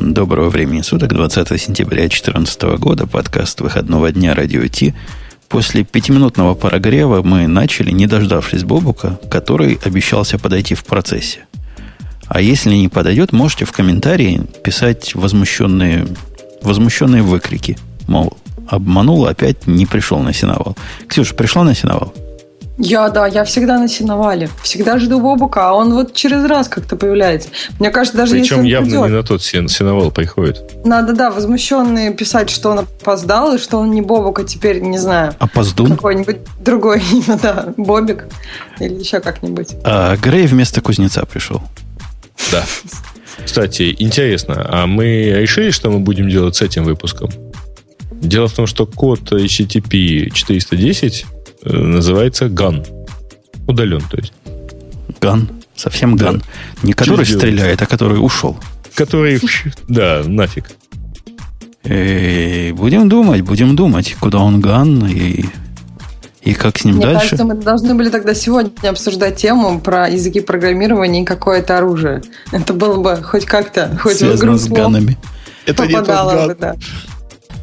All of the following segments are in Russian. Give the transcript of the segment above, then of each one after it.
Доброго времени суток, 20 сентября 2014 года, подкаст выходного дня «Радио Ти». После пятиминутного прогрева мы начали, не дождавшись Бобука, который обещался подойти в процессе. А если не подойдет, можете в комментарии писать возмущенные, возмущенные выкрики. Мол, обманул, опять не пришел на сеновал. Ксюша, пришла на сеновал? Я, да, я всегда на сеновале. Всегда жду Бобука, а он вот через раз как-то появляется. Мне кажется, даже Причем если явно придет, не на тот сен, сеновал приходит. Надо, да, возмущенные писать, что он опоздал, и что он не Бобук, а теперь, не знаю, Опоздун? какое-нибудь другое имя, да, Бобик или еще как-нибудь. А Грей вместо кузнеца пришел. Да. Кстати, интересно, а мы решили, что мы будем делать с этим выпуском? Дело в том, что код HTTP 410 э, называется GAN. Удален, то есть. Ган. Совсем Да. ган. Не который делать? стреляет, а который ушел. Который, да, нафиг. Будем думать, будем думать, куда он ган и, и как с ним Мне дальше. кажется, мы должны были тогда сегодня обсуждать тему про языки программирования и какое-то оружие. Это было бы хоть как-то, хоть в игру связано с ганами. Это не тот попадало ган. бы, да.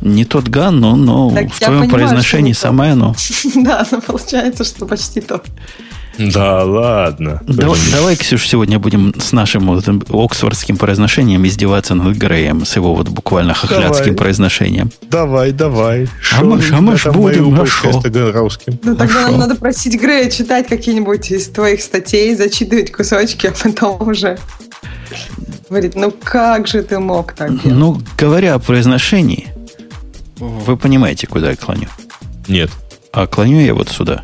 Не тот ган, но, но Так в твоем понимаю, произношении самое оно. Да, но получается, что почти то. Да, ладно. Давай, давай, Ксюш, сегодня будем с нашим вот оксфордским произношением издеваться над Греем, с его вот буквально хохлядским Давай. произношением. Давай, давай. А мы ж- а мы ж будем, а шо? Ну, тогда Хорошо. нам надо просить Грея читать какие-нибудь из твоих статей, зачитывать кусочки, а потом уже говорить, ну как же ты мог так делать? Ну, говоря о произношении, вы понимаете, куда я клоню. Нет. А клоню я вот сюда.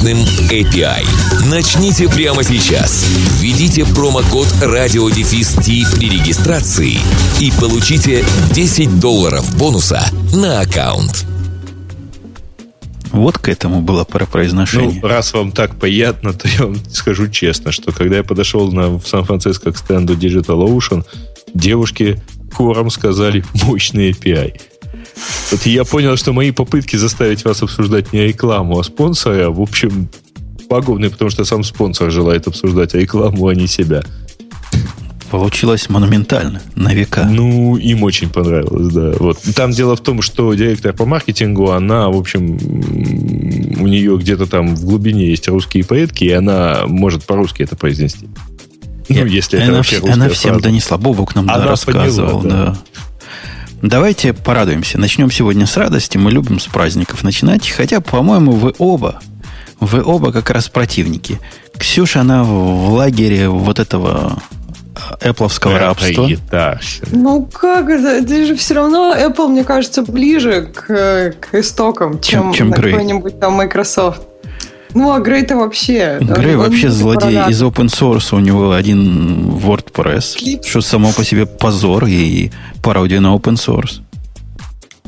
мощным API. Начните прямо сейчас. Введите промокод RadioDefist при регистрации и получите 10 долларов бонуса на аккаунт. Вот к этому было про Ну, произношение. раз вам так приятно, то я вам скажу честно, что когда я подошел на, в Сан-Франциско к стенду Digital Ocean, девушки хором сказали «мощный API». Вот я понял, что мои попытки заставить вас обсуждать не рекламу, а спонсора, в общем, пагубны, потому что сам спонсор желает обсуждать рекламу, а не себя. Получилось монументально, на века. Ну, им очень понравилось, да. Вот. Там дело в том, что директор по маркетингу, она, в общем, у нее где-то там в глубине есть русские предки, и она может по-русски это произнести. Ну, Я- если это она, вообще вс- русская она всем фраза. донесла. Бобук нам да, Она рассказывал. поняла, да. да. Давайте порадуемся. Начнем сегодня с радости. Мы любим с праздников начинать. Хотя, по-моему, вы оба, вы оба как раз противники. Ксюша, она в лагере вот этого эпловского рабства. Ягитарщина. Ну как это? Это же все равно Apple, мне кажется, ближе к, к истокам, чем, чем Грей. какой-нибудь там Microsoft. Ну, а Грей-то вообще... Грей вообще злодей аппарат. из open source. У него один WordPress, Клип. что само по себе позор и пародия на open source.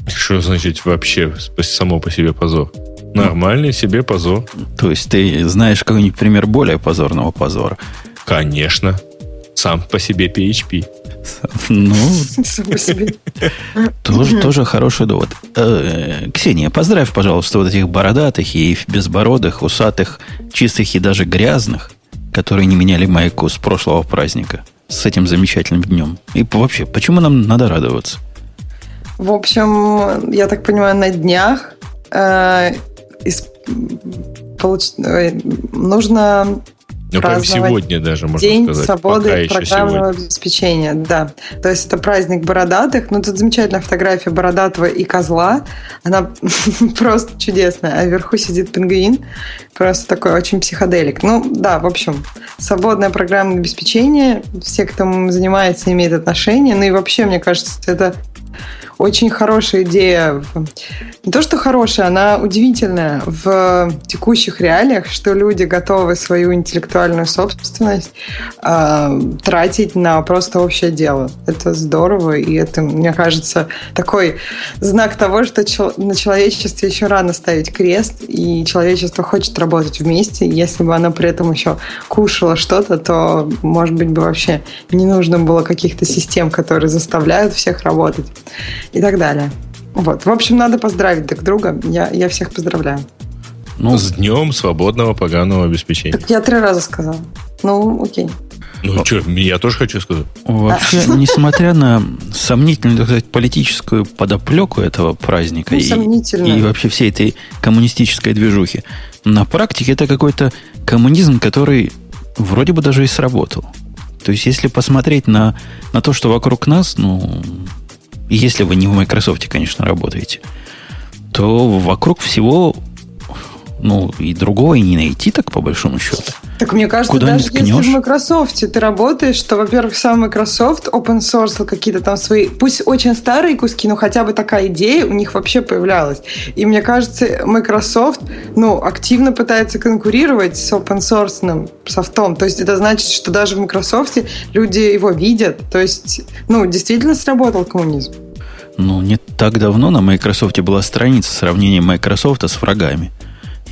Что значит вообще само по себе позор? Нормальный себе позор. То есть ты знаешь какой-нибудь пример более позорного позора. Конечно. Сам по себе PHP. Ну. Тоже, тоже хороший довод. Э, Ксения, поздравь, пожалуйста, вот этих бородатых и безбородых, усатых, чистых и даже грязных, которые не меняли майку с прошлого праздника, с этим замечательным днем. И вообще, почему нам надо радоваться? В общем, я так понимаю, на днях э, из- получ- ой, нужно Ну, прям сегодня даже, можно День сказать. свободы Пока программного сегодня. обеспечения, да. То есть это праздник бородатых. Ну, тут замечательная фотография бородатого и козла. Она просто чудесная. А вверху сидит пингвин. Просто такой очень психоделик. Ну, да, в общем, свободное программное обеспечение. Все, кто им занимается, имеют отношение. Ну и вообще, мне кажется, это очень хорошая идея. Не то, что хорошая, она удивительная в текущих реалиях, что люди готовы свою интеллектуальную собственность э, тратить на просто общее дело. Это здорово, и это, мне кажется, такой знак того, что на человечестве еще рано ставить крест, и человечество хочет работать вместе. Если бы оно при этом еще кушало что-то, то, может быть, бы вообще не нужно было каких-то систем, которые заставляют всех работать и так далее. Вот. В общем, надо поздравить друг друга. Я, я всех поздравляю. Ну, с днем свободного программного обеспечения. Так я три раза сказал. Ну, окей. Ну, Но... что, я тоже хочу сказать. Вообще, несмотря на сомнительную, так сказать, политическую подоплеку этого праздника ну, и, и вообще всей этой коммунистической движухи, на практике это какой-то коммунизм, который вроде бы даже и сработал. То есть, если посмотреть на, на то, что вокруг нас, ну, если вы не в Microsoft, конечно, работаете, то вокруг всего ну, и другого и не найти так, по большому счету. Так мне кажется, Куда даже если в Microsoft ты работаешь, то, во-первых, сам Microsoft open source какие-то там свои, пусть очень старые куски, но хотя бы такая идея у них вообще появлялась. И мне кажется, Microsoft, ну, активно пытается конкурировать с open source софтом. То есть это значит, что даже в Microsoft люди его видят. То есть, ну, действительно сработал коммунизм. Ну, не так давно на Microsoft была страница сравнения Microsoft с врагами.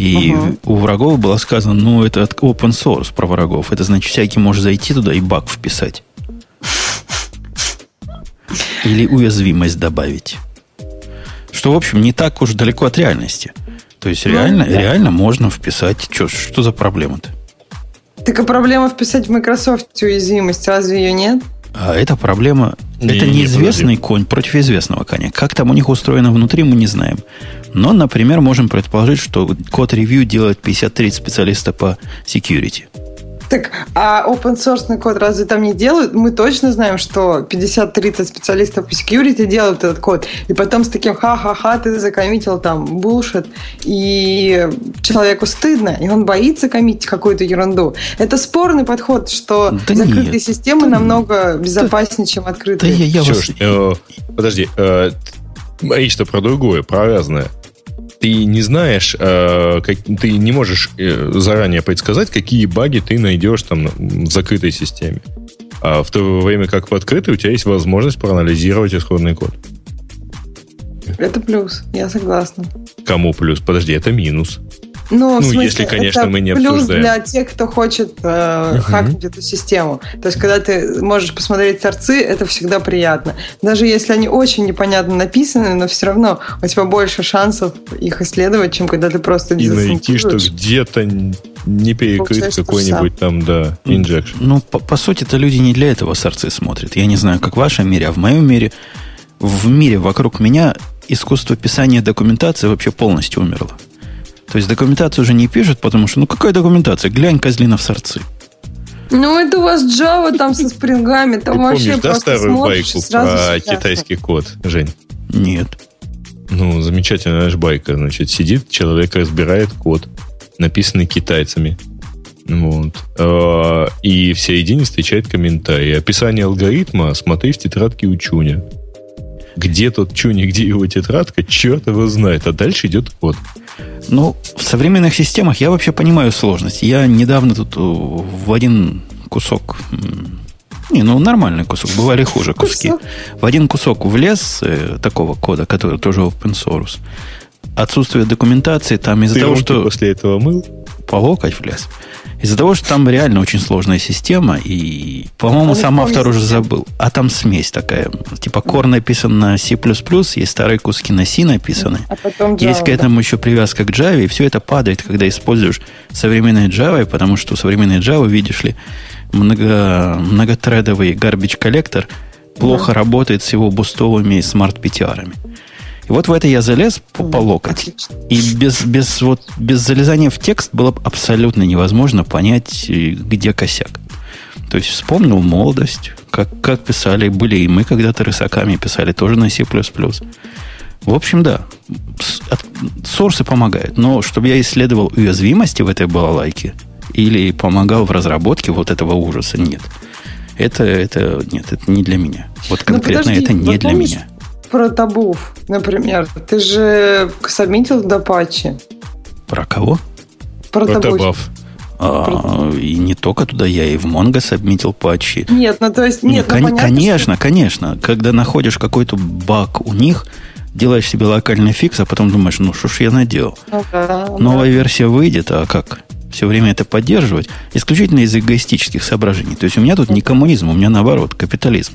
И угу. у врагов было сказано, ну, это open source про врагов. Это значит, всякий может зайти туда и баг вписать. Или уязвимость добавить. Что, в общем, не так уж далеко от реальности. То есть ну, реально, да. реально можно вписать. Что, что за проблема-то? Так а проблема вписать в Microsoft уязвимость, разве ее нет? А эта проблема, не, это неизвестный не конь против известного коня. Как там у них устроено внутри, мы не знаем. Но, например, можем предположить, что код ревью делает 53 специалиста по security. Так, а open source код разве там не делают? Мы точно знаем, что 50-30 специалистов по security делают этот код. И потом с таким ха-ха-ха ты закоммитил там булшит. И человеку стыдно, и он боится коммитить какую-то ерунду. Это спорный подход, что да закрытые нет, системы да намного нет. безопаснее, чем открытые. Да я, я вас... э, подожди, э, речь-то про другое, про разное ты не знаешь, э, как, ты не можешь э, заранее предсказать, какие баги ты найдешь там в закрытой системе. А в то время как в открытой у тебя есть возможность проанализировать исходный код. Это плюс, я согласна. Кому плюс? Подожди, это минус. Ну, ну смысле, если, конечно, мы не плюс обсуждаем. для тех, кто хочет э, uh-huh. хакнуть эту систему. То есть, когда ты можешь посмотреть торцы, это всегда приятно. Даже если они очень непонятно написаны, но все равно у тебя больше шансов их исследовать, чем когда ты просто И найти, что где-то не перекрыт какой-нибудь там, да, инжекшн. Ну, по, по сути это люди не для этого сорцы смотрят. Я не знаю, как в вашем мире, а в моем мире, в мире вокруг меня искусство писания документации вообще полностью умерло. То есть документацию уже не пишут, потому что, ну какая документация? Глянь, козлина в сорцы. Ну, это у вас Java там со спрингами, там Ты вообще помнишь, да, старую байку про китайский код, Жень? Нет. Ну, замечательная наш байка. Значит, сидит человек, разбирает код, написанный китайцами. Вот. А, и в середине встречает комментарий. Описание алгоритма смотри в тетрадке у Чуня. Где тот Чуни, где его тетрадка, черт его знает. А дальше идет код. Ну, в современных системах я вообще понимаю сложность. Я недавно тут в один кусок не, ну нормальный кусок, бывали хуже куски. В один кусок влез э, такого кода, который тоже open source. Отсутствие документации там из-за того, что... после этого мыл? По локоть влез. Из-за того, что там реально очень сложная система, и, по-моему, а сам автор уже забыл. А там смесь такая. Типа Core написан на C++, есть старые куски на C написаны. А потом Java, есть к этому да. еще привязка к Java, и все это падает, когда используешь современные Java, потому что современные Java, видишь ли, много, многотредовый garbage collector плохо да. работает с его бустовыми smart-PTR -ами. И вот в это я залез по, по локоть. Отлично. И без, без, вот, без залезания в текст было абсолютно невозможно понять, э, где косяк. То есть вспомнил молодость, как, как писали, были и мы когда-то рысаками писали, тоже на C++. В общем, да, сорсы помогают. Но чтобы я исследовал уязвимости в этой балалайке или помогал в разработке вот этого ужаса, нет. Это, это, нет, это не для меня. Вот ну, конкретно ну, подожди, это не для помнишь, меня про табуф, например. Ты же сабмитил туда патчи. Про кого? Про, Protobuf. табаф. А, и не только туда, я и в Mongo сабмитил патчи. Нет, ну то есть, нет, Ну, ну, кон- понятно, конечно, конечно. Когда находишь какой-то баг у них, делаешь себе локальный фикс, а потом думаешь, ну что ж я наделал. что- ну, да, Новая версия выйдет, а как? Все время это поддерживать? Исключительно из эгоистических соображений. То есть у меня тут не коммунизм, у меня наоборот, капитализм.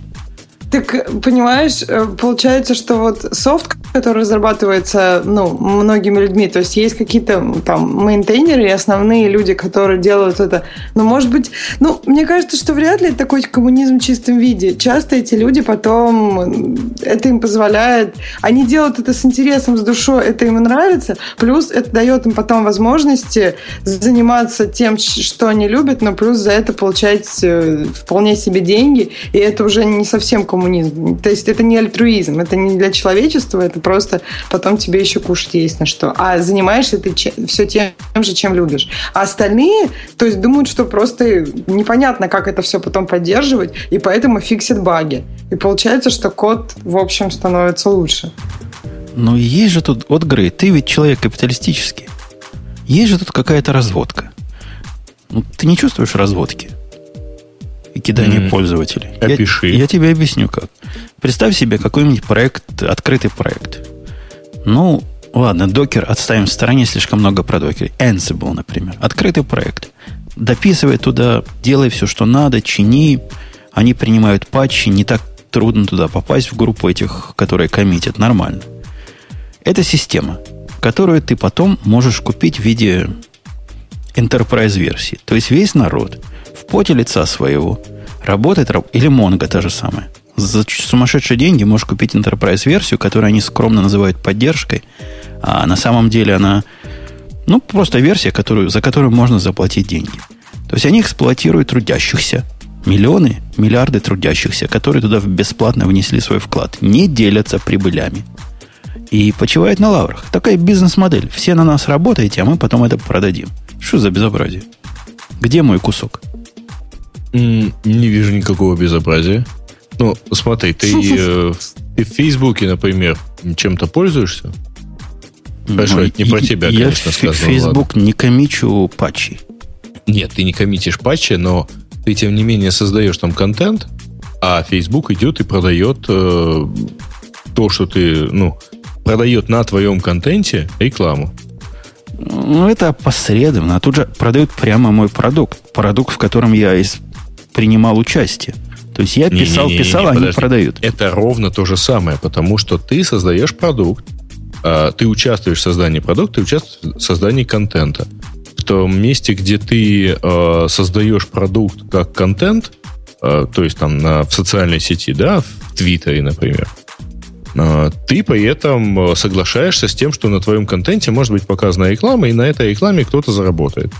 Так, понимаешь, э, получается, что вот софт, который разрабатывается, ну, многими людьми, то есть есть какие-то там мейнтейнеры и основные люди, которые делают это. Но, может быть, ну, мне кажется, что вряд ли такой коммунизм в чистом виде. Часто эти люди потом, это им позволяет, они делают это с интересом, с душой, это им нравится, плюс это дает им потом возможности заниматься тем, что они любят, но плюс за это получать э, вполне себе деньги, и это уже не совсем коммунизм. То есть это не альтруизм, это не для человечества, это просто потом тебе еще кушать есть на что. А занимаешься ты все тем же, чем любишь. А остальные, то есть думают, что просто непонятно, как это все потом поддерживать, и поэтому фиксят баги. И получается, что код, в общем, становится лучше. Но есть же тут, вот, Грей, ты ведь человек капиталистический. Есть же тут какая-то разводка. Ну, ты не чувствуешь разводки? И кидание М, пользователей. Я- опиши. Я, тебе объясню как. Представь себе какой-нибудь проект, открытый проект. Ну, ладно, докер отставим в стороне, слишком много про докер. Ansible, например. Открытый проект. Дописывай туда, делай все, что надо, чини. Они принимают патчи, не так трудно туда попасть в группу этих, которые коммитят. Нормально. Это система, которую ты потом можешь купить в виде enterprise версии. То есть весь народ в поте лица своего работает, раб- или Mongo та же самая. За сумасшедшие деньги можешь купить enterprise версию, которую они скромно называют поддержкой, а на самом деле она, ну, просто версия, которую, за которую можно заплатить деньги. То есть они эксплуатируют трудящихся, миллионы, миллиарды трудящихся, которые туда бесплатно внесли свой вклад, не делятся прибылями. И почивают на лаврах. Такая бизнес-модель. Все на нас работаете, а мы потом это продадим. Что за безобразие? Где мой кусок? Не вижу никакого безобразия. Ну, смотри, ты, э, ты в Фейсбуке, например, чем-то пользуешься? Хорошо, это не про тебя, я конечно, в сказано, Facebook не комичу патчи. Нет, ты не коммитишь патчи, но ты, тем не менее, создаешь там контент, а Facebook идет и продает э, то, что ты, ну, продает на твоем контенте рекламу. Ну, это посредственно. А тут же продают прямо мой продукт. Продукт, в котором я принимал участие. То есть я писал, Не-не-не-не, писал, а они подожди. продают. Это ровно то же самое, потому что ты создаешь продукт, а, ты участвуешь в создании продукта, ты участвуешь в создании контента. В том месте, где ты э, создаешь продукт как контент, э, то есть там на, в социальной сети, да, в Твиттере, например, ты при этом э, соглашаешься с тем, что на твоем контенте может быть показана реклама, и на этой рекламе кто-то заработает.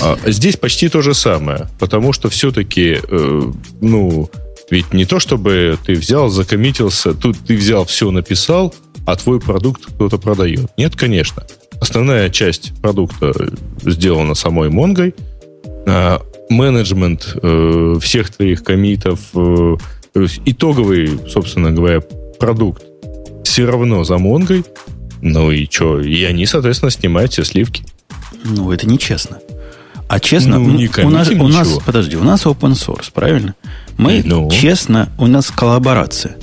А здесь почти то же самое, потому что все-таки, э, ну, ведь не то, чтобы ты взял, закоммитился, тут ты взял, все написал, а твой продукт кто-то продает. Нет, конечно. Основная часть продукта сделана самой Монгой. А, менеджмент э, всех твоих коммитов, итоговый, собственно говоря, продукт все равно за Монгой. Ну и что? И они, соответственно, снимают все сливки. Ну, это нечестно. А честно, Ну, не у, нас, у нас, подожди, у нас open source, правильно? Мы Ну. честно, у нас коллаборация.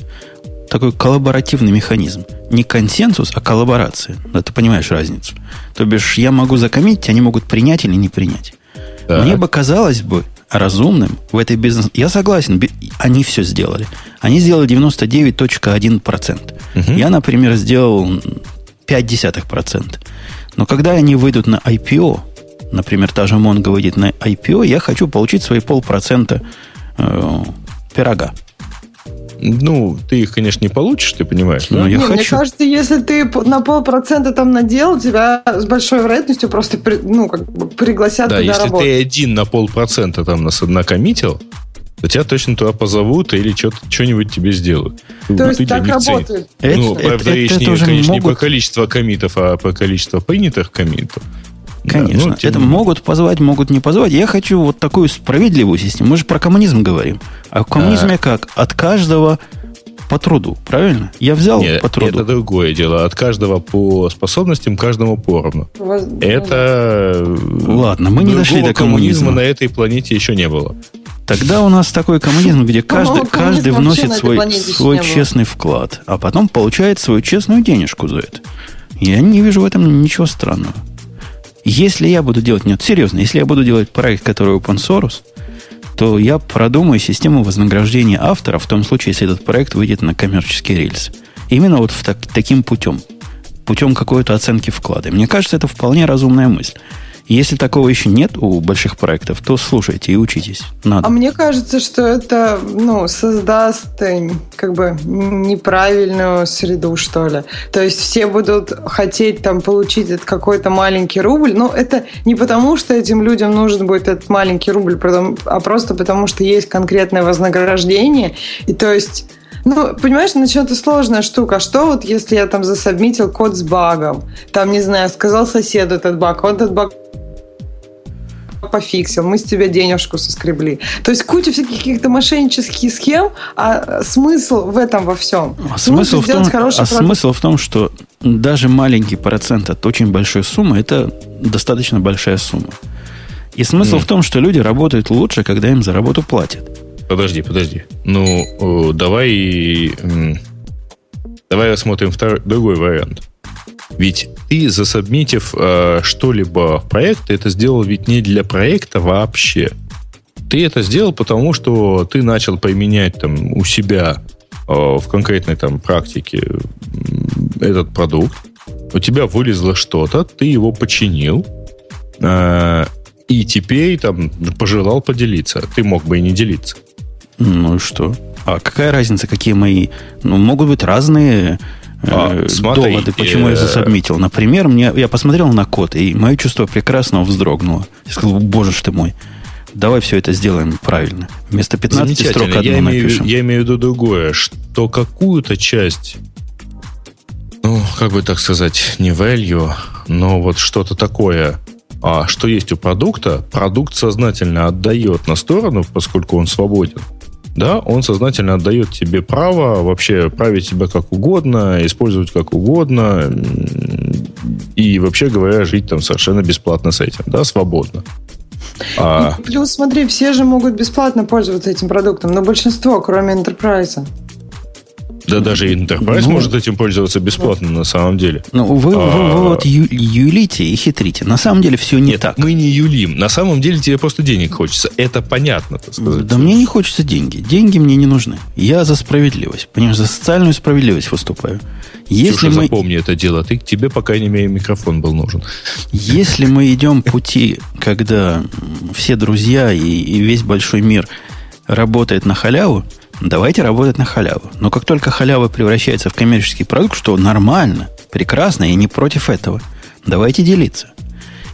Такой коллаборативный механизм. Не консенсус, а коллаборация. Да, ты понимаешь разницу. То бишь, я могу закоммитить, они могут принять или не принять. Так. Мне бы казалось бы разумным в этой бизнес... Я согласен, они все сделали. Они сделали 99.1%. Мгм. Я, например, сделал 0,5%. Но когда они выйдут на IPO, например, та же Mongo выйдет на IPO, я хочу получить свои полпроцента э, пирога. Ну, ты их, конечно, не получишь, ты понимаешь, да? Ну, я Не, Мне хочу. кажется, если ты на полпроцента там надел, тебя с большой вероятностью просто при- ну, как бы пригласят Да, туда если работать. ты один на полпроцента там нас накоммитил, то тебя точно туда позовут или что-то, что-нибудь тебе сделают. То Вот есть так работает. Это- ну, это- правда, это- речь это не, конечно, не могут- по количеству комитов, а по количеству принятых комитов. Да, Конечно. ну, тем это не могут позвать, могут не позвать. Я хочу вот такую справедливую систему. Мы же про коммунизм говорим. А в коммунизме как? От каждого по труду, правильно? Я взял Нет, по труду. это другое дело. От каждого по способностям, каждому поровну. Воз- Это... Ладно, мы не дошли до коммунизма. на этой планете еще не было. Тогда у нас такой коммунизм, где каждый, коммунизма каждый вносит свой, свой честный вклад, а потом получает свою честную денежку за это. Я не вижу в этом ничего странного. Если я буду делать, нет, серьезно, если я буду делать проект, который open source, то я продумаю систему вознаграждения автора в том случае, если этот проект выйдет на коммерческий рельс. Именно вот в так- таким путем. Путем какой-то оценки вклада. Мне кажется, это вполне разумная мысль. Если такого еще нет у больших проектов, то слушайте и учитесь. Надо. А мне кажется, что это ну, создаст как бы неправильную среду, что ли. То есть все будут хотеть там получить этот какой-то маленький рубль, но это не потому, что этим людям нужен будет этот маленький рубль, а просто потому, что есть конкретное вознаграждение. И то есть ну, понимаешь, начнется сложная штука. А Что вот, если я там засобмитил код с багом? Там, не знаю, сказал соседу этот баг, он этот баг пофиксил, мы с тебя денежку соскребли. То есть куча всяких каких-то мошеннических схем, а смысл в этом во всем. А смысл, в том, а смысл в том, что даже маленький процент от очень большой суммы это достаточно большая сумма. И смысл Мгм. в том, что люди работают лучше, когда им за работу платят. Подожди, подожди. Ну, давай... Давай рассмотрим второй, другой вариант. Ведь ты, засобмитив э, что-либо в проект, это сделал ведь не для проекта вообще. Ты это сделал потому, что ты начал применять там у себя э, в конкретной там практике этот продукт. У тебя вылезло что-то, ты его починил, э, и теперь там пожелал поделиться. Ты мог бы и не делиться. Ну и что? А какая разница, какие мои... Ну, могут быть разные э, А, смотри, доводы, почему э, я засобмитил. Например, мне, я посмотрел на код, и мое чувство прекрасного вздрогнуло. Я сказал, боже ж ты мой, давай все это сделаем правильно. Вместо 15 строк одну Я имею, напишем. я имею в виду другое, что какую-то часть, ну, как бы так сказать, не value, но вот что-то такое, а, что есть у продукта, продукт сознательно отдает на сторону, поскольку он свободен. Да, он сознательно отдает тебе право вообще править себя как угодно, использовать как угодно, и вообще говоря, жить там совершенно бесплатно с этим, да, свободно. А, И Плюс, смотри, все же могут бесплатно пользоваться этим продуктом, но большинство, кроме Enterprise. Да даже Enterprise Ну. может этим пользоваться бесплатно на самом деле. Ну, вы, вы- вы А. вот ю- юлите и хитрите. На самом деле все не Нет, так. мы не юлим. На самом деле тебе просто денег хочется. Это понятно, так сказать. Да мне не хочется деньги. Деньги мне не нужны. Я за справедливость. Понимаешь, за социальную справедливость выступаю. Если Ксюша, мы, запомни это дело. Ты, тебе, по крайней мере, микрофон был нужен. если мы идем пути, когда все друзья и, и весь большой мир работает на халяву, давайте работать на халяву. Но как только халява превращается в коммерческий продукт, что нормально, прекрасно, я не против этого, давайте делиться.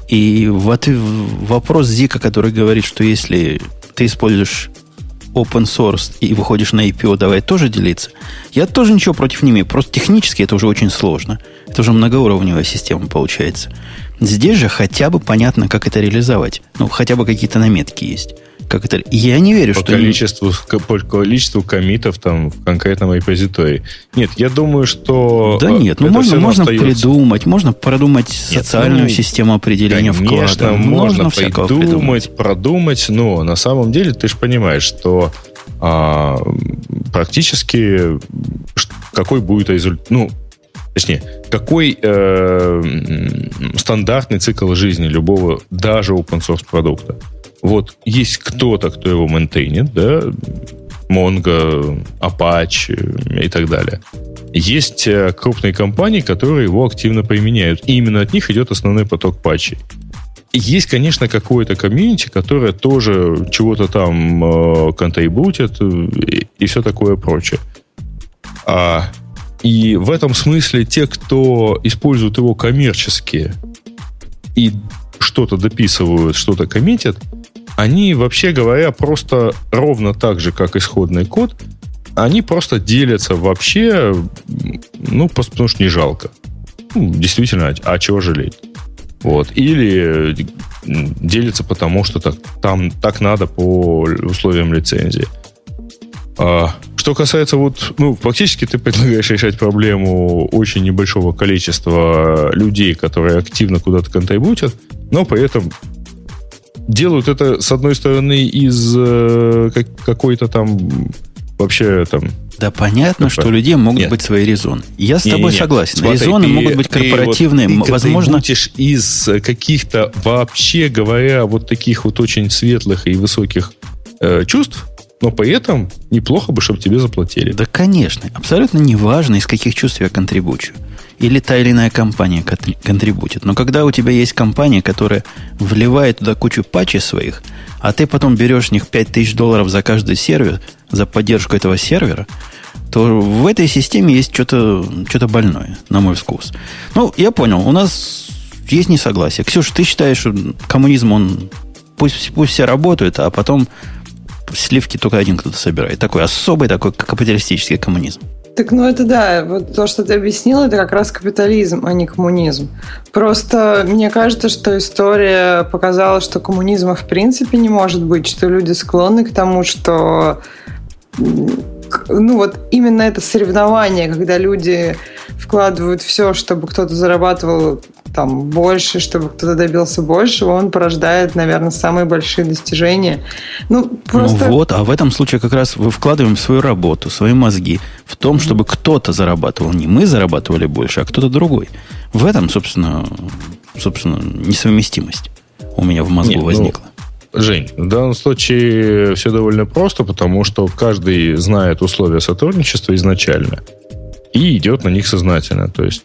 И вот вопрос Зика, который говорит, что если ты используешь open source и выходишь на IPO, давай тоже делиться. Я тоже ничего против не имею. Просто технически это уже очень сложно. Это уже многоуровневая система получается. Здесь же хотя бы понятно, как это реализовать. Ну, хотя бы какие-то наметки есть. Как это... Я не верю, По что... количеству, по количеству комитов там в конкретном репозитории. Нет, я думаю, что... Да э, нет, ну можно, можно остается. придумать, можно продумать социальную ну, систему определения Конечно, вклада. можно всякого придумать, продумать, но на самом деле ты же понимаешь, что а, практически какой будет результат, ну, точнее, какой э, стандартный цикл жизни любого, даже open source продукта. Вот есть кто-то, кто его мейнтейнит, да, Mongo, Apache и так далее. Есть э, крупные компании, которые его активно применяют. И именно от них идет основной поток патчей. Есть, конечно, какое-то комьюнити, которое тоже чего-то там э, контрибутит э, и, и все такое прочее. А, и в этом смысле те, кто использует его коммерчески и что-то дописывают, что-то коммитят, они, вообще говоря, просто ровно так же, как исходный код, они просто делятся вообще, ну, потому что не жалко. Ну, действительно, а, а чего жалеть? Вот. Или м, делятся потому, что так, там так надо по условиям лицензии. А, Что касается вот, ну, фактически ты предлагаешь решать проблему очень небольшого количества людей, которые активно куда-то контрибутят, но при этом делают это, с одной стороны, из э, как, какой-то там вообще там да понятно, что у людей могут Нет. быть свои резоны. Я с Не, тобой не, не. согласен. Смотри, резоны ты- могут быть ты корпоративные. вот, ты возможно, контрибутишь из каких-то, вообще говоря, вот таких вот очень светлых и высоких э, чувств, но при этом неплохо бы, чтобы тебе заплатили. Да, конечно. Абсолютно неважно, из каких чувств я контрибучу. Или та или иная компания контри- контрибутит. Но когда у тебя есть компания, которая вливает туда кучу патчей своих, а ты потом берешь с них 5000 долларов за каждый сервер, за поддержку этого сервера, то в этой системе есть что-то что больное, на мой вкус. Ну, я понял, у нас есть несогласие. Ксюша, ты считаешь, что коммунизм, он пусть, пусть все работают, а потом сливки только один кто-то собирает. Такой особый такой капиталистический коммунизм. Так, ну это да, вот то, что ты объяснил, это как раз капитализм, а не коммунизм. Просто мне кажется, что история показала, что коммунизма в принципе не может быть, что люди склонны к тому, что ну вот именно это соревнование, когда люди вкладывают все, чтобы кто-то зарабатывал там больше, чтобы кто-то добился большего, он порождает, наверное, самые большие достижения. Ну, просто... Ну вот, а в этом случае как раз вы вкладываем свою работу, свои мозги в том, чтобы кто-то зарабатывал. Не мы зарабатывали больше, а кто-то другой. В этом, собственно, собственно, несовместимость у меня в мозгу Не, ну, возникла. Жень, в данном случае все довольно просто, потому что каждый знает условия сотрудничества изначально и идет на них сознательно. То есть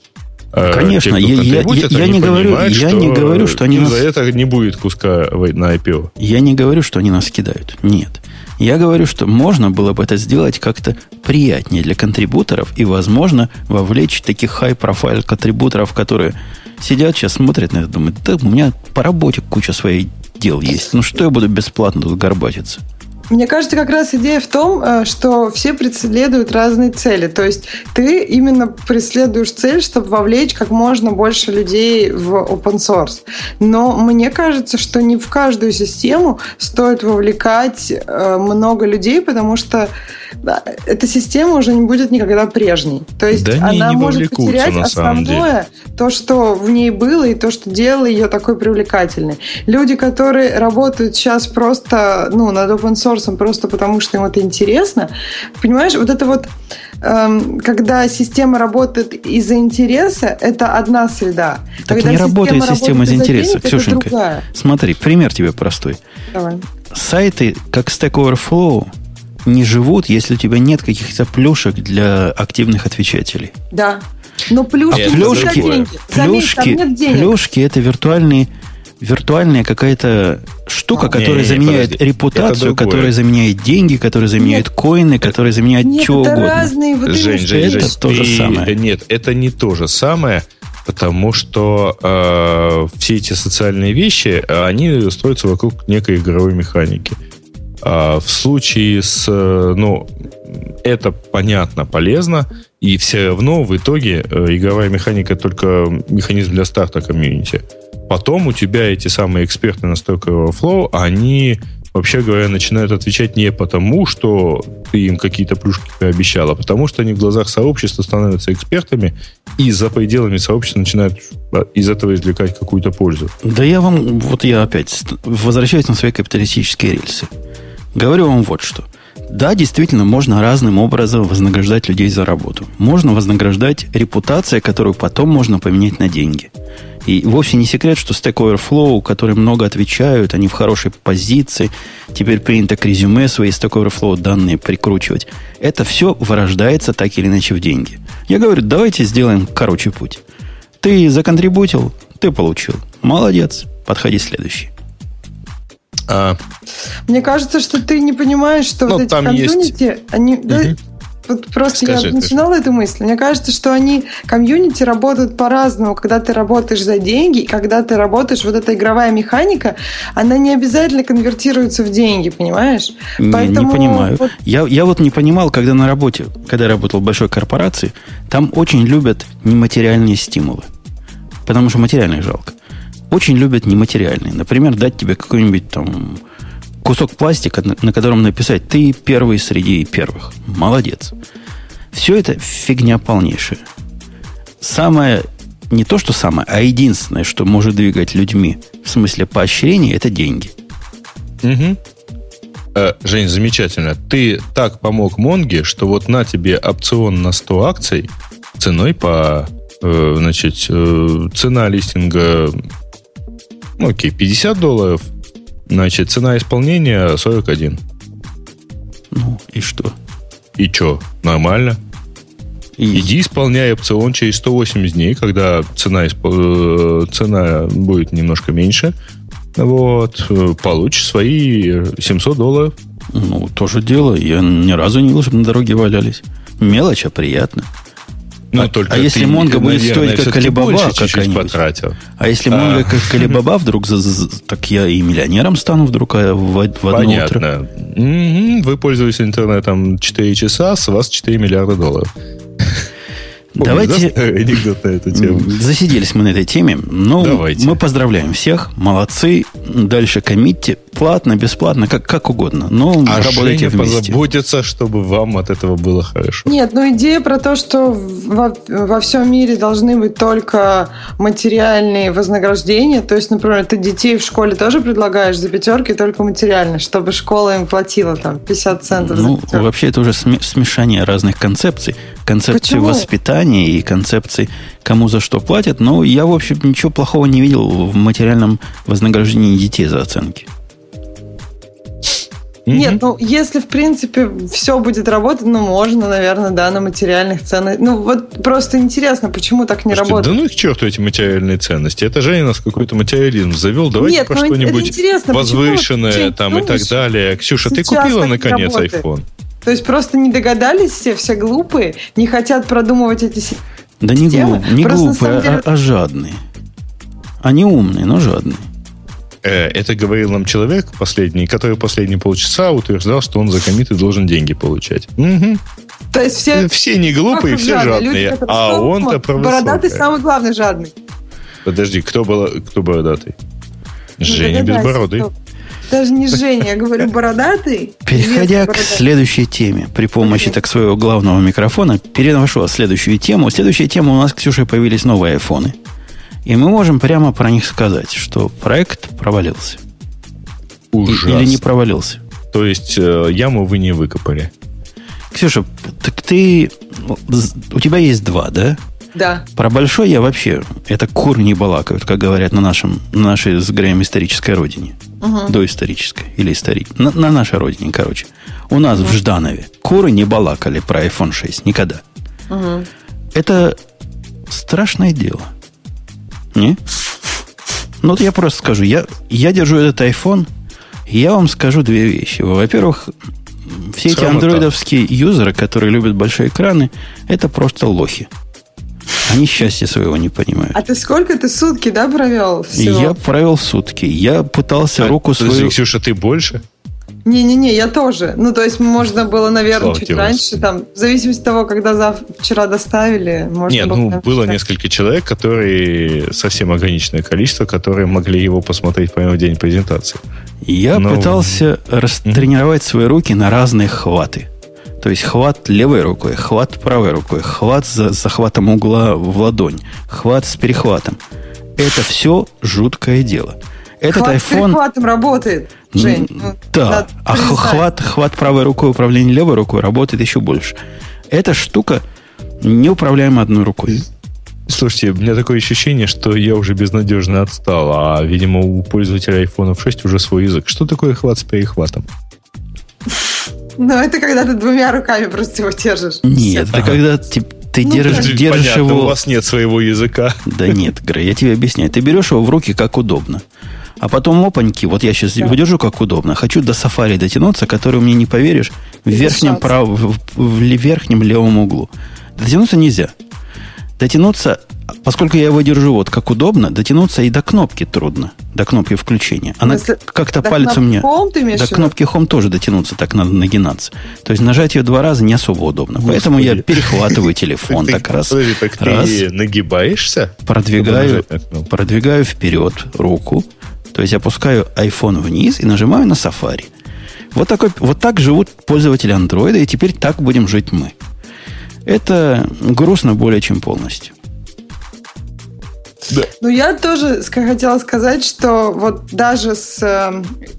Конечно, те, кто я- я- я не говорю- понимают, я не говорю, что они нас- за это не будет куска на IPO. Я не говорю, что они нас кидают. Нет. Я говорю, что можно было бы это сделать как-то приятнее для контрибуторов и, возможно, вовлечь таких high-profile контрибуторов, которые сидят сейчас, смотрят на это, думают, да у меня по работе куча своих дел есть. Ну что я буду бесплатно тут горбатиться? Мне кажется, как раз идея в том, э, что все преследуют разные цели. То есть ты именно преследуешь цель, чтобы вовлечь как можно больше людей в open source. Но мне кажется, что не в каждую систему стоит вовлекать э, много людей, потому что эта система уже не будет никогда прежней. То есть Да она не может вовлекутся, потерять основное, то, что в ней было, и то, что делало ее такой привлекательной. Люди, которые работают сейчас просто ну, над open source просто потому, что им это интересно, понимаешь, вот это вот эм, когда система работает из-за интереса, это одна среда. Так когда не работает система система из интереса, денег, Ксюшенька. Смотри, пример тебе простой. Давай. Сайты, как Stack Overflow, не живут, если у тебя нет каких-то плюшек для активных отвечателей. Да. Но плюшки, всегда плюшки. Заметь, плюшки, денег. плюшки это виртуальные, виртуальная какая-то штука, А. которая Не-не-не, заменяет подожди. Репутацию, которая заменяет деньги, которая заменяет коины, которая заменяет Нет, чего это угодно. разные вот Жень, Жень, это Жень, то же ты- самое. Нет, это не то же самое, потому что э, все эти социальные вещи, они строятся вокруг некой игровой механики. А в случае с, э, ну, это понятно, полезно, и все равно в итоге э, игровая механика только механизм для старта комьюнити. Потом у тебя эти самые эксперты на Stack Overflow, они, вообще говоря, начинают отвечать не потому, что ты им какие-то плюшки пообещал, а потому что они в глазах сообщества становятся экспертами и за пределами сообщества начинают а, из этого извлекать какую-то пользу. Да я вам, вот я опять возвращаюсь на свои капиталистические рельсы. Говорю вам вот что. Да, действительно, можно разным образом вознаграждать людей за работу. Можно вознаграждать репутацией, которую потом можно поменять на деньги. И вовсе не секрет, что Stack Overflow, которые много отвечают, они в хорошей позиции, теперь принято к резюме свои Stack Overflow данные прикручивать. Это все вырождается так или иначе в деньги. Я говорю, давайте сделаем короче путь. Ты законтрибутил, ты получил. Молодец. Подходи следующий. А, Мне кажется, что ты не понимаешь, что Ну, вот эти там есть- комьюнити, они... да, Мгм. вот просто Скажи, я начинала эту мысль. Мне кажется, что они, комьюнити, работают по-разному. Когда ты работаешь за деньги, и когда ты работаешь, вот эта игровая механика, она не обязательно конвертируется в деньги, понимаешь? Не, Поэтому не понимаю. вот- Я, я вот не понимал, когда на работе, когда я работал в большой корпорации, там очень любят нематериальные стимулы. Потому что материальные жалко. Очень любят нематериальные. Например, дать тебе какой-нибудь там кусок пластика, на, на котором написать «ты первый среди первых». Молодец. Все это фигня полнейшая. Самое, не то что самое, а единственное, что может двигать людьми в смысле поощрения, это деньги. Угу. Э, Жень, замечательно. Ты так помог Монге, что вот на тебе опцион на 100 акций ценой по... Э, значит, э, цена листинга... Ну, окей, 50 долларов. Значит, цена исполнения 41. Ну, и что? И что? Нормально. И Иди исполняй опцион через 180 дней, когда цена, исп- э, цена будет немножко меньше. Вот, э, получишь свои 700 долларов. Ну, тоже дело. Я ни разу не видел, чтобы на дороге валялись. Мелочь, а приятно. Ну, А- только а если Монго будет наверное, стоить как все-таки Алибаба больше чуть-чуть какая-нибудь? потратил. А если А. Монго как Калибаба вдруг, так я и миллионером стану вдруг а, в, в одно утро. Понятно. Мгм. Вы пользуетесь интернетом 4 часа, с вас 4 миллиарда долларов. Помнишь, Давайте- да, старый анекдот на эту тему. Засиделись мы на этой теме. Ну, Давайте. мы поздравляем всех. Молодцы. Дальше коммитте. Платно, бесплатно, как, как угодно. Но А работайте Женя вместе. позаботится, чтобы вам от этого было хорошо. Нет, ну идея про то, что во, во всем мире должны быть только материальные вознаграждения. То есть, например, ты детей в школе тоже предлагаешь за пятерки только материально, чтобы школа им платила там 50 центов Ну, вообще, это уже сме- смешание разных концепций. Концепции Почему? воспитания и концепции, кому за что платят. Но я, в общем, ничего плохого не видел в материальном вознаграждении детей за оценки. Нет, ну если в принципе все будет работать, ну можно, наверное, да, на материальных ценах. Ну вот просто интересно, почему так не Слушайте, работает. да ну их к черту эти материальные ценности. Это Женя нас какой-то материализм завел. Давайте Нет, про ну, что-нибудь возвышенное там и так далее. Ксюша, ты купила наконец работает? iPhone? То есть просто не догадались все, все глупые, не хотят продумывать эти си- Да не, Системы? глуп- не Просто глупые, деле- а, а жадные. Они умные, но жадные. Э, Это говорил нам человек последний, который последние полчаса утверждал, что он за комиты должен деньги получать. Мгм. То есть все... Э, Все не глупые, все жадные, жадные. люди, а он-то про Бородатый самый главный жадный. Подожди, кто, был, кто бородатый? Ну, Женя Безбородый. кто. Даже не Женя, я говорю бородатый. Переходя к следующей теме, при помощи так своего главного микрофона, переношу следующую тему. Следующая тема у нас, Ксюша, появились новые айфоны. И мы можем прямо про них сказать, что проект провалился. Ужасно. Или не провалился. То есть э, яму вы не выкопали. Ксюша, так ты... У тебя есть два, да? Да. Про большой я вообще... Это кур не балакают, как говорят на, нашем, на нашей с Греем исторической родине. Доисторической. Или исторической. На, на нашей родине, короче. У нас в Жданове куры не балакали про iPhone 6. Никогда. Это страшное дело. Не? Ну, вот я просто скажу. Я, я держу этот iPhone, и я вам скажу две вещи. Во-первых, все эти Срамота. андроидовские юзеры, которые любят большие экраны, это просто лохи. Они счастья своего не понимают. А ты сколько ты сутки, да, провел всего? Я провел сутки. Я пытался руку Подожди, свою... Ксюша, ты больше? Не-не-не, я тоже. Ну, то есть можно было, наверное, Слава чуть тебе, раньше, там, в зависимости от того, когда зав... вчера доставили, можно Нет, было... ну, прям было читать. несколько человек, которые совсем ограниченное количество, которые могли его посмотреть прямо в день презентации. Я Ну, пытался растренировать свои руки на разные хваты. То есть хват левой рукой, хват правой рукой, хват за захватом угла в ладонь, хват с перехватом. Это все жуткое дело. Этот Хват с iPhone... перехватом работает, Жень. ну, Да, а хват, хват правой рукой, управление левой рукой работает еще больше. Эта штука неуправляема одной рукой. Слушайте, у меня такое ощущение, что я уже безнадежно отстал, а, видимо, у пользователя iPhone 6 уже свой язык. Что такое хват с перехватом? Ну, это когда ты двумя руками просто его держишь. Нет, это когда ты, ты Ну, держишь, да. держишь Понятно, его... у вас нет своего языка. Да нет, Грей, я тебе объясняю. Ты берешь его в руки как удобно. А потом опаньки, вот я сейчас его держу как удобно. Хочу до сафари дотянуться, который у меня не поверишь, в верхнем, прав... в, в ле- верхнем левом углу. Дотянуться нельзя. Дотянуться, поскольку я его держу вот как удобно, дотянуться и до кнопки трудно. До кнопки включения. Она смысле, как-то до палец у кнопки меня... Home ты имеешь До кнопки Home тоже дотянуться, так надо нагинаться. То есть нажать ее два раза не особо удобно. Поэтому я перехватываю телефон так раз. Так раз ты нагибаешься? продвигаю, продвигаю вперед руку, то есть опускаю iPhone вниз и нажимаю на Safari. Вот, такой, вот так живут пользователи андроида, и теперь так будем жить мы. Это грустно более чем полностью. Да. Ну, я тоже хотела сказать, что вот даже с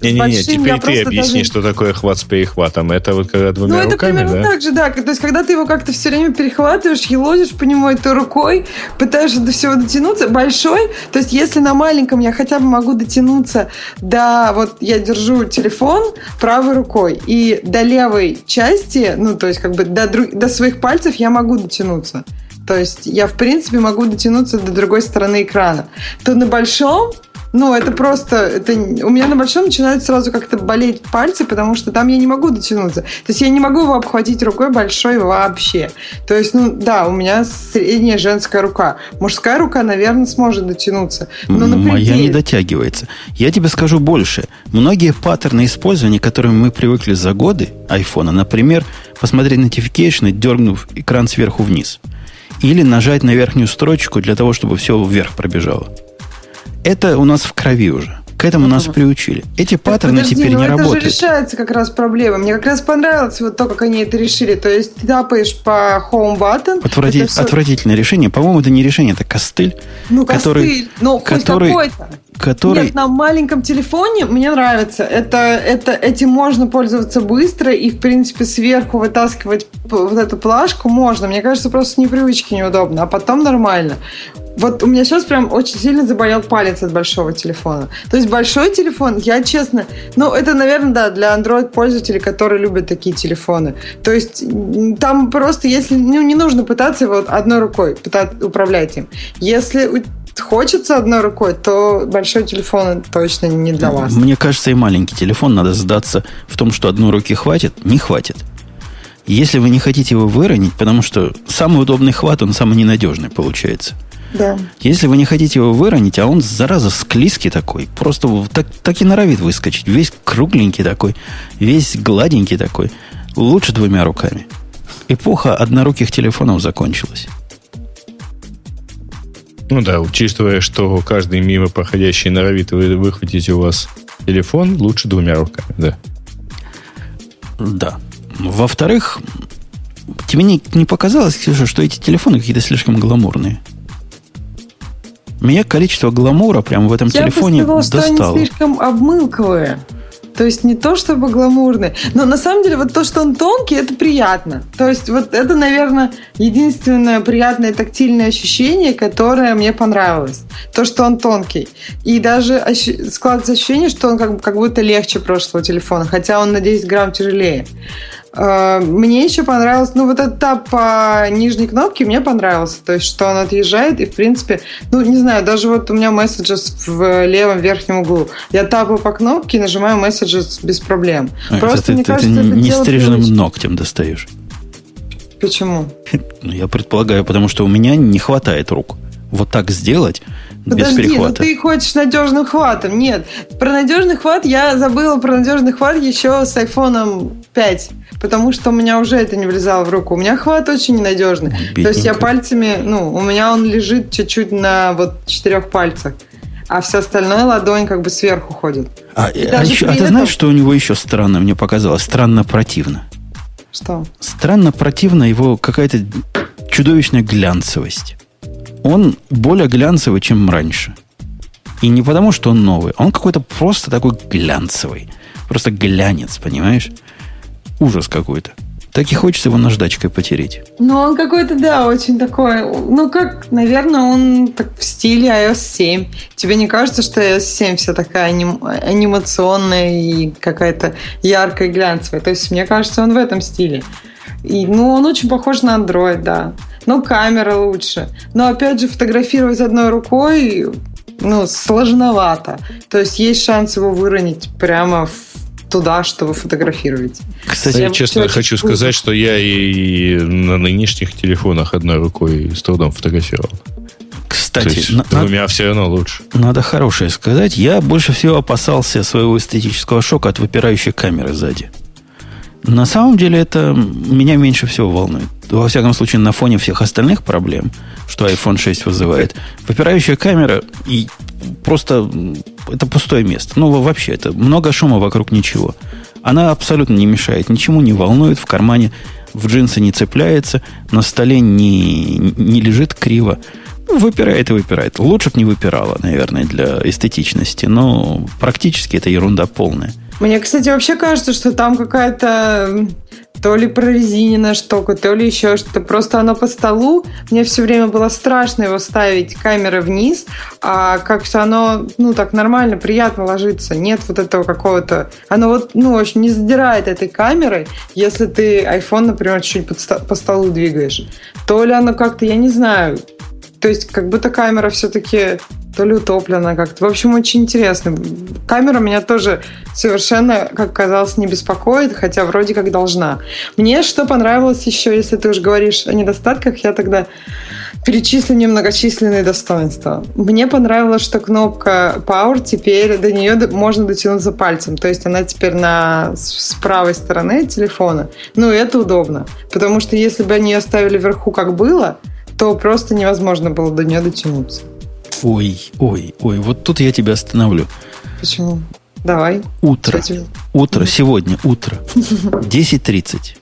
Не-не-не, теперь ты объясни, даже... что такое хват с перехватом. Это вот когда двумя ну, это руками, примерно да? так же, да. То есть, когда ты его как-то все время перехватываешь, елозишь по нему этой рукой, пытаешься до всего дотянуться. Большой, то есть, если на маленьком я хотя бы могу дотянуться до... Вот я держу телефон правой рукой, и до левой части, ну, то есть, как бы до, до своих пальцев я могу дотянуться. То есть я, в принципе, могу дотянуться до другой стороны экрана. То на большом ну, это просто... Это, у меня на большом начинают сразу как-то болеть пальцы, потому что там я не могу дотянуться. То есть я не могу его обхватить рукой большой вообще. То есть, ну, да, у меня средняя женская рука. Мужская рука, наверное, сможет дотянуться. Но Моя не дотягивается. Я тебе скажу больше. Многие паттерны использования, к которым мы привыкли за годы айфона, например, посмотреть notification, дергнув экран сверху вниз – или нажать на верхнюю строчку для того, чтобы все вверх пробежало. Это у нас в крови уже. К этому нас приучили. Эти паттерны Подожди, теперь не это работают. Это же решается как раз проблема. Мне как раз понравилось вот то, как они это решили. То есть ты тапаешь по home button. Отврати... Все... Отвратительное решение. По-моему, это не решение, это костыль. Ну, который, костыль. Ну, который, какой-то. Который... Нет, на маленьком телефоне мне нравится. Это, это, этим можно пользоваться быстро и, в принципе, сверху вытаскивать вот эту плашку можно. Мне кажется, просто с непривычки неудобно. А потом нормально. Вот у меня сейчас прям очень сильно заболел палец от большого телефона. То есть большой телефон, я честно, ну это, наверное, да, для Android-пользователей, которые любят такие телефоны. То есть там просто, если ну, не нужно пытаться его одной рукой пытаться управлять им. Если хочется одной рукой, то большой телефон точно не для вас. Мне кажется, и маленький телефон надо сдаться в том, что одной руки хватит, не хватит. Если вы не хотите его выронить, потому что самый удобный хват, он самый ненадежный получается – да. Если вы не хотите его выронить, а он, зараза, склизкий такой, просто так, так и норовит выскочить. Весь кругленький такой, весь гладенький такой. Лучше двумя руками. Эпоха одноруких телефонов закончилась. Ну да, учитывая, что каждый мимо проходящий норовит выхватить у вас телефон, лучше двумя руками, да. Да. Во-вторых, тебе не, не показалось, Ксюша, что эти телефоны какие-то слишком гламурные? Меня количество гламура прямо в этом Я телефоне бы сказала, достало. что они слишком обмылковые. То есть не то чтобы гламурные. Но на самом деле вот то, что он тонкий, это приятно. То есть вот это, наверное, единственное приятное тактильное ощущение, которое мне понравилось. То, что он тонкий. И даже ощ... складывается ощущение, что он как, как будто легче прошлого телефона, хотя он на 10 грамм тяжелее. Э, мне еще понравилось, ну, вот этот тап по нижней кнопке мне понравился. То есть, что он отъезжает, и, в принципе, ну, не знаю, даже вот у меня месседжес в левом верхнем углу. Я тапаю по кнопке и нажимаю месседжес без проблем. А, Просто, это, мне ты, кажется, это не стриженным ногтем достаешь. Почему? Ну, я предполагаю, потому что у меня не хватает рук. Вот так сделать Подожди, без перехвата. ну ты хочешь надежным хватом. Нет, про надежный хват я забыла про надежный хват еще с iPhone 5 потому что у меня уже это не влезало в руку. У меня хват очень ненадежный. Бедненько. То есть я пальцами, ну, у меня он лежит чуть-чуть на вот четырех пальцах. А все остальное ладонь как бы сверху ходит. А, а, еще, а ты знаешь, что у него еще странно, мне показалось? Странно противно. Что? Странно противно его какая-то чудовищная глянцевость. Он более глянцевый, чем раньше. И не потому, что он новый, он какой-то просто такой глянцевый. Просто глянец, понимаешь? Ужас какой-то. Так и хочется его наждачкой потереть. Ну, он какой-то, да, очень такой... Ну, как, наверное, он так в стиле iOS 7. Тебе не кажется, что iOS 7 вся такая аним... анимационная и какая-то яркая глянцевая? То есть, мне кажется, он в этом стиле. И, ну, он очень похож на Android, да. Но камера лучше. Но, опять же, фотографировать одной рукой ну, сложновато. То есть есть шанс его выронить прямо в туда, чтобы фотографировать. Кстати, я честно хочу сказать, что я и на нынешних телефонах одной рукой с трудом фотографировал. Кстати, То есть, на, двумя все равно лучше. Надо хорошее сказать. Я больше всего опасался своего эстетического шока от выпирающей камеры сзади. На самом деле это меня меньше всего волнует. Во всяком случае, на фоне всех остальных проблем, что iPhone 6 вызывает. Выпирающая камера и просто это пустое место. Ну, вообще, это много шума вокруг ничего. Она абсолютно не мешает, ничему не волнует, в кармане в джинсы не цепляется, на столе не, не лежит криво. Ну, выпирает и выпирает. Лучше бы не выпирала, наверное, для эстетичности, но практически это ерунда полная. Мне, кстати, вообще кажется, что там какая-то то ли прорезиненная штука, то ли еще что-то. Просто оно по столу. Мне все время было страшно его ставить камеры вниз, а как-то оно, ну, так нормально, приятно ложится. Нет вот этого какого-то... Оно вот, ну, очень не задирает этой камерой, если ты iPhone, например, чуть-чуть по столу двигаешь. То ли оно как-то, я не знаю, то есть как будто камера все-таки то ли утоплена как-то. В общем, очень интересно. Камера меня тоже совершенно, как казалось, не беспокоит, хотя вроде как должна. Мне что понравилось еще, если ты уже говоришь о недостатках, я тогда перечислю немногочисленные достоинства. Мне понравилось, что кнопка Power теперь до нее можно дотянуться пальцем. То есть она теперь на с правой стороны телефона. Ну, это удобно. Потому что если бы они оставили вверху, как было, то просто невозможно было до нее дотянуться. Ой, ой, ой, вот тут я тебя остановлю. Почему? Давай. Утро. Кстати. Утро, сегодня утро. 10.30.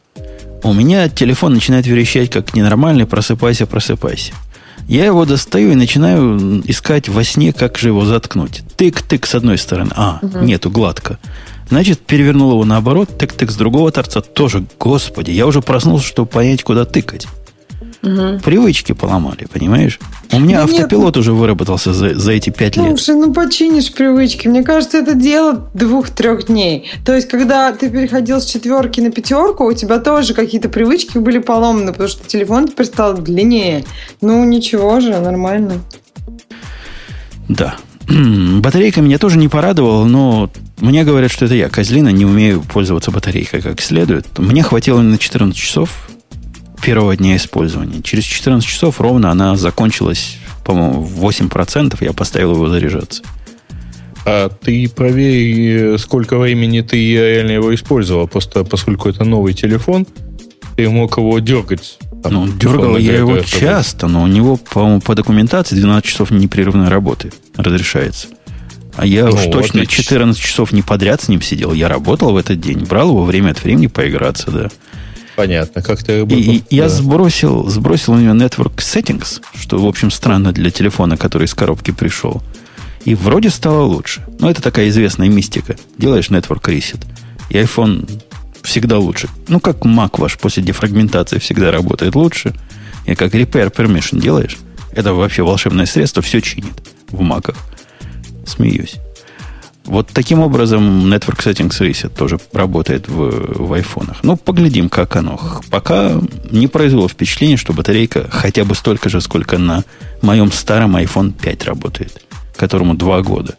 У меня телефон начинает верещать как ненормальный, просыпайся, просыпайся. Я его достаю и начинаю искать во сне, как же его заткнуть. Тык-тык с одной стороны. А, угу. нету, гладко. Значит, перевернул его наоборот, тык-тык с другого торца тоже. Господи, я уже проснулся, чтобы понять, куда тыкать. Угу. Привычки поломали, понимаешь? У меня да автопилот нет, уже выработался за, за эти пять лет. Слушай, ну починишь привычки. Мне кажется, это дело двух-трех дней. То есть, когда ты переходил с четверки на пятерку, у тебя тоже какие-то привычки были поломаны, потому что телефон теперь стал длиннее. Ну, ничего же, нормально. Да. Батарейка меня тоже не порадовала, но мне говорят, что это я, козлина, не умею пользоваться батарейкой как следует. Мне хватило на 14 часов, первого дня использования. Через 14 часов ровно она закончилась, по-моему, в 8%. Я поставил его заряжаться. А ты проверь, сколько времени ты реально его использовал. Просто поскольку это новый телефон, ты мог его дергать. Там, ну, дергал я его часто, но у него, по-моему, по документации 12 часов непрерывной работы разрешается. А я ну, уж точно отлично. 14 часов не подряд с ним сидел. Я работал в этот день, брал его время от времени поиграться, да. Понятно, как ты И, и да. я сбросил, сбросил у него Network Settings, что, в общем, странно для телефона, который из коробки пришел. И вроде стало лучше. Но это такая известная мистика. Делаешь Network Reset, и iPhone всегда лучше. Ну, как Mac ваш после дефрагментации всегда работает лучше. И как Repair Permission делаешь, это вообще волшебное средство, все чинит в маках. Смеюсь. Вот таким образом Network Settings Reset тоже работает в, в айфонах. Ну, поглядим, как оно. Пока не произвело впечатление, что батарейка хотя бы столько же, сколько на моем старом iPhone 5 работает, которому два года.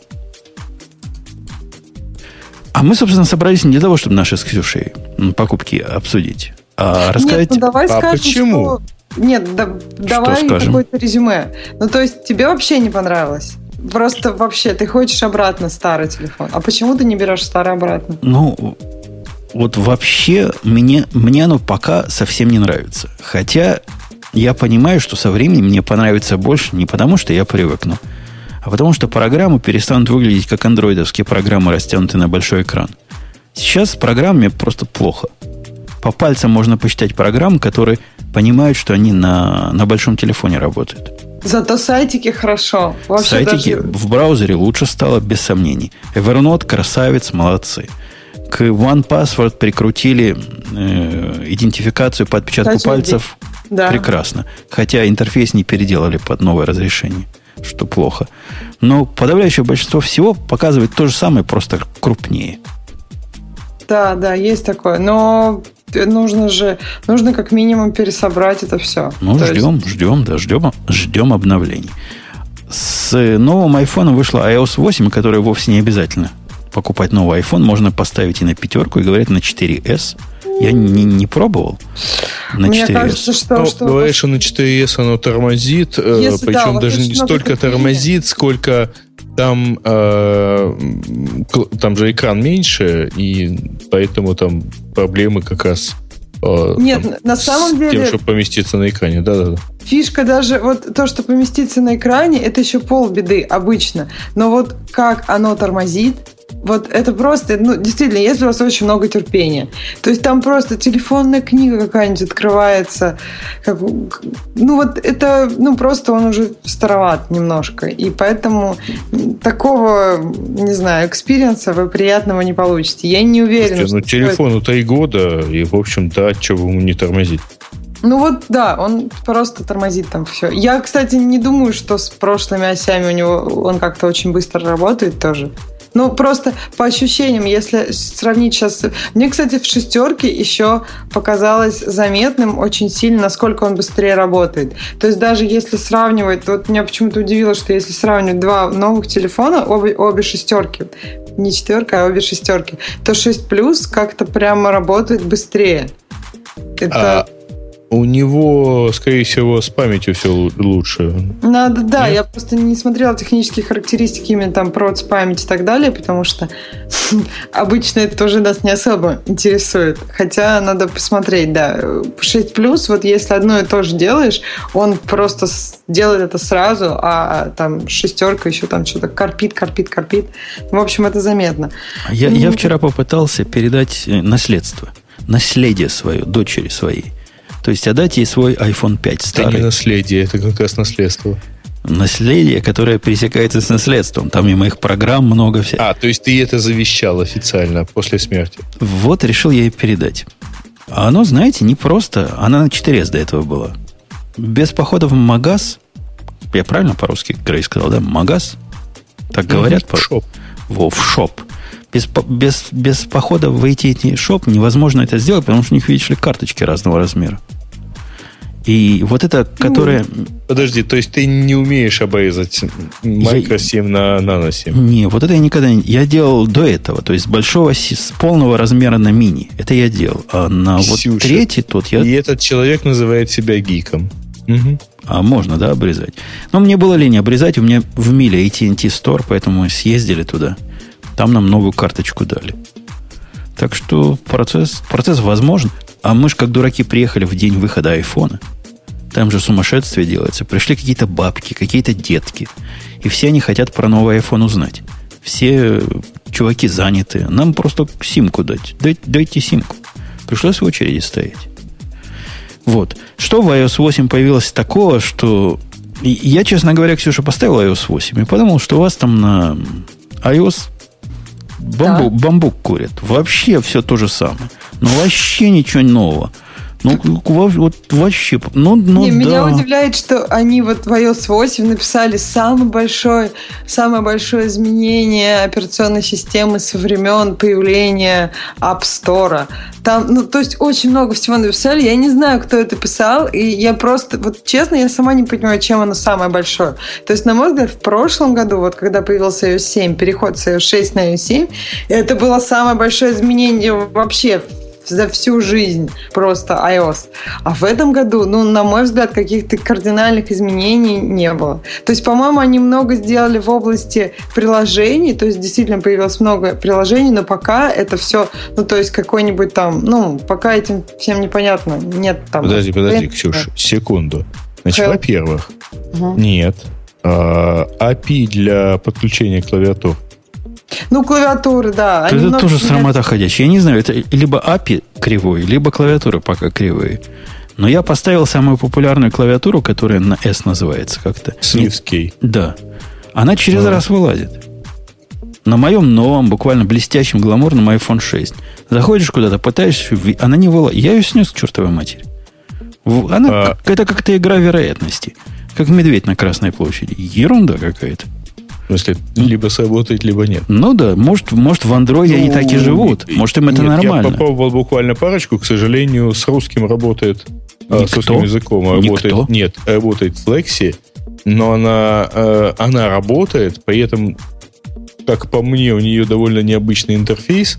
А мы, собственно, собрались не для того, чтобы наши с Ксюшей покупки обсудить, а рассказать... Нет, ну давай а скажем, почему? Что... Нет, да, давай какое-то резюме. Ну, то есть тебе вообще не понравилось? Просто вообще, ты хочешь обратно старый телефон. А почему ты не берешь старый обратно? Ну, вот вообще мне, мне оно пока совсем не нравится. Хотя я понимаю, что со временем мне понравится больше не потому, что я привыкну, а потому что программы перестанут выглядеть как андроидовские программы, растянутые на большой экран. Сейчас с программами просто плохо. По пальцам можно посчитать программы, которые понимают, что они на, на большом телефоне работают. Зато сайтики хорошо. Вообще сайтики даже... в браузере лучше стало, без сомнений. Evernote красавец, молодцы. К OnePassword прикрутили э, идентификацию по отпечатку Touch пальцев. Да. Прекрасно. Хотя интерфейс не переделали под новое разрешение, что плохо. Но подавляющее большинство всего показывает то же самое, просто крупнее. Да, да, есть такое. Но нужно же, нужно как минимум пересобрать это все. Ну, То ждем, есть... ждем, да, ждем, ждем обновлений. С новым iPhone вышла iOS 8, которая вовсе не обязательно покупать новый iPhone. Можно поставить и на пятерку, и говорят на 4S. Я не, не пробовал на Мне 4S. кажется, что... Ну, что говоришь, что на 4S оно тормозит, э, Если, причем да, даже не столько тормозит, сколько там, э, там же экран меньше, и поэтому там проблемы как раз э, Нет, там, на самом с деле... тем, чтобы поместиться на экране. Да-да-да. Фишка даже, вот то, что поместиться на экране, это еще полбеды обычно. Но вот как оно тормозит, вот это просто, ну, действительно, если у вас очень много терпения. То есть там просто телефонная книга какая-нибудь открывается. Как, ну, вот это, ну, просто он уже староват немножко. И поэтому такого, не знаю, экспириенса вы приятного не получите. Я не уверена. Слушайте, ну, телефону три года, и, в общем, да, чего ему не тормозить. Ну вот, да, он просто тормозит там все. Я, кстати, не думаю, что с прошлыми осями у него он как-то очень быстро работает тоже. Ну, просто по ощущениям, если сравнить сейчас... Мне, кстати, в шестерке еще показалось заметным очень сильно, насколько он быстрее работает. То есть даже если сравнивать... Вот меня почему-то удивило, что если сравнивать два новых телефона, обе, обе шестерки, не четверка, а обе шестерки, то 6 плюс как-то прямо работает быстрее. Это... А у него, скорее всего, с памятью все лучше. Надо, да, Нет? я просто не смотрела технические характеристики именно там про память и так далее, потому что обычно это тоже нас не особо интересует. Хотя надо посмотреть, да. 6 плюс, вот если одно и то же делаешь, он просто делает это сразу, а там шестерка еще там что-то корпит, корпит, корпит. В общем, это заметно. Я, я вчера попытался передать э, наследство, наследие свое дочери своей. То есть отдать ей свой iPhone 5 старый. Это не наследие, это как раз наследство. Наследие, которое пересекается с наследством. Там и моих программ много всяких. А, то есть ты это завещал официально после смерти. Вот решил я ей передать. А оно, знаете, не просто. Она на 4S до этого была. Без похода в магаз, я правильно по-русски Грей сказал, да? Магаз? Так говорят? В шоп. Во, в шоп. Без, без, без похода в AT&T шоп невозможно это сделать, потому что у них, видишь ли, карточки разного размера. И вот это, которая... Подожди, то есть ты не умеешь обрезать микро 7 на нано 7? Не, вот это я никогда не... Я делал до этого, то есть с большого, с полного размера на мини. Это я делал. А на Ксюша, вот третий тот я... И этот человек называет себя гиком. Угу. А можно, да, обрезать? Но мне было лень обрезать, у меня в миле AT&T Store, поэтому мы съездили туда. Там нам новую карточку дали. Так что процесс, процесс возможен. А мы же как дураки приехали в день выхода айфона. Там же сумасшествие делается. Пришли какие-то бабки, какие-то детки. И все они хотят про новый iPhone узнать. Все чуваки заняты. Нам просто симку дать. Дайте, дайте симку. Пришлось в очереди стоять. Вот. Что в iOS 8 появилось такого, что... Я, честно говоря, Ксюша, поставил iOS 8 и подумал, что у вас там на iOS бамбук, да. бамбук курят. Вообще все то же самое. Но вообще ничего нового. Ну, вот вообще, ну, ну Не, да. Меня удивляет, что они вот в iOS 8 написали самое большое, самое большое изменение операционной системы со времен появления App Store. Там, ну, то есть очень много всего написали. Я не знаю, кто это писал, и я просто, вот честно, я сама не понимаю, чем оно самое большое. То есть, на мой взгляд, в прошлом году, вот когда появился iOS 7, переход с iOS 6 на iOS 7, это было самое большое изменение вообще за всю жизнь просто iOS. А в этом году, ну, на мой взгляд, каких-то кардинальных изменений не было. То есть, по-моему, они много сделали в области приложений, то есть действительно появилось много приложений, но пока это все, ну, то есть какой-нибудь там, ну, пока этим всем непонятно, нет там... Подожди, подожди, Ксюш, секунду. Значит, во-первых, угу. нет. А, API для подключения клавиатур ну, клавиатуры, да. Это Они тоже срамота ходячая. Я не знаю, это либо API кривой, либо клавиатура пока кривые. Но я поставил самую популярную клавиатуру, которая на S называется как-то. Свифский. Да. Она через а. раз вылазит. На моем новом, буквально блестящем, гламурном iPhone 6. Заходишь куда-то, пытаешься, она не вылазит. Я ее снес к чертовой матери. Она, а... Это как-то игра вероятности. Как медведь на Красной площади. Ерунда какая-то. В смысле, либо сработает, либо нет. Ну да, может, может в андроиде ну, они так и живут. Может, им это нет, нормально. Я попробовал буквально парочку. К сожалению, с русским работает, Никто? с русским языком работает. Никто? Нет, работает Flexi, но она, э, она работает, при этом, как по мне, у нее довольно необычный интерфейс,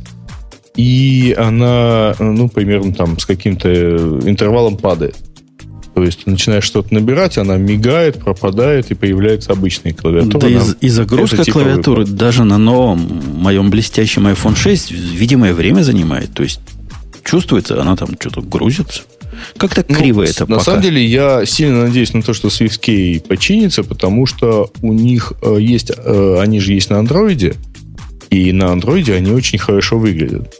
и она, ну, примерно там с каким-то интервалом падает. То есть начинаешь что-то набирать, она мигает, пропадает и появляется обычная клавиатура. Да и, и загрузка клавиатуры выпад. даже на новом моем блестящем iPhone 6 видимое время занимает. То есть чувствуется, она там что-то грузится. Как так ну, криво это На пока? самом деле, я сильно надеюсь на то, что SwiftKey починится, потому что у них э, есть, э, они же есть на андроиде, И на андроиде они очень хорошо выглядят.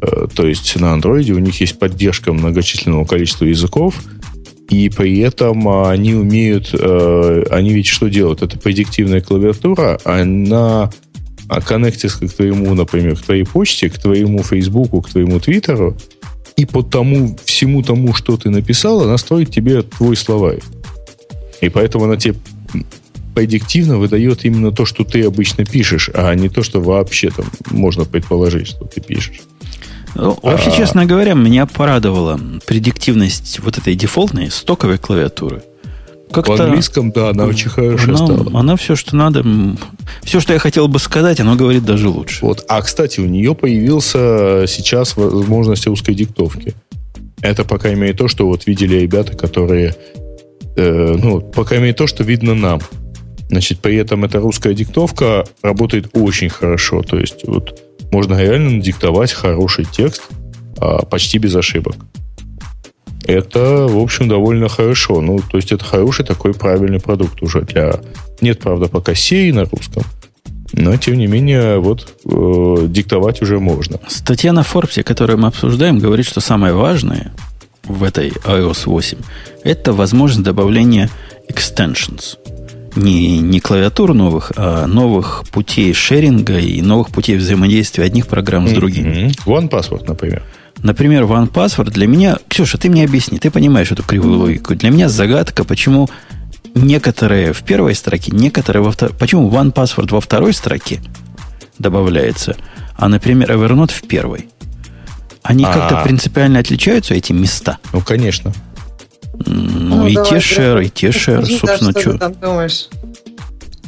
Э, то есть на андроиде у них есть поддержка многочисленного количества языков, и при этом они умеют, э, они ведь что делают? Это предиктивная клавиатура, она коннектится к твоему, например, к твоей почте, к твоему Фейсбуку, к твоему Твиттеру, и по тому, всему тому, что ты написал, она строит тебе твой словарь. И поэтому она тебе предиктивно выдает именно то, что ты обычно пишешь, а не то, что вообще там можно предположить, что ты пишешь. Ну, вообще, а... честно говоря, меня порадовала предиктивность вот этой дефолтной стоковой клавиатуры. Как-то, В английском, да, она очень хорошо она, стала. Она все, что надо, все, что я хотел бы сказать, она говорит даже лучше. Вот. А, кстати, у нее появился сейчас возможность русской диктовки. Это пока имеет то, что вот видели ребята, которые... Э, ну, пока имеет то, что видно нам. Значит, при этом эта русская диктовка работает очень хорошо. То есть вот можно реально диктовать хороший текст а, почти без ошибок. Это, в общем, довольно хорошо. Ну, то есть это хороший такой правильный продукт уже для... Нет, правда, пока сей на русском, но, тем не менее, вот э, диктовать уже можно. Статья на Forbes, которую мы обсуждаем, говорит, что самое важное в этой iOS 8 это возможность добавления extensions не, не клавиатур новых, а новых путей шеринга и новых путей взаимодействия одних программ с другими. One Password, например. Например, One Password для меня... Ксюша, ты мне объясни, ты понимаешь эту кривую логику. Для меня загадка, почему некоторые в первой строке, некоторые во второй... Почему One Password во второй строке добавляется, а, например, Evernote в первой? Они А-а-а. как-то принципиально отличаются, эти места? Ну, конечно. Ну, ну и те шер, и те шер, собственно, что. Ты там думаешь?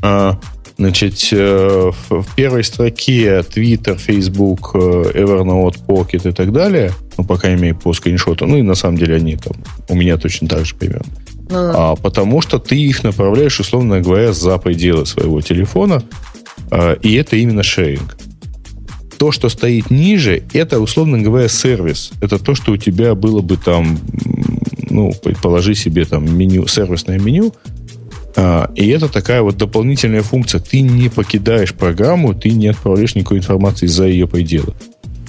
А, значит, э, в первой строке Twitter, Facebook, э, Evernote, Pocket и так далее, ну, пока имею по скриншоту, ну, и на самом деле они там у меня точно так же примерно. Ну, а, потому что ты их направляешь, условно говоря, за пределы своего телефона, а, и это именно шеринг. То, что стоит ниже, это, условно говоря, сервис. Это то, что у тебя было бы там ну, положи себе там меню, сервисное меню, а, и это такая вот дополнительная функция. Ты не покидаешь программу, ты не отправляешь никакой информации за ее пределы.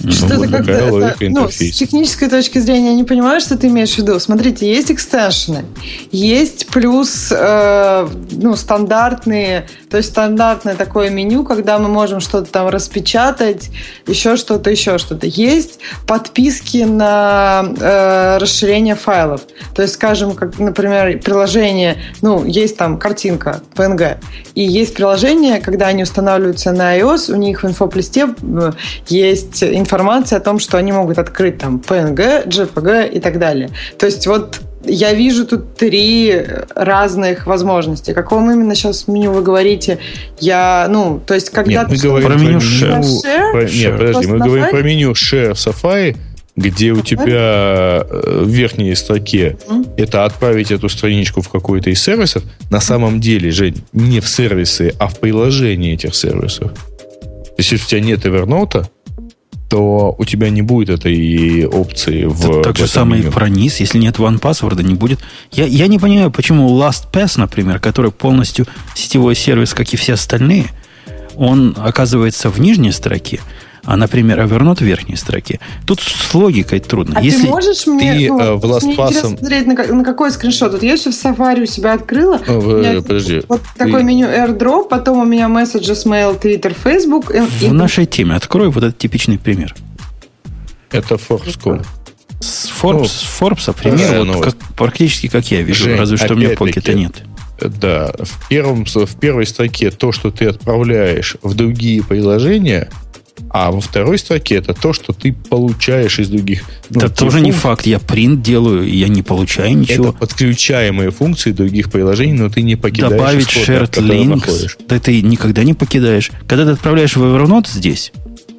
Что ну, это как ну, с технической точки зрения я не понимаю, что ты имеешь в виду. Смотрите, есть экстеншены, есть плюс э, ну, стандартные, то есть стандартное такое меню, когда мы можем что-то там распечатать, еще что-то, еще что-то. Есть подписки на э, расширение файлов. То есть, скажем, как, например, приложение, ну, есть там картинка PNG, и есть приложение, когда они устанавливаются на iOS, у них в инфоплесте э, есть информация информация о том, что они могут открыть там PNG, JPG и так далее. То есть вот я вижу тут три разных возможности. Каком именно сейчас меню вы говорите? Я, ну, то есть когда нет, мы говорим про меню Share. share? Про, нет, подожди, мы говорим про меню Share Safari, где у тебя э, в верхней строке mm-hmm. это отправить эту страничку в какой-то из сервисов. На самом деле, Жень, не в сервисы, а в приложение этих сервисов. То есть, если у тебя нет Evernote, то у тебя не будет этой опции в Так, так же самое и про низ. Если нет OnePassword, не будет. Я, я не понимаю, почему LastPass, например, который полностью сетевой сервис, как и все остальные, он оказывается в нижней строке, а, например, Evernote в верхней строке. Тут с логикой трудно. А Если ты можешь мне, ты, ну, э, в мне интересно смотреть, на, на какой скриншот? Вот я сейчас в Safari у себя открыла. О, в, меня, подожди. Вот ты... такое меню AirDrop, потом у меня Messages, Mail, Twitter, Facebook. В и... нашей теме открой вот этот типичный пример. Это Forbes.com. С Forbes, ну, Forbes пример вот как, практически как я вижу, Жень, разве что у меня покета нет. Да, в, первом, в первой строке то, что ты отправляешь в другие приложения – а во второй строке это то, что ты получаешь из других. Ну, это тоже функций. не факт. Я принт делаю, и я не получаю ничего. Это подключаемые функции других приложений, но ты не покидаешь Добавить shared links, да ты никогда не покидаешь. Когда ты отправляешь в Evernote здесь,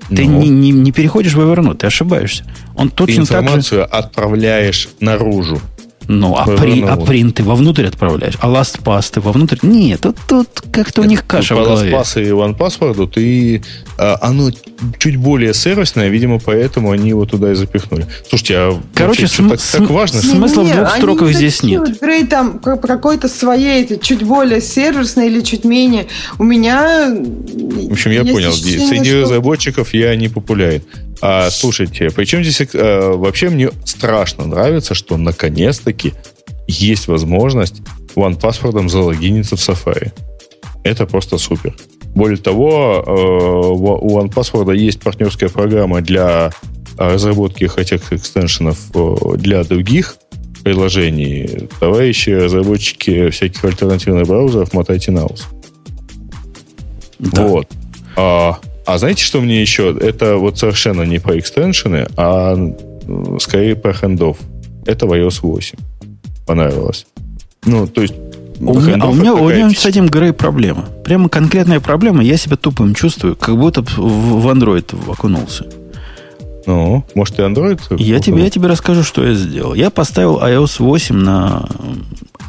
ты ну. не, не, не переходишь в Evernote, ты ошибаешься. Он точно ты информацию так же... отправляешь наружу. Ну, а, при, а принт ты вовнутрь отправляешь, а LastPass ты вовнутрь... Нет, тут, тут как-то у них каша по в голове. LastPass и OnePassword ты, а, оно чуть более сервисное, видимо, поэтому они его туда и запихнули. Слушайте, а Короче, вообще, см- так, см- так важно? см- Смысла в двух строках здесь нет. Грей, там какой-то своей, это чуть более сервисной или чуть менее. У меня... В общем, я понял. ощущение, Среди что- разработчиков я не популярен. А, слушайте, причем здесь э, вообще мне страшно нравится, что наконец-таки есть возможность OnePassword залогиниться в Safari. Это просто супер. Более того, э, у OnePassword есть партнерская программа для разработки этих экстеншенов э, для других приложений. Товарищи разработчики всяких альтернативных браузеров, мотайте на ус. Да. Вот. А, а знаете, что мне еще? Это вот совершенно не про экстеншены, а скорее про хендов. Это в iOS 8. Понравилось. Ну, то есть... У меня, а у меня, у меня с этим Грей проблема. Прямо конкретная проблема. Я себя тупым чувствую, как будто в в Android окунулся. Ну, может, и Android? Я тебе, я тебе расскажу, что я сделал. Я поставил iOS 8 на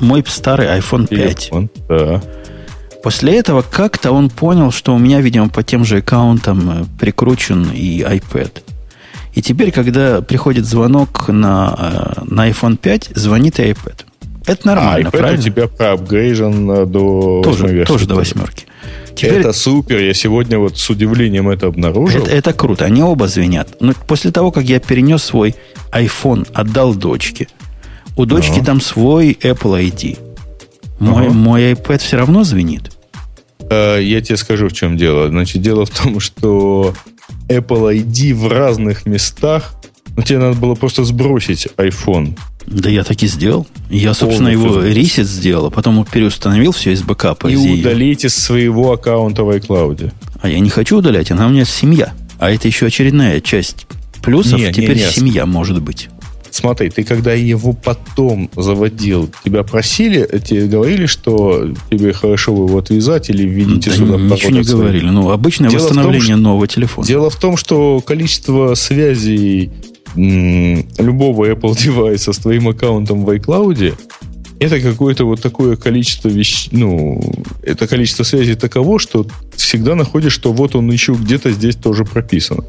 мой старый iPhone 5. Телефон. Да. После этого как-то он понял, что у меня, видимо, по тем же аккаунтам э, прикручен и iPad. И теперь, когда приходит звонок на, э, на iPhone 5, звонит и iPad. Это нормально, а, iPad правильно? у тебя проапгрейжен э, до тоже, версии. тоже до восьмерки. Теперь Это супер. Я сегодня вот с удивлением это обнаружил. это, это круто. Они оба звенят. Но после того, как я перенес свой iPhone, отдал дочке, у дочки Ага. там свой Apple ID. Мой, Ага. мой iPad все равно звенит. Э, Я тебе скажу, в чем дело. Значит, дело в том, что Apple ID в разных местах. Ну, тебе надо было просто сбросить iPhone. Да я так и сделал. Я, собственно, Полностью его ресет сделал, а потом переустановил все из бэкапа. И из удалить из своего аккаунта в iCloud. А я не хочу удалять, она у меня семья. А это еще очередная часть плюсов. Не, не, Теперь не. семья может быть. Смотри, ты когда его потом заводил, тебя просили, тебе говорили, что тебе хорошо его отвязать или введите Да сюда ничего не говорили. Ну, обычное Дело том, восстановление что- нового телефона. Дело в том, что количество связей м, любого Apple девайса с твоим аккаунтом в iCloud это какое-то вот такое количество вещ... ну, это количество связей таково, что всегда находишь, что вот он еще где-то здесь тоже прописан.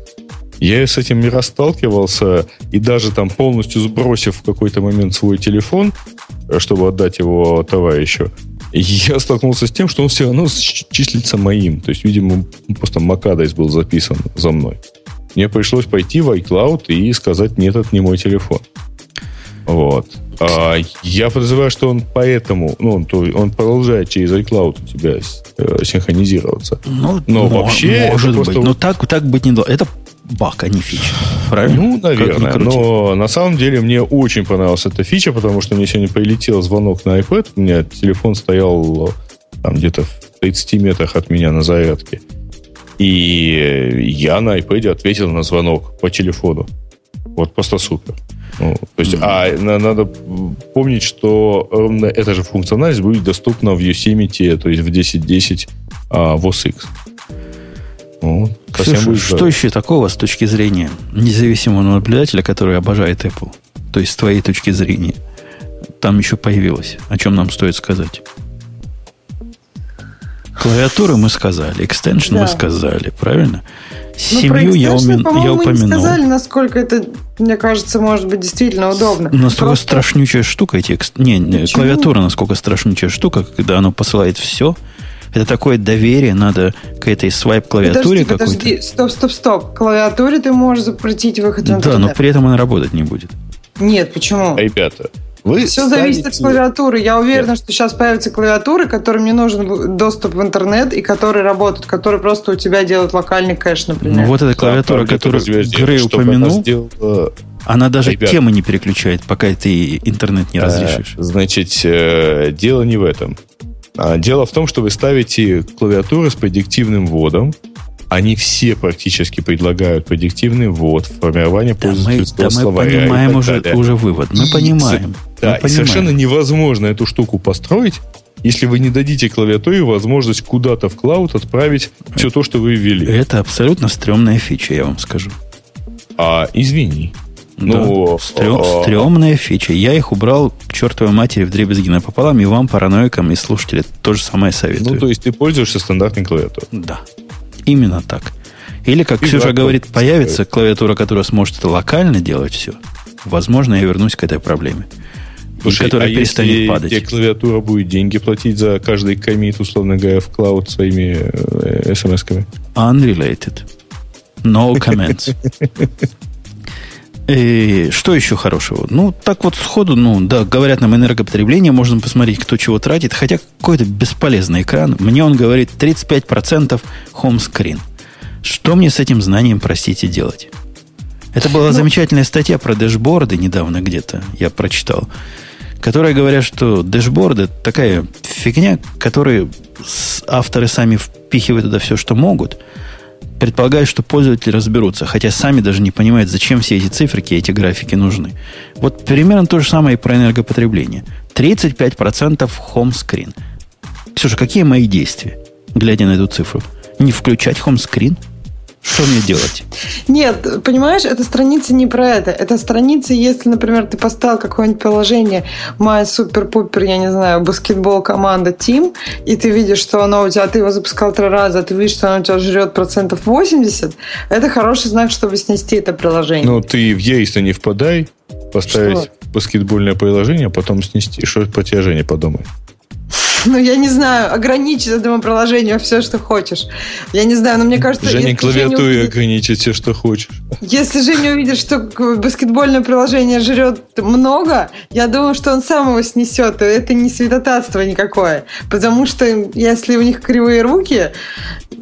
Я с этим не раз сталкивался, и даже там полностью сбросив в какой-то момент свой телефон, э, чтобы отдать его товарищу, я столкнулся с тем, что он все равно числится моим. То есть, видимо, просто Макадайс был записан за мной. Мне пришлось пойти в iCloud и сказать, нет, это не мой телефон. Вот. А я подозреваю, что он поэтому, ну, он, он продолжает через iCloud у тебя э, синхронизироваться. Ну, Но вообще может просто быть. Но так, так быть не должно. Это баг, а не фича. Правильно? Ну, наверное. Но на самом деле мне очень понравилась эта фича, потому что мне сегодня прилетел звонок на iPad. У меня телефон стоял э, там где-то в 30 метрах от меня на зарядке. И я на iPad ответил на звонок по телефону. Вот просто супер. Ну, то есть, а на- надо помнить, что ровно эта же функциональность будет доступна в Yosemite, то есть в 10.10 а, в OS X. Ну, Ксюша, что еще такого с точки зрения независимого наблюдателя, который обожает Apple? То есть с твоей точки зрения. Там еще появилось. О чем нам стоит сказать? Клавиатуры мы сказали, экстеншн мы Да. сказали, правильно? Ну, про Семью я, экстеншн, умен- я по-моему, мы упомянул. сказали, насколько это, мне кажется, может быть действительно удобно. Настолько Просто- страшнючая штука эти Не, не, клавиатура насколько страшнючая штука, когда она посылает все. Это такое доверие, надо к этой свайп-клавиатуре Подожди, какой-то. подожди, стоп, стоп, стоп. Клавиатуре ты можешь запретить выход Да, интернет. но при этом она работать не будет. Нет, почему? Ребята, вы Все зависит от клавиатуры. Я уверена, что сейчас появятся клавиатуры, которым не нужен доступ в интернет и которые работают, которые просто у тебя делают локальный кэш, например. Ну, вот эта Да, клавиатура, правда, которую Грей чтобы она упомянул, сделала, она даже Ребят. темы не переключает, пока ты интернет не разрешишь. э, Значит, э, дело не в этом. А, Дело в том, что вы ставите клавиатуры с предиктивным вводом. Они все практически предлагают предиктивный ввод, формирование Да мы, пользовательского да мы словаря и понимаем уже, далее. уже вывод. Мы И понимаем. Да, мы и понимаем. совершенно невозможно эту штуку построить, если вы не дадите клавиатуре возможность куда-то в клауд отправить все то, что вы ввели. Это абсолютно стрёмная фича, я вам скажу. А, извини. Ну, да. Стрём, а... стрёмная фича. Я их убрал к чертовой матери в дребезги напополам, и вам, параноикам и слушателям, то же самое советую. Ну, то есть ты пользуешься стандартной клавиатурой? Да. Именно так. Или, как и Ксюша говорит, появится клавиатура, которая сможет это локально делать все. Возможно, я вернусь к этой проблеме. Слушай, которая а перестанет если падать. тебе клавиатура будет деньги платить за каждый комит, условно говоря, в клауд своими э, смс-ками? Unrelated. No comments. И что еще хорошего? Ну, так вот сходу, ну, да, говорят нам энергопотребление, можно посмотреть, кто чего тратит, хотя какой-то бесполезный экран. Мне он говорит 35% home screen. Что мне с этим знанием, простите, делать? Это была ну, замечательная статья про дэшборды недавно где-то, я прочитал, которая говорят, что дэшборды такая фигня, которые авторы сами впихивают туда все, что могут – предполагаю, что пользователи разберутся, хотя сами даже не понимают, зачем все эти циферки, эти графики нужны. Вот примерно то же самое и про энергопотребление. 35% home screen. Слушай, какие мои действия, глядя на эту цифру? Не включать screen – что мне делать? Нет, понимаешь, эта страница не про это. Это страница, если, например, ты поставил какое-нибудь приложение My Super Pupper, я не знаю, баскетбол команда Team, и ты видишь, что оно у тебя, ты его запускал три раза, а ты видишь, что оно у тебя жрет процентов 80, это хороший знак, чтобы снести это приложение. Ну, ты в ейс не впадай, поставить что? баскетбольное приложение, а потом снести. Что Женя подумает? ну, я не знаю, ограничить этому приложению все, что хочешь. Я не знаю, но мне кажется... Женя клавиатуре увидит... ограничить все, что хочешь. Если Женя увидит, что баскетбольное приложение жрет много, я думаю, что он сам его снесет. И это не святотатство никакое. Потому что если у них кривые руки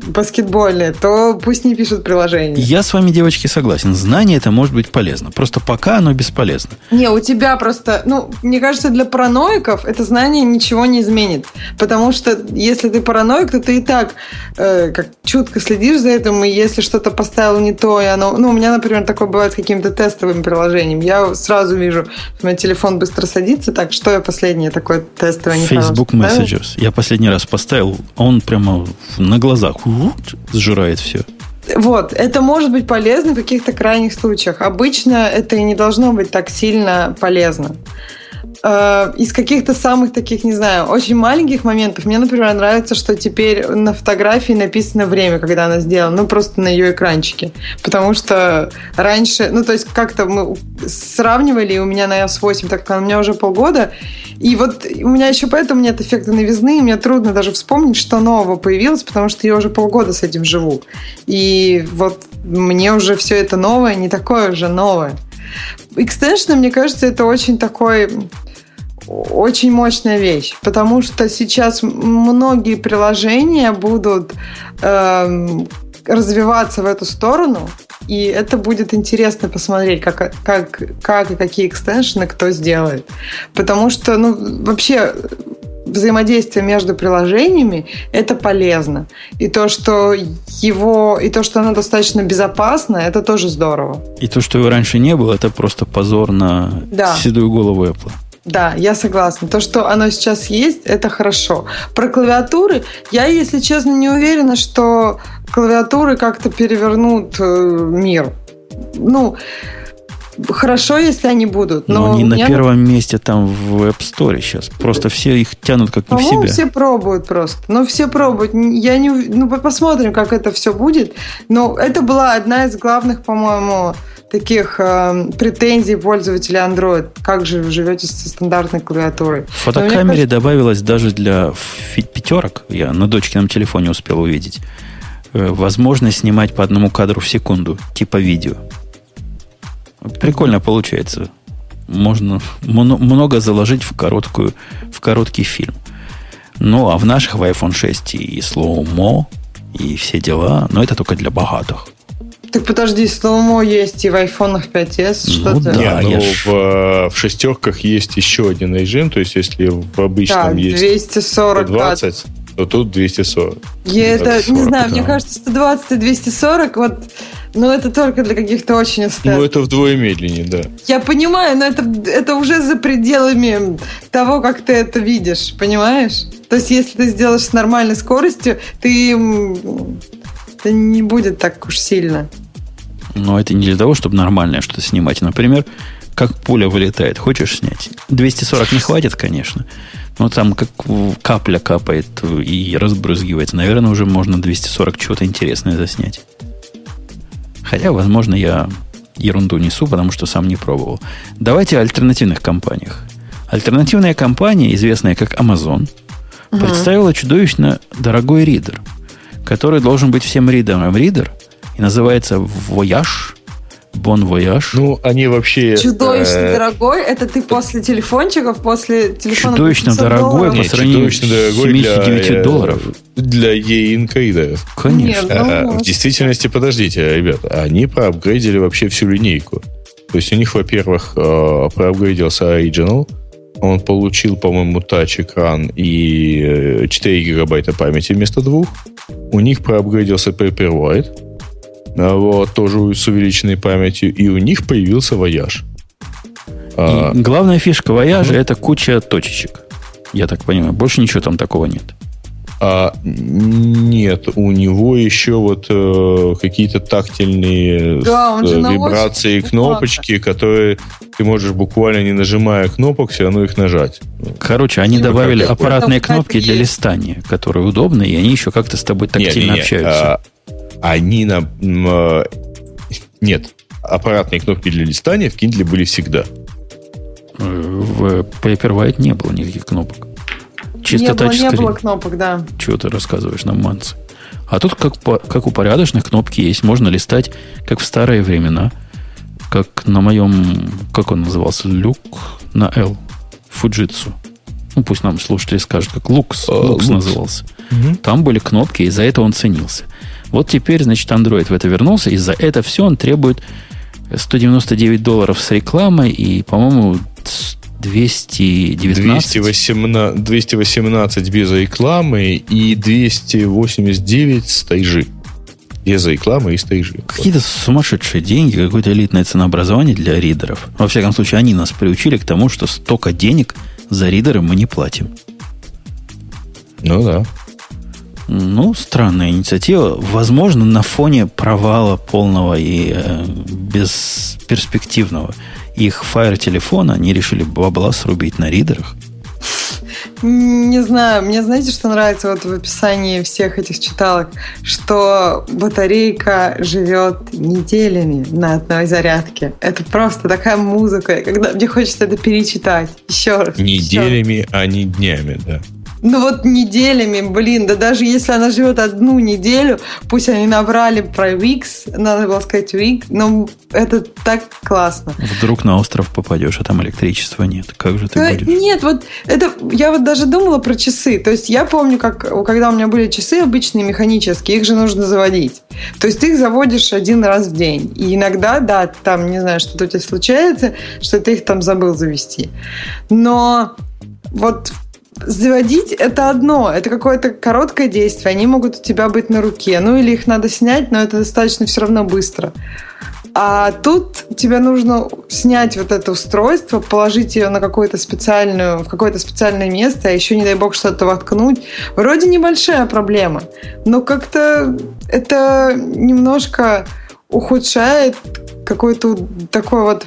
баскетбольные, то пусть не пишут приложение. Я с вами, девочки, согласен. Знание это может быть полезно. Просто пока оно бесполезно. Не, у тебя просто... Ну, мне кажется, для параноиков это знание ничего не изменит. Потому что если ты параноик, то ты и так э, как чутко следишь за этим, и если что-то поставил не то, и оно... Ну, у меня, например, такое бывает с каким-то тестовым приложением. Я сразу вижу, что мой телефон быстро садится, так что я последнее такое тестовое не Facebook Messages. Я последний раз поставил, а он прямо на глазах сжирает все. Вот, это может быть полезно в каких-то крайних случаях. Обычно это не должно быть так сильно полезно. Э, из каких-то самых таких, не знаю, очень маленьких моментов, мне, например, нравится, что теперь на фотографии написано время, когда она сделана, ну, просто на ее экранчике. Потому что раньше, ну, то есть как-то мы сравнивали, у меня на iOS 8, так как у меня уже полгода, и вот у меня еще поэтому нет эффекта новизны, и мне трудно даже вспомнить, что нового появилось, потому что я уже полгода с этим живу. И вот мне уже все это новое, не такое уже новое. Экстеншн, мне кажется, это очень такой очень мощная вещь, потому что сейчас многие приложения будут э, развиваться в эту сторону, и это будет интересно посмотреть, как, как, как и какие экстеншены кто сделает. Потому что, ну, вообще взаимодействие между приложениями это полезно. И то, что его, и то, что оно достаточно безопасно, это тоже здорово. И то, что его раньше не было, это просто позор на да. седую голову Apple. Да, я согласна. То, что оно сейчас есть, это хорошо. Про клавиатуры я, если честно, не уверена, что клавиатуры как-то перевернут э, мир. Ну, хорошо, если они будут. Но, но они на первом месте там в App Store сейчас. Просто все их тянут как не в себя. все пробуют просто. Ну, все пробуют. Я не... Ну, посмотрим, как это все будет. Но это была одна из главных, по-моему, таких э, претензий пользователей Android. Как же вы живете со стандартной клавиатурой? В фотокамере кажется... добавилось даже для пятерок. Я на дочкином телефоне успел увидеть. Э, возможность снимать по одному кадру в секунду, типа видео. Прикольно получается. Можно много заложить в, короткую, в короткий фильм. Ну, а в наших в iPhone 6 и slow-mo, и все дела, но это только для богатых. Так подожди, слоумо есть и в iPhone 5s, ну, что-то. Да, ну, в, э, в шестерках есть еще один режим, то есть если в обычном так, есть 240 120, то тут 240. Я это, 40, не знаю, да. мне кажется, 120 и 240, вот, ну, это только для каких-то очень эстетов. Ну, это вдвое медленнее, да. Я понимаю, но это, это уже за пределами того, как ты это видишь, понимаешь? То есть, если ты сделаешь с нормальной скоростью, ты это не будет так уж сильно. Но это не для того, чтобы нормальное что-то снимать. Например, как пуля вылетает. Хочешь снять? 240 не хватит, конечно. Но там как капля капает и разбрызгивается. Наверное, уже можно 240 чего-то интересное заснять. Хотя, возможно, я ерунду несу, потому что сам не пробовал. Давайте о альтернативных компаниях. Альтернативная компания, известная как Amazon, угу. представила чудовищно дорогой ридер, который должен быть всем ридером ридер, и называется Voyage Бон Вояж. Ну, они вообще... Чудовищно э... дорогой. Это ты после телефончиков, после телефона... Чудовищно дорогой долларов. по сравнению с 79 для, долларов. Для e-инкейда. Конечно. Нет, ну, а, в действительности, подождите, ребята, они проапгрейдили вообще всю линейку. То есть у них, во-первых, э, проапгрейдился Original, он получил, по-моему, тач-экран и 4 э, гигабайта памяти вместо двух. У них проапгрейдился Paperwhite, вот, тоже с увеличенной памятью, и у них появился вояж. А, главная фишка вояжа это куча точечек. Я так понимаю. Больше ничего там такого нет. А, нет, у него еще вот э, какие-то тактильные да, с, вибрации и кнопочки, которые ты можешь буквально не нажимая кнопок, все равно их нажать. Короче, они ну, добавили аппаратные кнопки для листания, которые удобны, и они еще как-то с тобой тактильно не, не, не. общаются. А, они на... Э, нет, аппаратные кнопки для листания в Kindle были всегда. В Paperwhite не было никаких кнопок. Чисто не было, не было кнопок, да. Чего ты рассказываешь нам, Манцы? А тут, как, по, как у порядочных, кнопки есть. Можно листать, как в старые времена. Как на моем, как он назывался, люк на L. Фуджитсу. Ну, пусть нам слушатели скажут, как Лукс, uh, Лукс назывался. Угу. Там были кнопки, и за это он ценился. Вот теперь, значит, Android в это вернулся, и за это все он требует 199 долларов с рекламой и, по-моему, 219. 218, 218 без рекламы и 289 с тайжи. Без рекламы и с тайжи. Какие-то сумасшедшие деньги, какое-то элитное ценообразование для ридеров. Во всяком случае, они нас приучили к тому, что столько денег за ридеры мы не платим. Ну да. Ну, странная инициатива. Возможно, на фоне провала полного и э, бесперспективного их Fire телефона они решили бабла срубить на ридерах. Не знаю, мне знаете, что нравится вот в описании всех этих читалок, что батарейка живет неделями на одной зарядке. Это просто такая музыка, когда мне хочется это перечитать еще раз. Неделями, еще. а не днями, да. Ну вот неделями, блин, да даже если она живет одну неделю, пусть они набрали про Викс, надо было сказать Вик, но это так классно. Вдруг на остров попадешь, а там электричества нет. Как же ты да, будешь? Нет, вот это, я вот даже думала про часы. То есть я помню, как когда у меня были часы обычные механические, их же нужно заводить. То есть ты их заводишь один раз в день. И иногда, да, там, не знаю, что-то у тебя случается, что ты их там забыл завести. Но вот Заводить это одно, это какое-то короткое действие. Они могут у тебя быть на руке. Ну или их надо снять, но это достаточно все равно быстро. А тут тебе нужно снять вот это устройство, положить ее на какое-то специальную, в какое-то специальное место, а еще, не дай бог, что-то воткнуть. Вроде небольшая проблема, но как-то это немножко ухудшает какое-то такое вот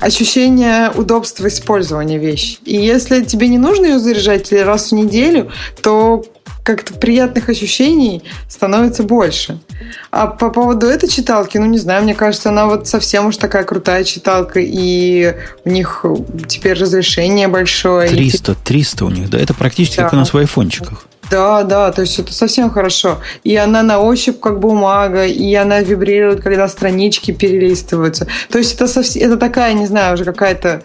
ощущение удобства использования вещи. И если тебе не нужно ее заряжать раз в неделю, то как-то приятных ощущений становится больше. А по поводу этой читалки, ну не знаю, мне кажется, она вот совсем уж такая крутая читалка, и у них теперь разрешение большое. 300, 300 у них, да? Это практически да. как у нас в айфончиках. Да, да, то есть это совсем хорошо. И она на ощупь как бумага, и она вибрирует, когда странички перелистываются. То есть это, совсем, это такая, не знаю, уже какая-то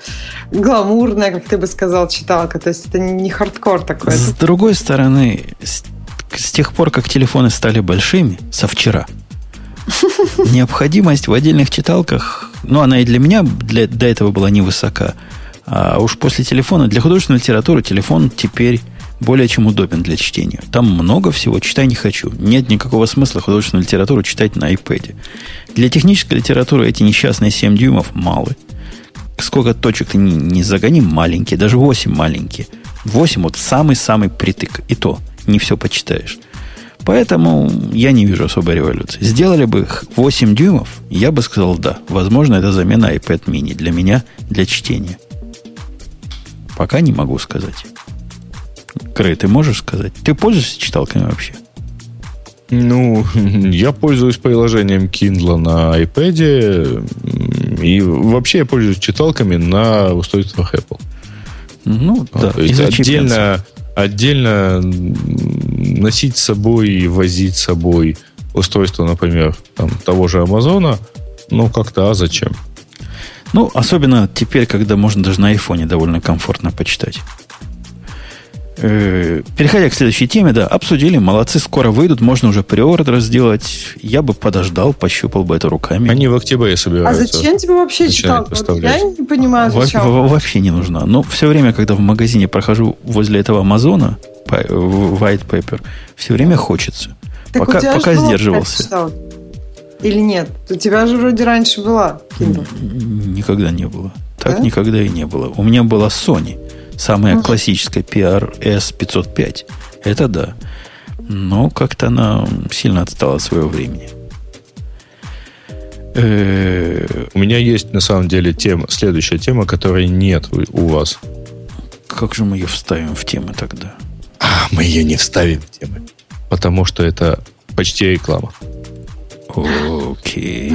гламурная, как ты бы сказал, читалка. То есть это не хардкор такой. С другой стороны, с, с тех пор, как телефоны стали большими, со вчера, необходимость в отдельных читалках, ну, она и для меня для, до этого была невысока. А уж после телефона, для художественной литературы телефон теперь более чем удобен для чтения. Там много всего, читай не хочу. Нет никакого смысла художественную литературу читать на iPad. Для технической литературы эти несчастные 7 дюймов малы. Сколько точек ты не, не загони, маленькие, даже 8 маленькие. 8 вот самый-самый притык. И то не все почитаешь. Поэтому я не вижу особой революции. Сделали бы 8 дюймов, я бы сказал да. Возможно, это замена iPad mini для меня, для чтения. Пока не могу сказать. Крей, ты можешь сказать? Ты пользуешься читалками вообще? Ну, я пользуюсь приложением Kindle на iPad, и вообще я пользуюсь читалками на устройствах Apple. Ну, да. то есть отдельно, отдельно носить с собой и возить с собой устройство, например, там, того же Амазона, ну, как-то, а зачем? Ну, особенно теперь, когда можно даже на айфоне довольно комфортно почитать. Э, Переходя к следующей теме, да, обсудили, молодцы, скоро выйдут, можно уже приордер сделать. Я бы подождал, пощупал бы это руками. Они в октябре А собираются. зачем тебе вообще? Вот поставлять. я не понимаю, Во- зачем. во- вообще не нужна. Но все время, когда в магазине прохожу возле этого Амазона, в White Paper, все время хочется. Так у пока тебя же пока была сдерживался. Или нет? У тебя же вроде раньше была Kindle. Никогда не было. Так Да? никогда и не было. У меня была Sony. Самая Ага. классическая PRS 505. Это да. Но как-то она сильно отстала от своего времени. Э, У меня есть, на самом деле, тема, следующая тема, которой нет у, у вас. Как же мы ее вставим в темы тогда? А, мы ее не вставим в темы. Потому что это почти реклама. Окей.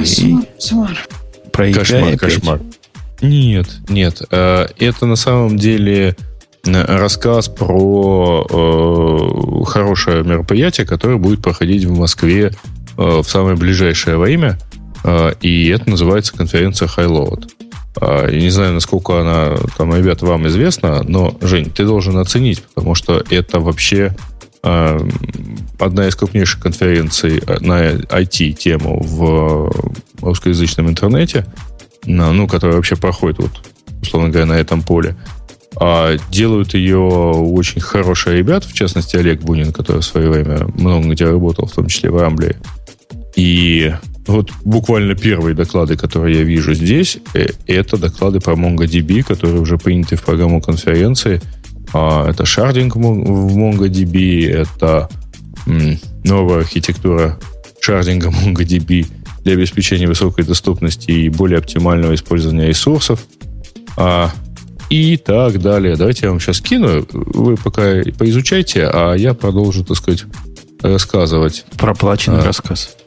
Кошмар, кошмар. Нет, нет. э, Это на самом деле э, рассказ про э, хорошее мероприятие, которое будет проходить в Москве в самое ближайшее время. И это называется конференция Highload. Я не знаю, насколько она, там, ребят, вам известна, но, Жень, ты должен оценить, потому что это вообще одна из крупнейших конференций на IT-тему в русскоязычном интернете, ну, которая вообще проходит, вот, условно говоря, на этом поле. А делают ее очень хорошие ребята, в частности, Олег Бунин, который в свое время много где работал, в том числе в Рамбле. И вот буквально первые доклады, которые я вижу здесь, э, это доклады про MongoDB, которые уже приняты в программу конференции. А, Это шардинг в Mon- в MongoDB, это новая архитектура шардинга MongoDB для обеспечения высокой доступности и более оптимального использования ресурсов. А, и так далее. Давайте я вам сейчас кину. Вы пока поизучайте, а я продолжу, так сказать, рассказывать. Проплаченный А. рассказ.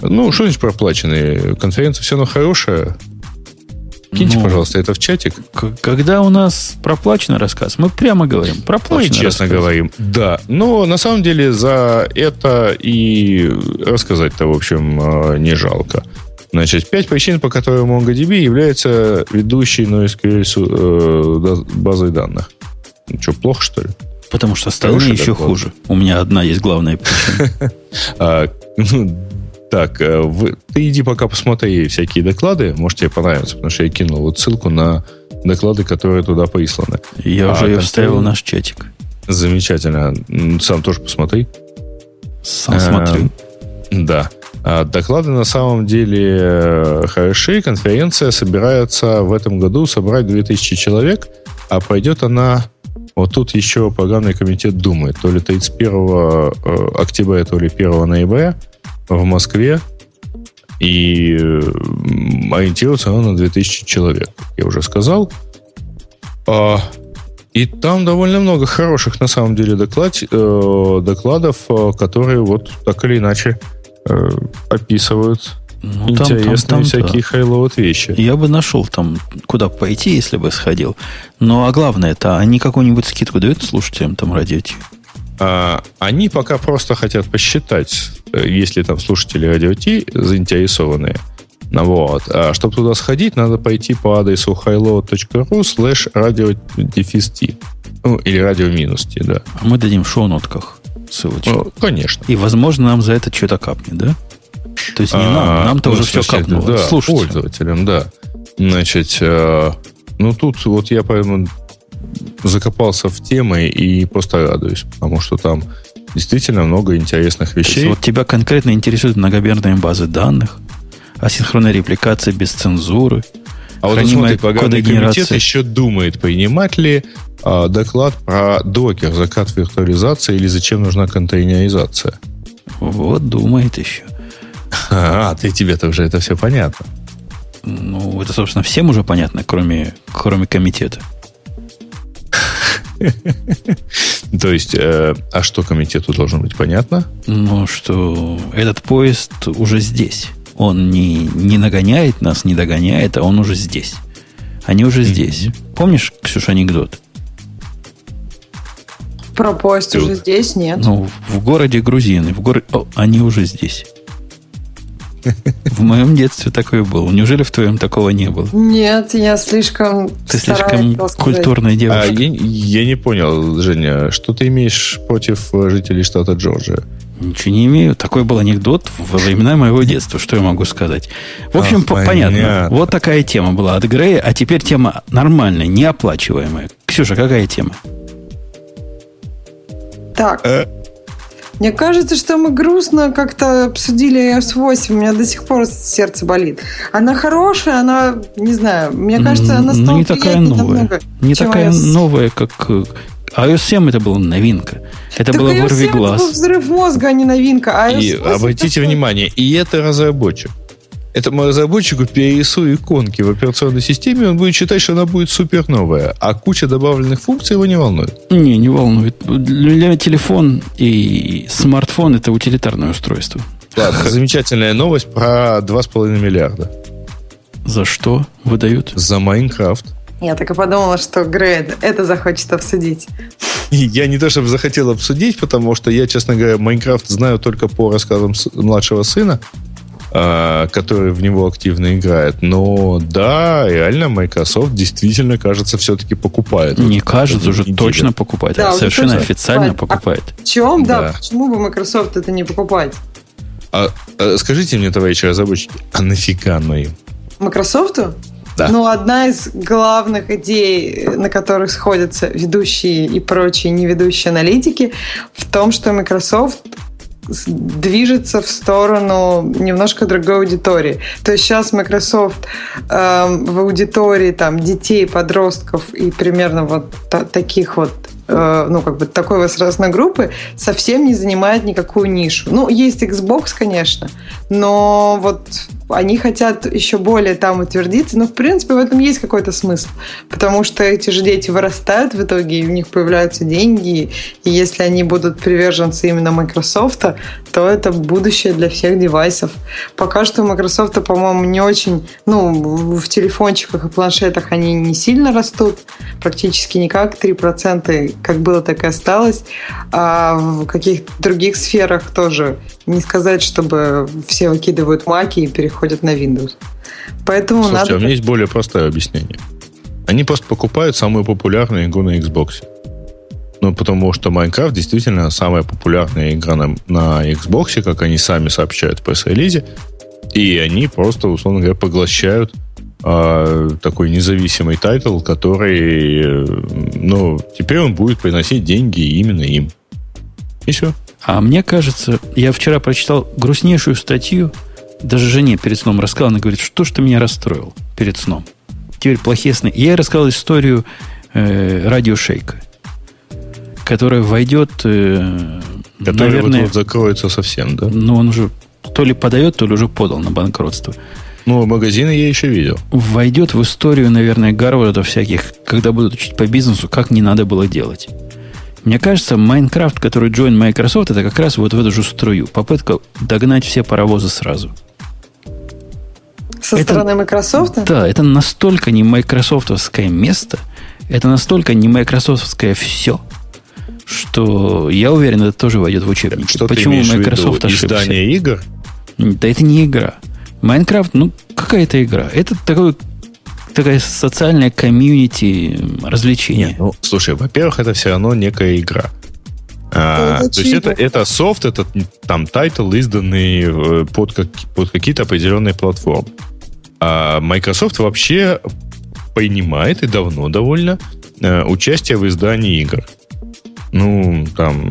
Ну, что значит проплаченные? Конференция все равно хорошая. Киньте, Ну, пожалуйста, это в чатик. Когда у нас проплаченный рассказ, мы прямо говорим. Мы Проплаченный честно рассказ. говорим, да. Но на самом деле за это и рассказать-то, в общем, э, не жалко. Значит, пять причин, по которым MongoDB является ведущей NoSQL э, базой данных. Ну, что, плохо, что ли? Потому что остальные Хороший еще доклад. хуже. У меня одна есть главная причина. Так, э, вы- ты иди пока посмотри всякие доклады, может тебе понравится, потому что я кинул вот ссылку на доклады, которые туда присланы. Я А, уже ее вставил в наш чатик. Замечательно. Сам тоже посмотри. Сам Эм, смотрю. Да. А Доклады на самом деле э, хороши. Конференция собирается в этом году собрать 2000 человек, а пройдет она... Вот тут еще программный комитет думает. То ли 31 э, октября, то ли 1 ноября в Москве. И ориентируется она на 2000 человек, как я уже сказал. А, и там довольно много хороших, на самом деле, доклад, э, докладов, э, которые вот так или иначе э, описывают Ну, там, там, интересные там, всякие хайлоуд вещи. да. Я бы нашел там, куда пойти, если бы сходил. Ну, а главное, это они какую-нибудь скидку дают слушателям там радио они пока просто хотят посчитать, э, если там слушатели радио Ти заинтересованные. Ну, вот. А чтобы туда сходить, надо пойти по адресу highload.ru slash radio Ну, или радио минус T, да. А мы дадим в шоу-нотках ссылочку. Ну, конечно. И, возможно, нам за это что-то капнет, да? То есть не А, нам, нам-то ну, уже все капнуло. Да, Слушайте. пользователям, да. Значит, э, ну тут вот я поэтому закопался в темы и просто радуюсь, потому что там действительно много интересных вещей. вот тебя конкретно интересуют многомерные базы данных, асинхронная репликация без цензуры, А вот смотри, программный комитет еще думает, принимать ли а, доклад про докер, закат виртуализации или зачем нужна контейнеризация. Вот думает еще. А, ты тебе-то уже это все понятно. Ну, это, собственно, всем уже понятно, кроме, кроме комитета. То есть, э, а что комитету должно быть понятно? Ну, что этот поезд уже здесь. Он не, не нагоняет нас, не догоняет, а он уже здесь. Они уже здесь. Помнишь, Ксюша, анекдот? Про поезд уже здесь нет. Ну, в городе грузины. В городе... О, они уже здесь. В моем детстве такое было. Неужели в твоем такого не было? Нет, я слишком Ты слишком культурная девушка. А, я, я не понял, Женя, что ты имеешь против жителей штата Джорджия? Ничего не имею. Такой был анекдот во времена моего детства. Что я могу сказать? В общем, а, понятно. понятно. Вот такая тема была от Грея. А теперь тема нормальная, неоплачиваемая. Ксюша, какая тема? Так. Э, мне кажется, что мы грустно как-то обсудили iOS 8. У меня до сих пор сердце болит. Она хорошая, она, не знаю, мне кажется, она стала ну, не такая новая. Намного, не такая iOS. новая, как э, iOS 7 это была новинка. Это так было вырви глаз. Это был взрыв мозга, а не новинка. А и обратите внимание, и это разработчик этому разработчику перерисую иконки в операционной системе, он будет считать, что она будет супер новая, а куча добавленных функций его не волнует. Не, не волнует. Для телефон и смартфон это утилитарное устройство. Да, замечательная новость про 2,5 миллиарда. За что выдают? За Майнкрафт. Я так и подумала, что Грейд это захочет обсудить. Я не то чтобы захотел обсудить, потому что я, честно говоря, Майнкрафт знаю только по рассказам младшего сына. А, который в него активно играет. Но да, реально Microsoft действительно, кажется, все-таки покупает. Не кажется, уже точно покупает. Да, совершенно официально покупает. А в чем, да. да, почему бы Microsoft это не покупать? А, а скажите мне, товарищи разработчики, а нафига оно им? Microsoft? Да. Ну, одна из главных идей, на которых сходятся ведущие и прочие неведущие аналитики, в том, что Microsoft движется в сторону немножко другой аудитории. То есть сейчас Microsoft э, в аудитории там детей, подростков и примерно вот та- таких вот Э, ну, как бы такой возрастной группы совсем не занимает никакую нишу. Ну, есть Xbox, конечно, но вот они хотят еще более там утвердиться, но в принципе в этом есть какой-то смысл, потому что эти же дети вырастают в итоге, и у них появляются деньги, и если они будут приверженцы именно Microsoft, то это будущее для всех девайсов. Пока что Microsoft, по-моему, не очень, ну, в телефончиках и планшетах они не сильно растут, практически никак, 3% как было, так и осталось. А в каких-то других сферах тоже не сказать, чтобы все выкидывают маки и переходят на Windows. Поэтому Слушайте, надо... а у меня есть более простое объяснение. Они просто покупают самую популярную игру на Xbox. Ну, потому что Minecraft действительно самая популярная игра на, на Xbox, как они сами сообщают в пресс-релизе. И они просто, условно говоря, поглощают а, такой независимый title, который, ну, теперь он будет приносить деньги именно им. И все. А мне кажется, я вчера прочитал грустнейшую статью, даже жене перед сном рассказал, она говорит, что ж ты меня расстроил перед сном. Теперь плохие сны. Я ей рассказал историю э, RadioShack а, которая войдет, э, Который наверное... вот, вот закроется совсем, да? Ну, он уже то ли подает, то ли уже подал на банкротство. Ну, магазины я еще видел. Войдет в историю, наверное, Гарварда всяких, когда будут учить по бизнесу, как не надо было делать. Мне кажется, Майнкрафт, который join Microsoft, это как раз вот в эту же струю. Попытка догнать все паровозы сразу. Со это, стороны Microsoft? Да, это настолько не майкрософтовское место, это настолько не майкрософтовское все, что я уверен, это тоже войдет в учебники. Что Почему ты Microsoft в виду? ошибся? Издание игр? Да это не игра. Minecraft, ну, какая-то игра. Это такой такая социальная community развлечение. Нет, ну, слушай, во-первых, это все равно некая игра. А, то есть это, это софт, это там title, изданный э, под, как, под какие-то определенные платформы. А Microsoft вообще принимает и давно довольно э, участие в издании игр. Ну, там,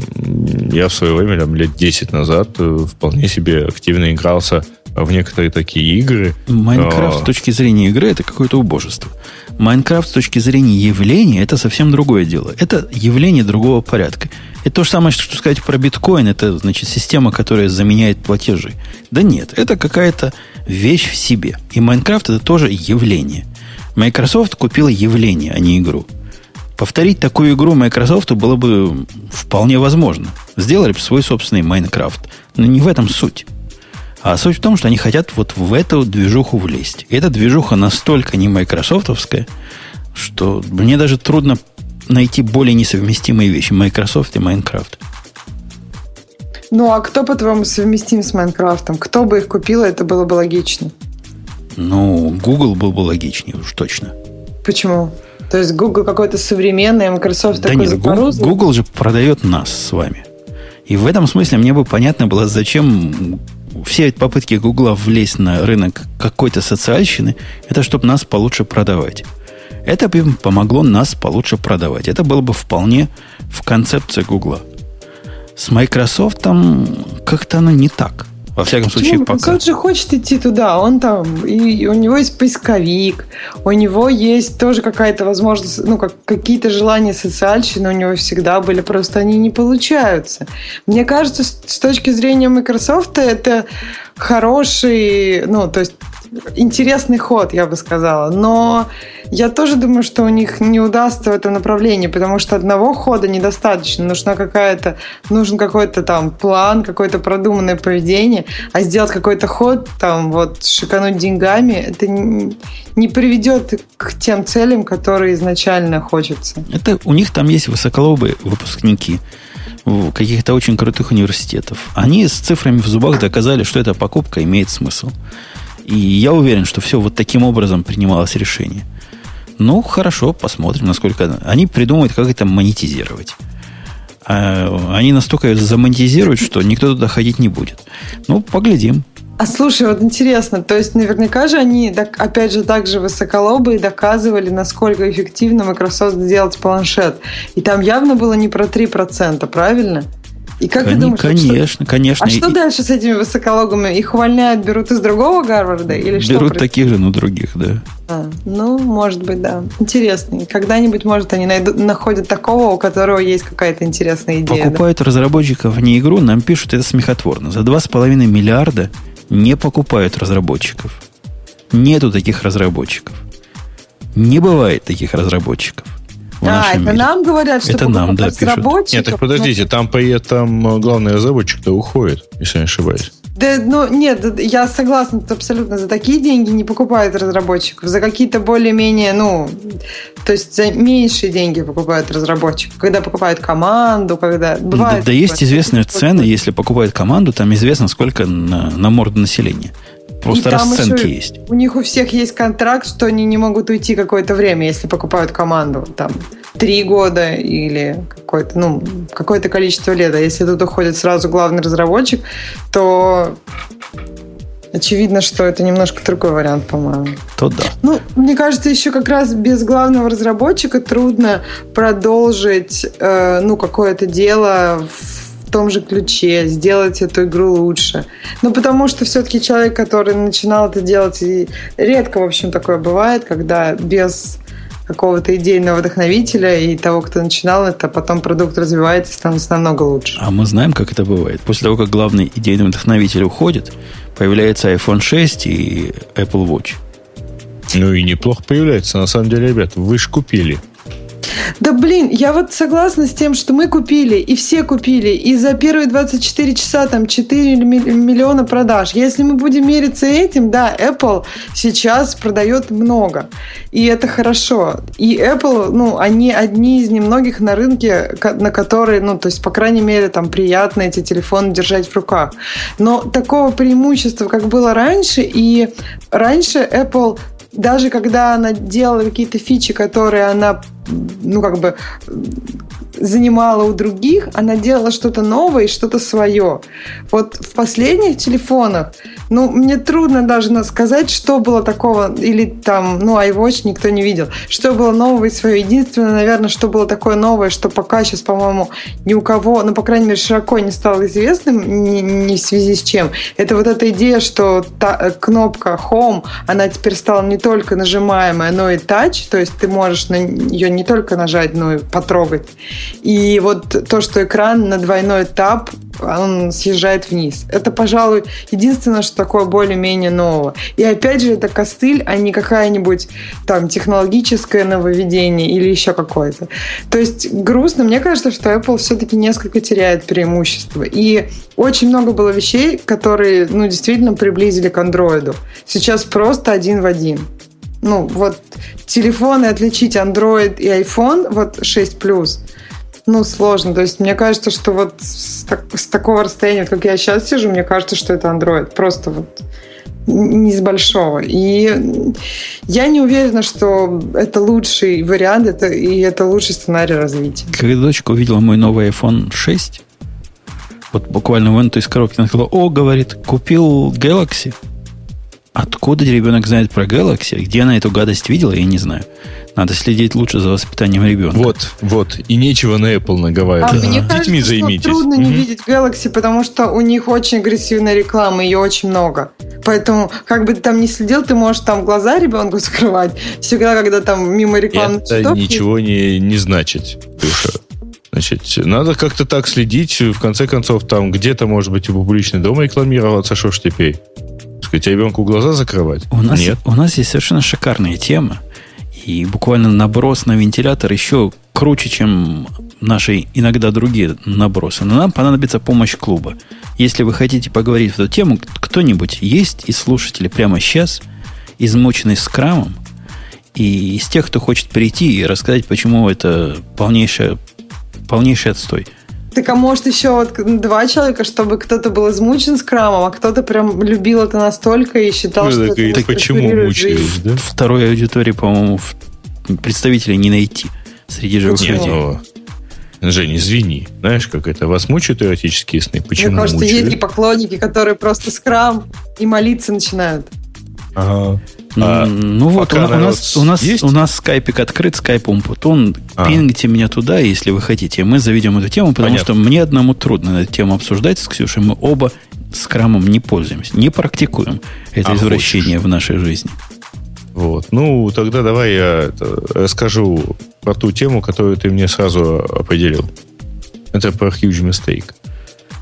я в свое время, там, лет 10 назад, э, вполне себе активно игрался в некоторые такие игры. Майнкрафт с точки зрения игры это какое-то убожество. Майнкрафт с точки зрения явления это совсем другое дело. Это явление другого порядка. Это то же самое, что сказать про биткоин. Это, значит, система, которая заменяет платежи. Да нет, это какая-то вещь в себе. И Майнкрафт это тоже явление. Microsoft купила явление, а не игру. Повторить такую игру Microsoft было бы вполне возможно. Сделали бы свой собственный Майнкрафт. Но не в этом суть. А суть в том, что они хотят вот в эту движуху влезть. И эта движуха настолько не майкрософтовская, что мне даже трудно найти более несовместимые вещи. Microsoft и Minecraft. Ну, а кто, по-твоему, совместим с Майнкрафтом? Кто бы их купил, это было бы логично. Ну, Google был бы логичнее уж точно. Почему? То есть Google какой-то современный, а Microsoft да такой нет, Google, Google же продает нас с вами. И в этом смысле мне бы понятно было, зачем все попытки Гугла влезть на рынок какой-то социальщины, это чтобы нас получше продавать. Это бы им помогло нас получше продавать. Это было бы вполне в концепции Гугла. С Microsoft как-то оно не так. Во всяком Почему? случае, пока. Тот же хочет идти туда, он там, и у него есть поисковик, у него есть тоже какая-то возможность, ну, как, какие-то желания социальщины у него всегда были, просто они не получаются. Мне кажется, с, с точки зрения Microsoft это хороший, ну, то есть интересный ход, я бы сказала. Но я тоже думаю, что у них не удастся в этом направлении, потому что одного хода недостаточно. Нужна какая-то, нужен какой-то там план, какое-то продуманное поведение, а сделать какой-то ход, там вот шикануть деньгами, это не, приведет к тем целям, которые изначально хочется. Это у них там есть высоколобые выпускники каких-то очень крутых университетов. Они с цифрами в зубах доказали, что эта покупка имеет смысл. И я уверен, что все вот таким образом принималось решение. Ну, хорошо, посмотрим, насколько... Они придумают, как это монетизировать. А они настолько замонетизируют, что никто туда ходить не будет. Ну, поглядим. А слушай, вот интересно, то есть наверняка же они, опять же, также высоколобые доказывали, насколько эффективно Microsoft сделать планшет. И там явно было не про 3%, правильно? И как Кон- ты думаешь, конечно, что, конечно. А что и, дальше с этими высокологами? Их увольняют, берут из другого Гарварда или что? Берут таких же, но других, да. А, ну, может быть, да. Интересно. Когда-нибудь, может, они найдут, находят такого, у которого есть какая-то интересная идея. Покупают да? разработчиков не игру, нам пишут это смехотворно. За 2,5 миллиарда не покупают разработчиков. Нету таких разработчиков. Не бывает таких разработчиков. А, это мире. нам говорят, что это нам, да, пишут. Нет, так подождите, там, там главный разработчик-то уходит, если я не ошибаюсь. Да, ну, нет, я согласна абсолютно. За такие деньги не покупают разработчиков. За какие-то более-менее, ну, то есть за меньшие деньги покупают разработчиков. Когда покупают команду, когда... Бывает, да, да есть известные цены, если покупают команду, там известно, сколько на, на морду населения. Просто и расценки есть. У них у всех есть контракт, что они не могут уйти какое-то время, если покупают команду. Там три года или какое-то, ну, какое-то количество лет. А если тут уходит сразу главный разработчик, то очевидно, что это немножко другой вариант, по-моему. То да. Ну, мне кажется, еще как раз без главного разработчика трудно продолжить, э, ну, какое-то дело в в том же ключе, сделать эту игру лучше. Ну, потому что все-таки человек, который начинал это делать, и редко, в общем, такое бывает, когда без какого-то идейного вдохновителя и того, кто начинал это, потом продукт развивается и становится намного лучше. А мы знаем, как это бывает. После того, как главный идейный вдохновитель уходит, появляется iPhone 6 и Apple Watch. Ну и неплохо появляется. На самом деле, ребят, вы же купили. Да блин, я вот согласна с тем, что мы купили, и все купили, и за первые 24 часа там 4 миллиона продаж. Если мы будем мериться этим, да, Apple сейчас продает много, и это хорошо. И Apple, ну, они одни из немногих на рынке, на которые, ну, то есть, по крайней мере, там приятно эти телефоны держать в руках. Но такого преимущества, как было раньше, и раньше Apple даже когда она делала какие-то фичи, которые она, ну, как бы занимала у других, она делала что-то новое и что-то свое. Вот в последних телефонах ну, мне трудно даже сказать, что было такого, или там, ну, iWatch никто не видел, что было нового и свое. Единственное, наверное, что было такое новое, что пока сейчас, по-моему, ни у кого, ну, по крайней мере, широко не стало известным, ни, ни в связи с чем, это вот эта идея, что та, э, кнопка Home, она теперь стала не только нажимаемая, но и Touch, то есть ты можешь на ее не только нажать, но и потрогать. И вот то, что экран на двойной тап он съезжает вниз. Это, пожалуй, единственное, что такое более-менее нового. И опять же, это костыль, а не какая-нибудь там технологическое нововведение или еще какое-то. То есть грустно. Мне кажется, что Apple все-таки несколько теряет преимущество. И очень много было вещей, которые, ну, действительно приблизили к андроиду. Сейчас просто один в один. Ну, вот телефоны отличить Android и iPhone, вот 6 плюс – ну, сложно. То есть мне кажется, что вот с, так, с такого расстояния, как я сейчас сижу, мне кажется, что это Android. Просто вот не с большого. И я не уверена, что это лучший вариант, это, и это лучший сценарий развития. Когда дочка увидела мой новый iPhone 6, вот буквально вынутый из коробки, она сказала, о, говорит, купил Galaxy. Откуда ребенок знает про Galaxy? Где она эту гадость видела, я не знаю. Надо следить лучше за воспитанием ребенка. Вот, вот. И нечего на Apple наговаривать. А да. мне кажется, Детьми займитесь. трудно не видеть Galaxy, потому что у них очень агрессивная реклама, ее очень много. Поэтому, как бы ты там не следил, ты можешь там глаза ребенку закрывать. Всегда, когда там мимо рекламы Это ничего не, не значит, Ксюша. Значит, надо как-то так следить. В конце концов, там где-то, может быть, и публичный дом рекламироваться, что ж теперь? Сказать, ребенку глаза закрывать? У нас, Нет. У нас есть совершенно шикарная тема. И буквально наброс на вентилятор еще круче, чем наши иногда другие набросы. Но нам понадобится помощь клуба. Если вы хотите поговорить в эту тему, кто-нибудь есть из слушателей прямо сейчас, измученный скрамом, и из тех, кто хочет прийти и рассказать, почему это полнейший, полнейший отстой – так а может еще вот два человека, чтобы кто-то был измучен скрамом, а кто-то прям любил это настолько и считал, ну, что так, это почему мучаюсь, да? Второй аудитории, по-моему, представителей не найти среди живых Нет, людей. Но... Жень, извини. Знаешь, как это? Вас мучают эротические сны? Почему Мне кажется, мучают? есть и поклонники, которые просто скрам и молиться начинают. Ага. А, ну вот, у, у, нас, у, нас, есть? у нас скайпик открыт, скайп Умпутун. А. Пингите меня туда, если вы хотите. Мы заведем эту тему, потому Понятно. что мне одному трудно эту тему обсуждать с Ксюшей. Мы оба скрамом не пользуемся, не практикуем это а извращение хочешь. в нашей жизни. Вот. Ну, тогда давай я расскажу про ту тему, которую ты мне сразу определил. Это про huge mistake.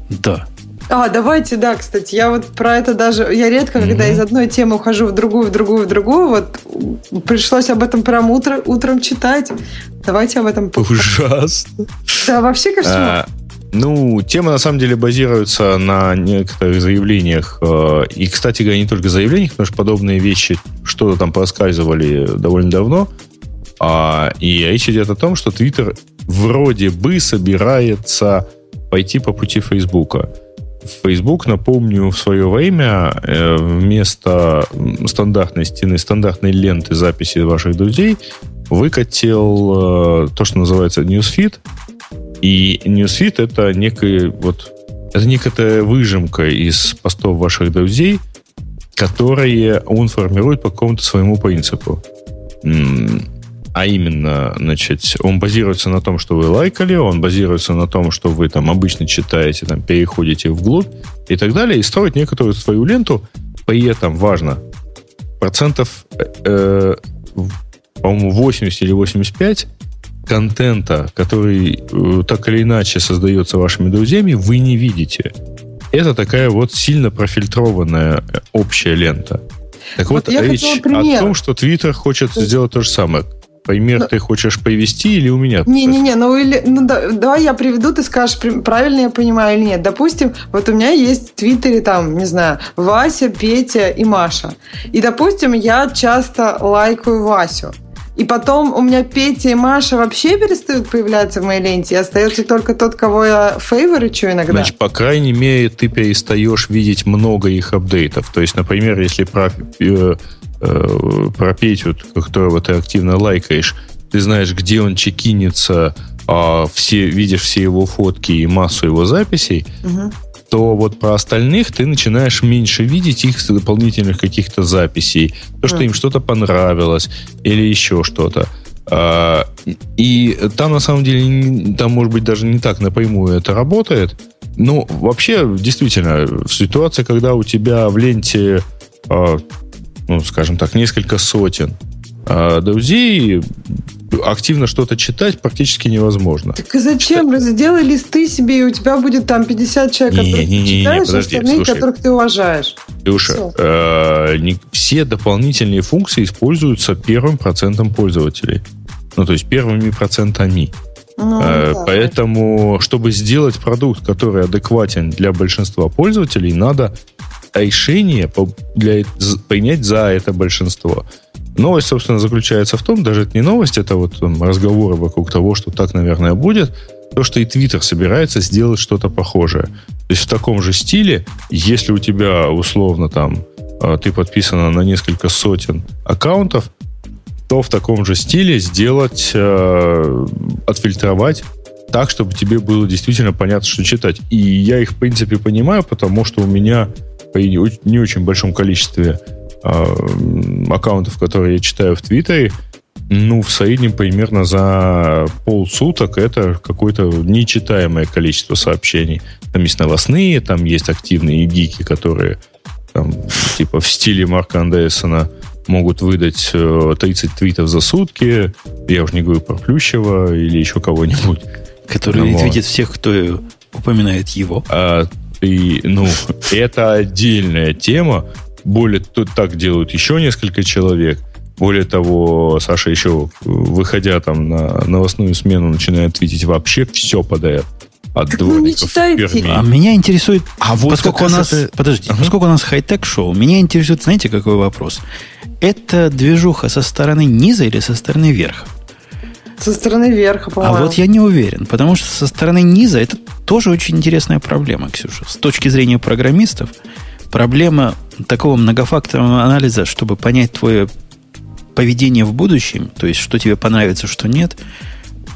Да. А, давайте, да, кстати, я вот про это даже, я редко, mm-hmm. когда из одной темы ухожу в другую, в другую, в другую, вот пришлось об этом прям утро, утром читать. Давайте об этом. Ужасно. Да, вообще ко всему. А, ну, тема на самом деле базируется на некоторых заявлениях. Э, и, кстати говоря, не только заявлениях, потому что подобные вещи что-то там проскальзывали довольно давно. А, и речь идет о том, что Twitter вроде бы собирается пойти по пути Фейсбука. Facebook, напомню, в свое время э, вместо стандартной стены, стандартной ленты записи ваших друзей выкатил э, то, что называется Newsfeed. И Newsfeed это некая вот это некая выжимка из постов ваших друзей, которые он формирует по какому-то своему принципу. А именно, значит, он базируется на том, что вы лайкали, он базируется на том, что вы там обычно читаете, там, переходите вглубь и так далее, и строит некоторую свою ленту. При этом важно, процентов, э, по-моему, 80 или 85 контента, который э, так или иначе создается вашими друзьями, вы не видите. Это такая вот сильно профильтрованная э, общая лента. Так вот, вот речь о том, что Twitter хочет сделать то же самое. Пример но... ты хочешь привести или у меня? Не-не-не, ну, или, ну да, давай я приведу, ты скажешь, правильно я понимаю или нет. Допустим, вот у меня есть в Твиттере там, не знаю, Вася, Петя и Маша. И, допустим, я часто лайкаю Васю. И потом у меня Петя и Маша вообще перестают появляться в моей ленте, и остается только тот, кого я фейворичу иногда. Значит, по крайней мере, ты перестаешь видеть много их апдейтов. То есть, например, если про э, про Петю, которого ты активно лайкаешь, ты знаешь, где он чекинется, а все, видишь все его фотки и массу его записей, угу. то вот про остальных ты начинаешь меньше видеть их дополнительных каких-то записей. То, что им что-то понравилось или еще что-то. А, и там, на самом деле, там, может быть, даже не так напрямую это работает. Но вообще, действительно, в ситуации, когда у тебя в ленте, а, ну, скажем так, несколько сотен а, друзей, активно что-то читать практически невозможно. Так и зачем? Что... Сделай листы себе, и у тебя будет там 50 человек, не, которых не, не, ты читаешь, не, подожди, остальные, слушай, которых ты уважаешь. Слушай, э, не, все дополнительные функции используются первым процентом пользователей. Ну, то есть первыми процентами. Ну, э, да. Поэтому, чтобы сделать продукт, который адекватен для большинства пользователей, надо решение для, принять за это большинство. Новость, собственно, заключается в том, даже это не новость, это вот разговоры вокруг того, что так, наверное, будет, то, что и Twitter собирается сделать что-то похожее. То есть в таком же стиле, если у тебя условно там а, ты подписана на несколько сотен аккаунтов, то в таком же стиле сделать, э, отфильтровать так, чтобы тебе было действительно понятно, что читать. И я их, в принципе, понимаю, потому что у меня при не очень большом количестве э, аккаунтов, которые я читаю в Твиттере, ну, в среднем примерно за полсуток это какое-то нечитаемое количество сообщений. Там есть новостные, там есть активные гики, которые там, типа в стиле Марка Андерсона могут выдать 30 э, твитов за сутки. Я уже не говорю про Плющева или еще кого-нибудь. Который Но... ретвитит всех, кто упоминает его. А, и, ну, это отдельная тема. Более тут так делают еще несколько человек. Более того, Саша еще, выходя там на новостную смену, начинает твитить вообще все подряд. От как дворников А меня интересует, а вот поскольку у нас, это... подожди, ага. поскольку у нас хай-тек шоу, меня интересует, знаете, какой вопрос? Это движуха со стороны низа или со стороны верха? Со стороны верха, по-моему. А вот я не уверен, потому что со стороны низа это тоже очень интересная проблема, Ксюша. С точки зрения программистов, проблема такого многофакторного анализа, чтобы понять твое поведение в будущем, то есть что тебе понравится, что нет,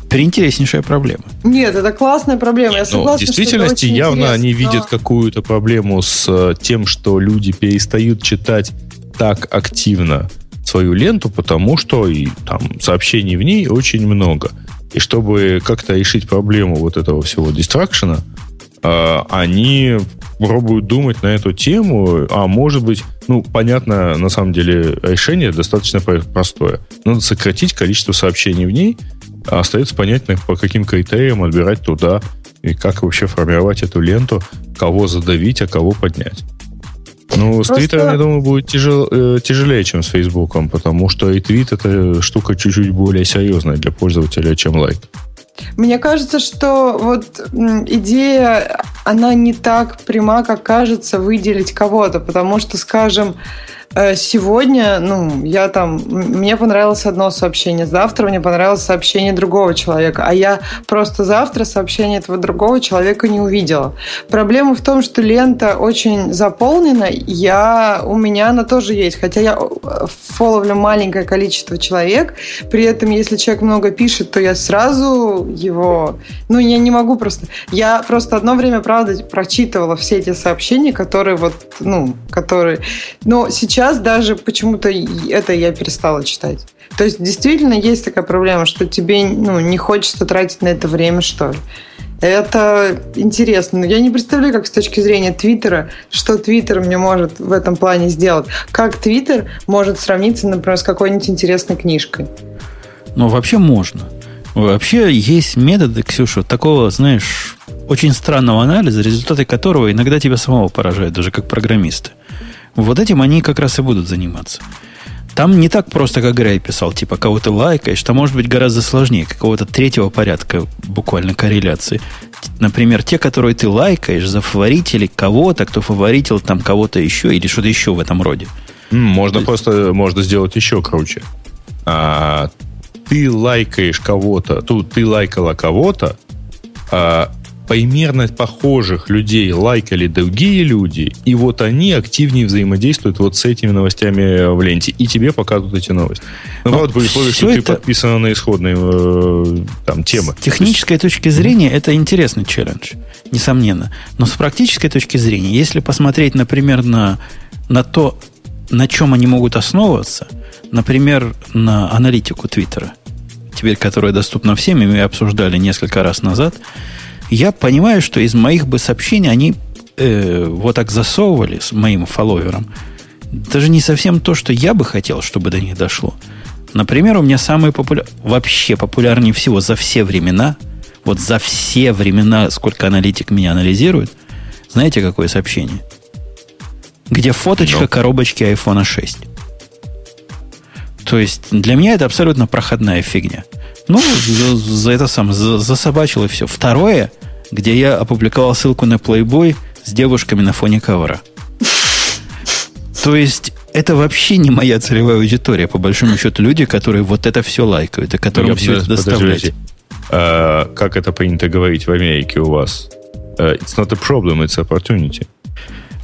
переинтереснейшая проблема. Нет, это классная проблема. Я согласна, Но в действительности явно они видят какую-то проблему с э, тем, что люди перестают читать так активно свою ленту, потому что и там сообщений в ней очень много. И чтобы как-то решить проблему вот этого всего дистракшена, э, они пробуют думать на эту тему, а может быть, ну, понятно, на самом деле решение достаточно простое. Надо сократить количество сообщений в ней, а остается понятно, по каким критериям отбирать туда и как вообще формировать эту ленту, кого задавить, а кого поднять. Ну, Просто... с Твиттером, я думаю, будет тяжел, э, тяжелее, чем с Фейсбуком, потому что и Твит это штука чуть-чуть более серьезная для пользователя, чем лайк. Мне кажется, что вот идея, она не так пряма, как кажется, выделить кого-то, потому что, скажем, Э, сегодня, ну, я там, мне понравилось одно сообщение, завтра мне понравилось сообщение другого человека, а я просто завтра сообщение этого другого человека не увидела. Проблема в том, что лента очень заполнена, я, у меня она тоже есть, хотя я э, фоловлю маленькое количество человек, при этом, если человек много пишет, то я сразу его, ну, я не могу просто, я просто одно время, правда, прочитывала все эти сообщения, которые вот, ну, которые, но сейчас сейчас даже почему-то это я перестала читать. То есть действительно есть такая проблема, что тебе ну, не хочется тратить на это время, что ли. Это интересно. Но я не представляю, как с точки зрения Твиттера, что Твиттер мне может в этом плане сделать. Как Твиттер может сравниться, например, с какой-нибудь интересной книжкой. Ну, вообще можно. Вообще есть методы, Ксюша, такого, знаешь, очень странного анализа, результаты которого иногда тебя самого поражают, даже как программиста. Вот этим они как раз и будут заниматься. Там не так просто, как Грей писал, типа кого-то лайкаешь, там может быть гораздо сложнее, какого-то третьего порядка буквально корреляции. Например, те, которые ты лайкаешь, зафаворители кого-то, кто фаворитил там кого-то еще или что-то еще в этом роде. Можно просто, можно сделать еще круче. А, ты лайкаешь кого-то, тут ты лайкала кого-то, а, примерно похожих людей лайкали другие люди, и вот они активнее взаимодействуют вот с этими новостями в ленте, и тебе показывают эти новости. Ну, правда, при условии, что ты подписана на исходные э, там, темы. С технической есть... точки зрения это интересный челлендж, несомненно. Но с практической точки зрения, если посмотреть, например, на, на то, на чем они могут основываться, например, на аналитику Твиттера, теперь которая доступна всем, и мы обсуждали несколько раз назад, я понимаю, что из моих бы сообщений они э, вот так засовывали с моим фолловером. Даже не совсем то, что я бы хотел, чтобы до них дошло. Например, у меня самые популярные, вообще популярнее всего за все времена, вот за все времена, сколько аналитик меня анализирует, знаете, какое сообщение? Где фоточка Но. коробочки iPhone 6. То есть для меня это абсолютно проходная фигня. Ну, за, за это сам за, засобачил и все. Второе, где я опубликовал ссылку на Playboy с девушками на фоне ковра. То есть это вообще не моя целевая аудитория, по большому счету, люди, которые вот это все лайкают, и которым все это доставляет. А, как это принято говорить в Америке у вас? Uh, it's not a problem, it's opportunity.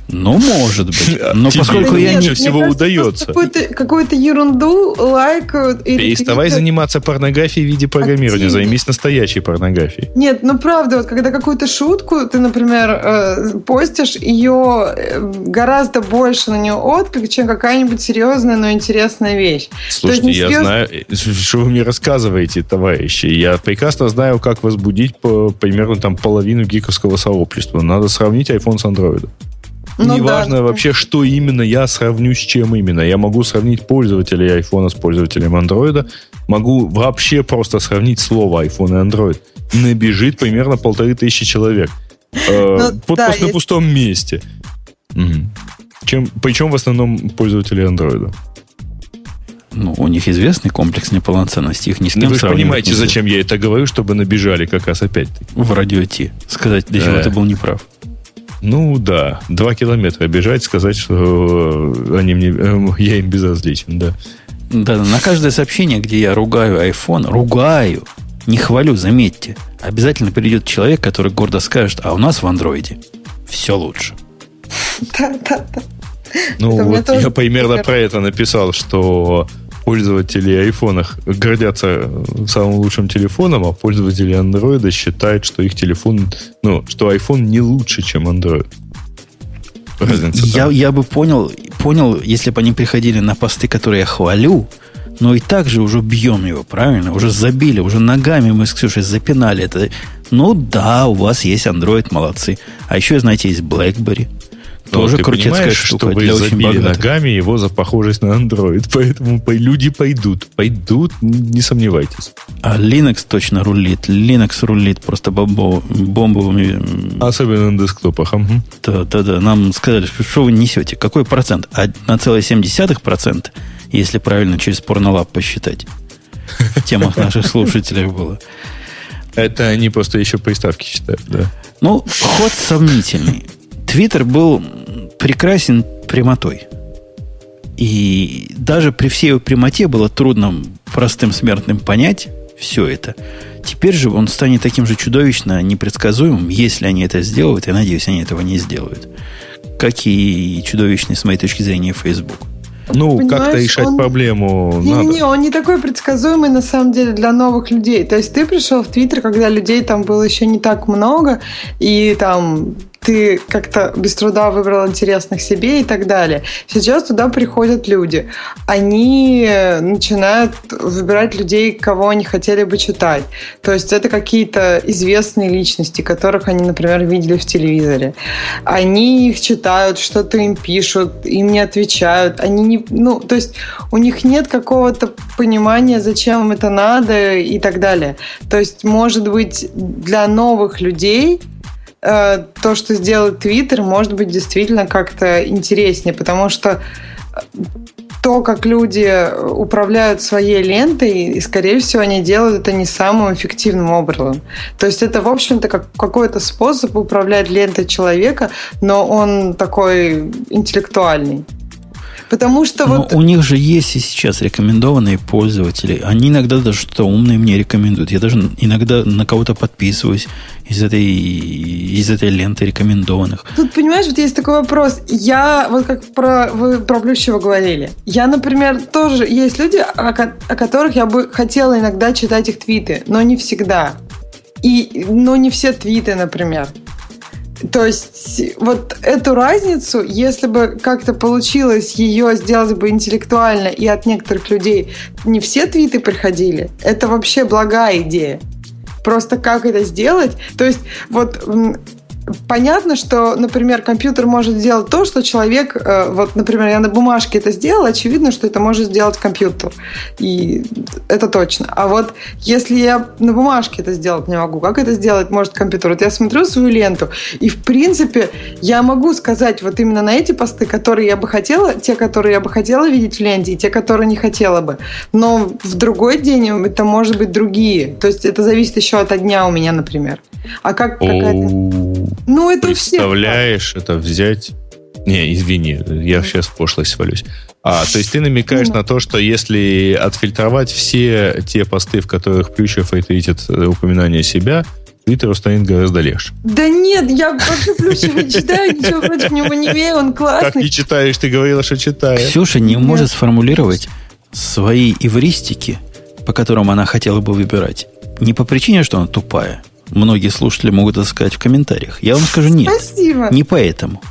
Ну, может быть. Но Тебе поскольку я не всего удается. Какую-то, какую-то ерунду лайкают. Переставай заниматься порнографией в виде программирования. Займись настоящей порнографией. Нет, ну правда, вот когда какую-то шутку ты, например, э, постишь, ее э, гораздо больше на нее отклик, чем какая-нибудь серьезная, но интересная вещь. Слушайте, я серьез... знаю, э, что вы мне рассказываете, товарищи. Я прекрасно знаю, как возбудить по, примерно там половину гиковского сообщества. Надо сравнить iPhone с Android. Ну, Неважно да. вообще, что именно я сравню с чем именно. Я могу сравнить пользователей iPhone с пользователем Android. Могу вообще просто сравнить слово iPhone и Android. Набежит примерно полторы тысячи человек. Э, ну, вот да, на пустом месте. Чем, причем в основном пользователи Android. Ну, у них известный комплекс неполноценности, их ни с кем ну, Вы же понимаете, нельзя. зачем я это говорю, чтобы набежали как раз опять. В радио Ти. Сказать, для чего ты был неправ. Ну да, два километра бежать, сказать, что они мне, э, я им безразличен, да. Да, на каждое сообщение, где я ругаю iPhone, ругаю, не хвалю, заметьте, обязательно придет человек, который гордо скажет, а у нас в андроиде все лучше. Да, да, да. Ну, вот я примерно про это написал, что пользователи айфонах гордятся самым лучшим телефоном, а пользователи андроида считают, что их телефон, ну, что iPhone не лучше, чем Android. Разница я, я бы понял, понял, если бы они приходили на посты, которые я хвалю, но и так же уже бьем его, правильно? Уже забили, уже ногами мы с Ксюшей запинали это. Ну да, у вас есть Android, молодцы. А еще, знаете, есть BlackBerry. Тоже крутецкая штука. Что вы забили ногами его за похожесть на Android. Поэтому люди пойдут. Пойдут, не сомневайтесь. А Linux точно рулит. Linux рулит просто бомбо, бомбовыми... Особенно на десктопах. Угу. Да, да, да. Нам сказали, что вы несете. Какой процент? А на целые 70%, если правильно через порнолаб посчитать. В темах наших слушателей было. Это они просто еще приставки считают, да. Ну, ход сомнительный. Твиттер был прекрасен прямотой. И даже при всей его прямоте было трудно простым смертным понять все это. Теперь же он станет таким же чудовищно непредсказуемым, если они это сделают, и надеюсь, они этого не сделают. Как и чудовищный, с моей точки зрения, Facebook. Ну, как-то решать он... проблему не, надо. Не, не, он не такой предсказуемый на самом деле для новых людей. То есть ты пришел в Твиттер, когда людей там было еще не так много, и там ты как-то без труда выбрал интересных себе и так далее. Сейчас туда приходят люди. Они начинают выбирать людей, кого они хотели бы читать. То есть это какие-то известные личности, которых они, например, видели в телевизоре. Они их читают, что-то им пишут, им не отвечают. Они не, ну, то есть у них нет какого-то понимания, зачем им это надо и так далее. То есть, может быть, для новых людей Э, то, что сделает Твиттер, может быть действительно как-то интереснее, потому что э, то, как люди управляют своей лентой, и, скорее всего, они делают это не самым эффективным образом. То есть это, в общем-то, как какой-то способ управлять лентой человека, но он такой интеллектуальный. Потому что Но вот... у них же есть и сейчас рекомендованные пользователи. Они иногда даже что-то умное мне рекомендуют. Я даже иногда на кого-то подписываюсь из этой, из этой ленты рекомендованных. Тут, понимаешь, вот есть такой вопрос. Я, вот как про, вы про Плющева говорили. Я, например, тоже... Есть люди, о, о которых я бы хотела иногда читать их твиты, но не всегда. И, но не все твиты, например. То есть вот эту разницу, если бы как-то получилось ее сделать бы интеллектуально и от некоторых людей не все твиты приходили, это вообще благая идея. Просто как это сделать? То есть вот понятно, что, например, компьютер может сделать то, что человек, э, вот, например, я на бумажке это сделал, очевидно, что это может сделать компьютер. И это точно. А вот если я на бумажке это сделать не могу, как это сделать может компьютер? Вот я смотрю свою ленту, и, в принципе, я могу сказать вот именно на эти посты, которые я бы хотела, те, которые я бы хотела видеть в ленте, и те, которые не хотела бы. Но в другой день это может быть другие. То есть это зависит еще от дня у меня, например. А как какая-то... Ну, это Представляешь, все. это взять... Не, извини, я сейчас в пошлость свалюсь. А, то есть ты намекаешь ну. на то, что если отфильтровать все те посты, в которых Плющев ретвитит э, упоминание себя, Твиттеру станет гораздо легче. Да нет, я вообще Плющева не читаю, ничего против него не имею, он классный. Как не читаешь? Ты говорила, что читаешь. Ксюша не нет. может сформулировать свои эвристики, по которым она хотела бы выбирать. Не по причине, что она тупая, многие слушатели могут это сказать в комментариях. Я вам скажу нет. Спасибо. Не поэтому.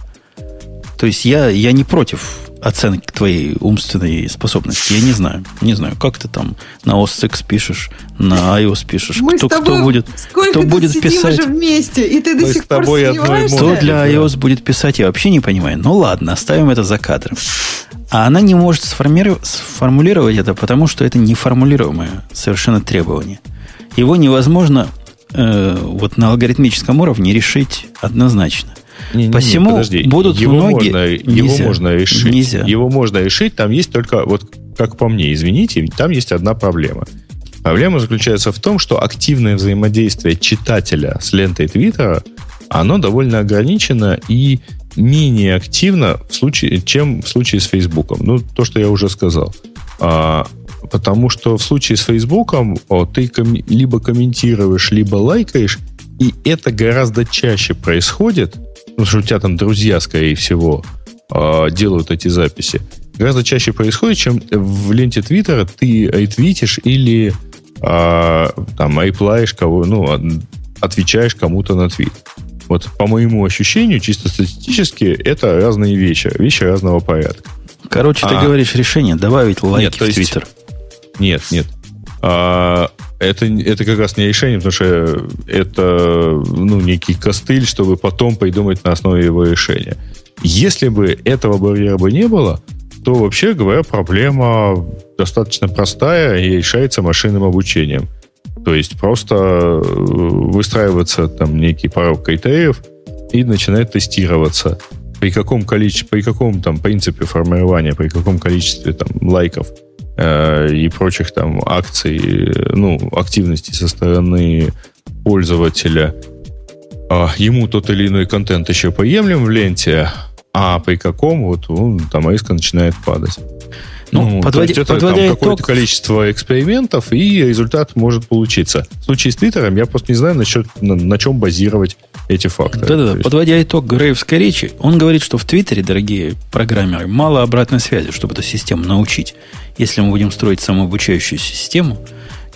То есть я, я не против оценки твоей умственной способности. Я не знаю. Не знаю, как ты там на OS X пишешь, на iOS пишешь. Мы кто, кто будет, кто будет писать? уже вместе, и ты до сих пор сомневаешься? Кто для iOS будет писать, я вообще не понимаю. Ну ладно, оставим это за кадром. А она не может сформулировать это, потому что это неформулируемое совершенно требование. Его невозможно э, вот на алгоритмическом уровне решить однозначно. Не, не, Посему не, подожди. будут его многие... Можно, нельзя, его можно решить. Нельзя. Его можно решить. Там есть только, вот как по мне, извините, там есть одна проблема. Проблема заключается в том, что активное взаимодействие читателя с лентой Твиттера, оно довольно ограничено и менее активно, в случае, чем в случае с Фейсбуком. Ну, то, что я уже сказал. А, Потому что в случае с Фейсбуком ты ком- либо комментируешь, либо лайкаешь, и это гораздо чаще происходит, потому что у тебя там друзья, скорее всего, э, делают эти записи, гораздо чаще происходит, чем в ленте Твиттера ты ретвитишь или э, там реплаешь кого, ну, отвечаешь кому-то на твит. Вот по моему ощущению, чисто статистически, это разные вещи, вещи разного порядка. Короче, а, ты говоришь решение добавить лайки нет, в Твиттер. Нет, нет. А, это, это как раз не решение, потому что это ну, некий костыль, чтобы потом придумать на основе его решения. Если бы этого барьера бы не было, то, вообще говоря, проблема достаточно простая и решается машинным обучением. То есть просто э, выстраивается там некий порог критериев и начинает тестироваться. При каком количестве, при каком там принципе формирования, при каком количестве там лайков – и прочих там акций, ну, активности со стороны пользователя, а ему тот или иной контент еще поемлем в ленте, а при каком вот он, там риска начинает падать. Ну, ну подводя, то есть это там, какое-то количество экспериментов, и результат может получиться. В случае с Твиттером я просто не знаю, насчет, на, на чем базировать эти факты. Да-да-да. Есть... Подводя итог Грейвской речи, он говорит, что в Твиттере, дорогие программеры, мало обратной связи, чтобы эту систему научить. Если мы будем строить самообучающуюся систему,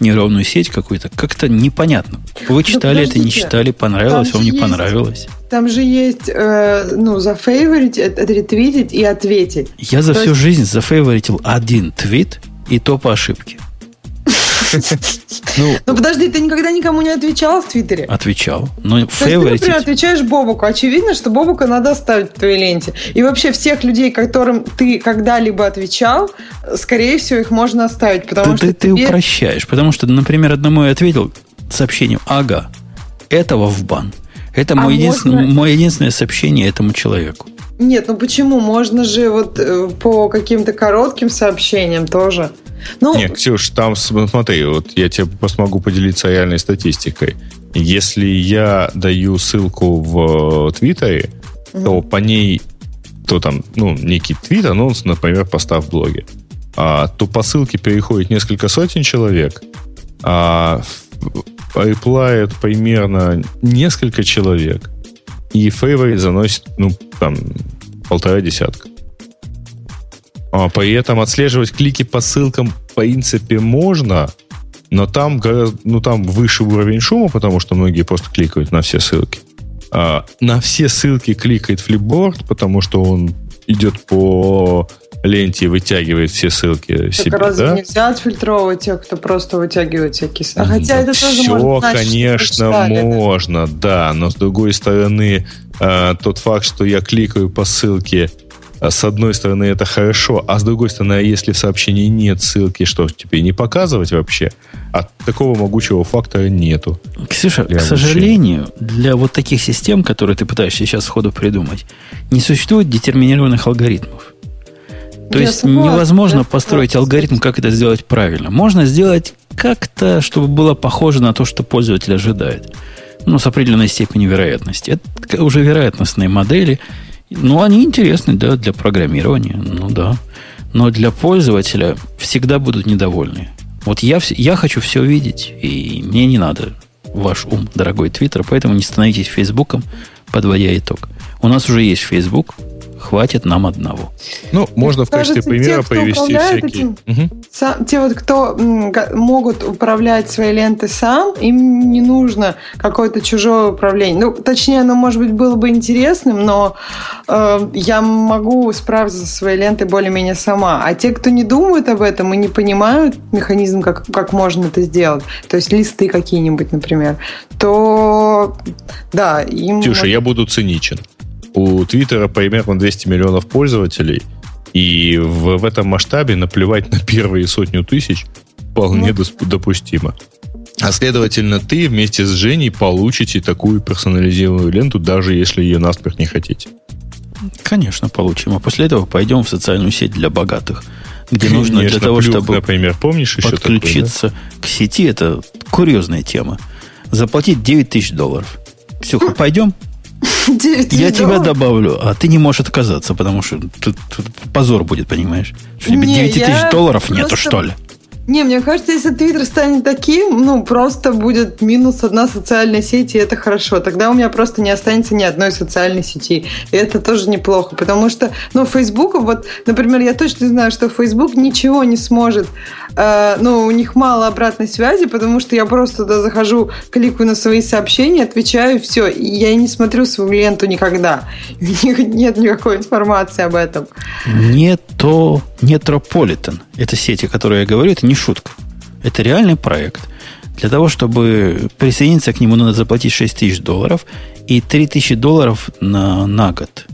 нейронную сеть какую-то, как-то непонятно. Вы читали это, не читали, понравилось, вам не есть, понравилось. Там же есть, э, ну, зафейворить, отретвитить и ответить. Я за То всю есть... жизнь зафейворитил один твит, и то по ошибке. Ну, ну подожди, ты никогда никому не отвечал в Твиттере? Отвечал. Но То есть ты, например, отвечаешь Бобуку. Очевидно, что Бобука надо оставить в твоей ленте. И вообще всех людей, которым ты когда-либо отвечал, скорее всего, их можно оставить. Потому да, что ты, тебе... ты упрощаешь. Потому что, например, одному я ответил сообщением «Ага, этого в бан». Это а мой, можно... единственное, мое единственное сообщение этому человеку. Нет, ну почему? Можно же вот э, по каким-то коротким сообщениям тоже. Ну, Нет, Ксюш, там, смотри, вот я тебе просто могу поделиться реальной статистикой. Если я даю ссылку в Твиттере, угу. то по ней то там, ну, некий твит, анонс, например, поста в блоге, а, то по ссылке переходит несколько сотен человек, а реплает примерно несколько человек, и фейворит заносит, ну, там, полтора десятка. А при этом отслеживать клики по ссылкам, в принципе, можно, но там, ну, там выше уровень шума, потому что многие просто кликают на все ссылки. А, на все ссылки кликает Flipboard, потому что он идет по ленте и вытягивает все ссылки так себе. разве да? нельзя отфильтровывать тех, кто просто вытягивает всякие ссылки? А хотя это тоже Все, может значить, конечно, можно, да. Но с другой стороны, э, тот факт, что я кликаю по ссылке, с одной стороны, это хорошо, а с другой стороны, а если в сообщении нет ссылки, что тебе не показывать вообще? А такого могучего фактора нету. Ксюша, к сожалению, для вот таких систем, которые ты пытаешься сейчас сходу придумать, не существует детерминированных алгоритмов. То я есть согласна, невозможно построить согласна. алгоритм, как это сделать правильно. Можно сделать как-то, чтобы было похоже на то, что пользователь ожидает. Ну, с определенной степенью вероятности. Это уже вероятностные модели. Ну, они интересны, да, для программирования. Ну, да. Но для пользователя всегда будут недовольны. Вот я, я хочу все видеть, и мне не надо ваш ум, дорогой Твиттер, поэтому не становитесь Фейсбуком, подводя итог. У нас уже есть Фейсбук, хватит нам одного. Ну, можно в качестве кажется, примера те, привести всякие. Этим, угу. сам, те вот, кто м, могут управлять своей лентой сам, им не нужно какое-то чужое управление. Ну, точнее, оно, может быть, было бы интересным, но э, я могу справиться со своей лентой более-менее сама. А те, кто не думают об этом и не понимают механизм, как, как можно это сделать, то есть листы какие-нибудь, например, то да, им... Тюша, может... я буду циничен. У Твиттера примерно 200 миллионов пользователей, и в, в этом масштабе наплевать на первые сотню тысяч вполне ну. допустимо. А следовательно, ты вместе с Женей получите такую персонализированную ленту, даже если ее наспех не хотите. Конечно, получим. А после этого пойдем в социальную сеть для богатых, где Конечно, нужно для того, плюх, чтобы например, помнишь еще подключиться такой, да? к сети. Это курьезная тема. Заплатить 9 тысяч долларов. Ксюха, пойдем? 9 Я тебя добавлю, а ты не можешь отказаться, потому что тут, тут позор будет, понимаешь? Что тебе 9 тысяч долларов нету, что ли? Не, мне кажется, если Твиттер станет таким, ну, просто будет минус одна социальная сеть, и это хорошо. Тогда у меня просто не останется ни одной социальной сети. И это тоже неплохо, потому что, ну, Facebook, вот, например, я точно знаю, что Facebook ничего не сможет, э, ну, у них мало обратной связи, потому что я просто туда захожу, кликаю на свои сообщения, отвечаю, все, и я не смотрю свою ленту никогда. У них нет никакой информации об этом. Нет, то Нетрополитен. Это сети, о которой я говорю, это не шутка. Это реальный проект. Для того, чтобы присоединиться к нему, надо заплатить 6 тысяч долларов и 3 тысячи долларов на, на год.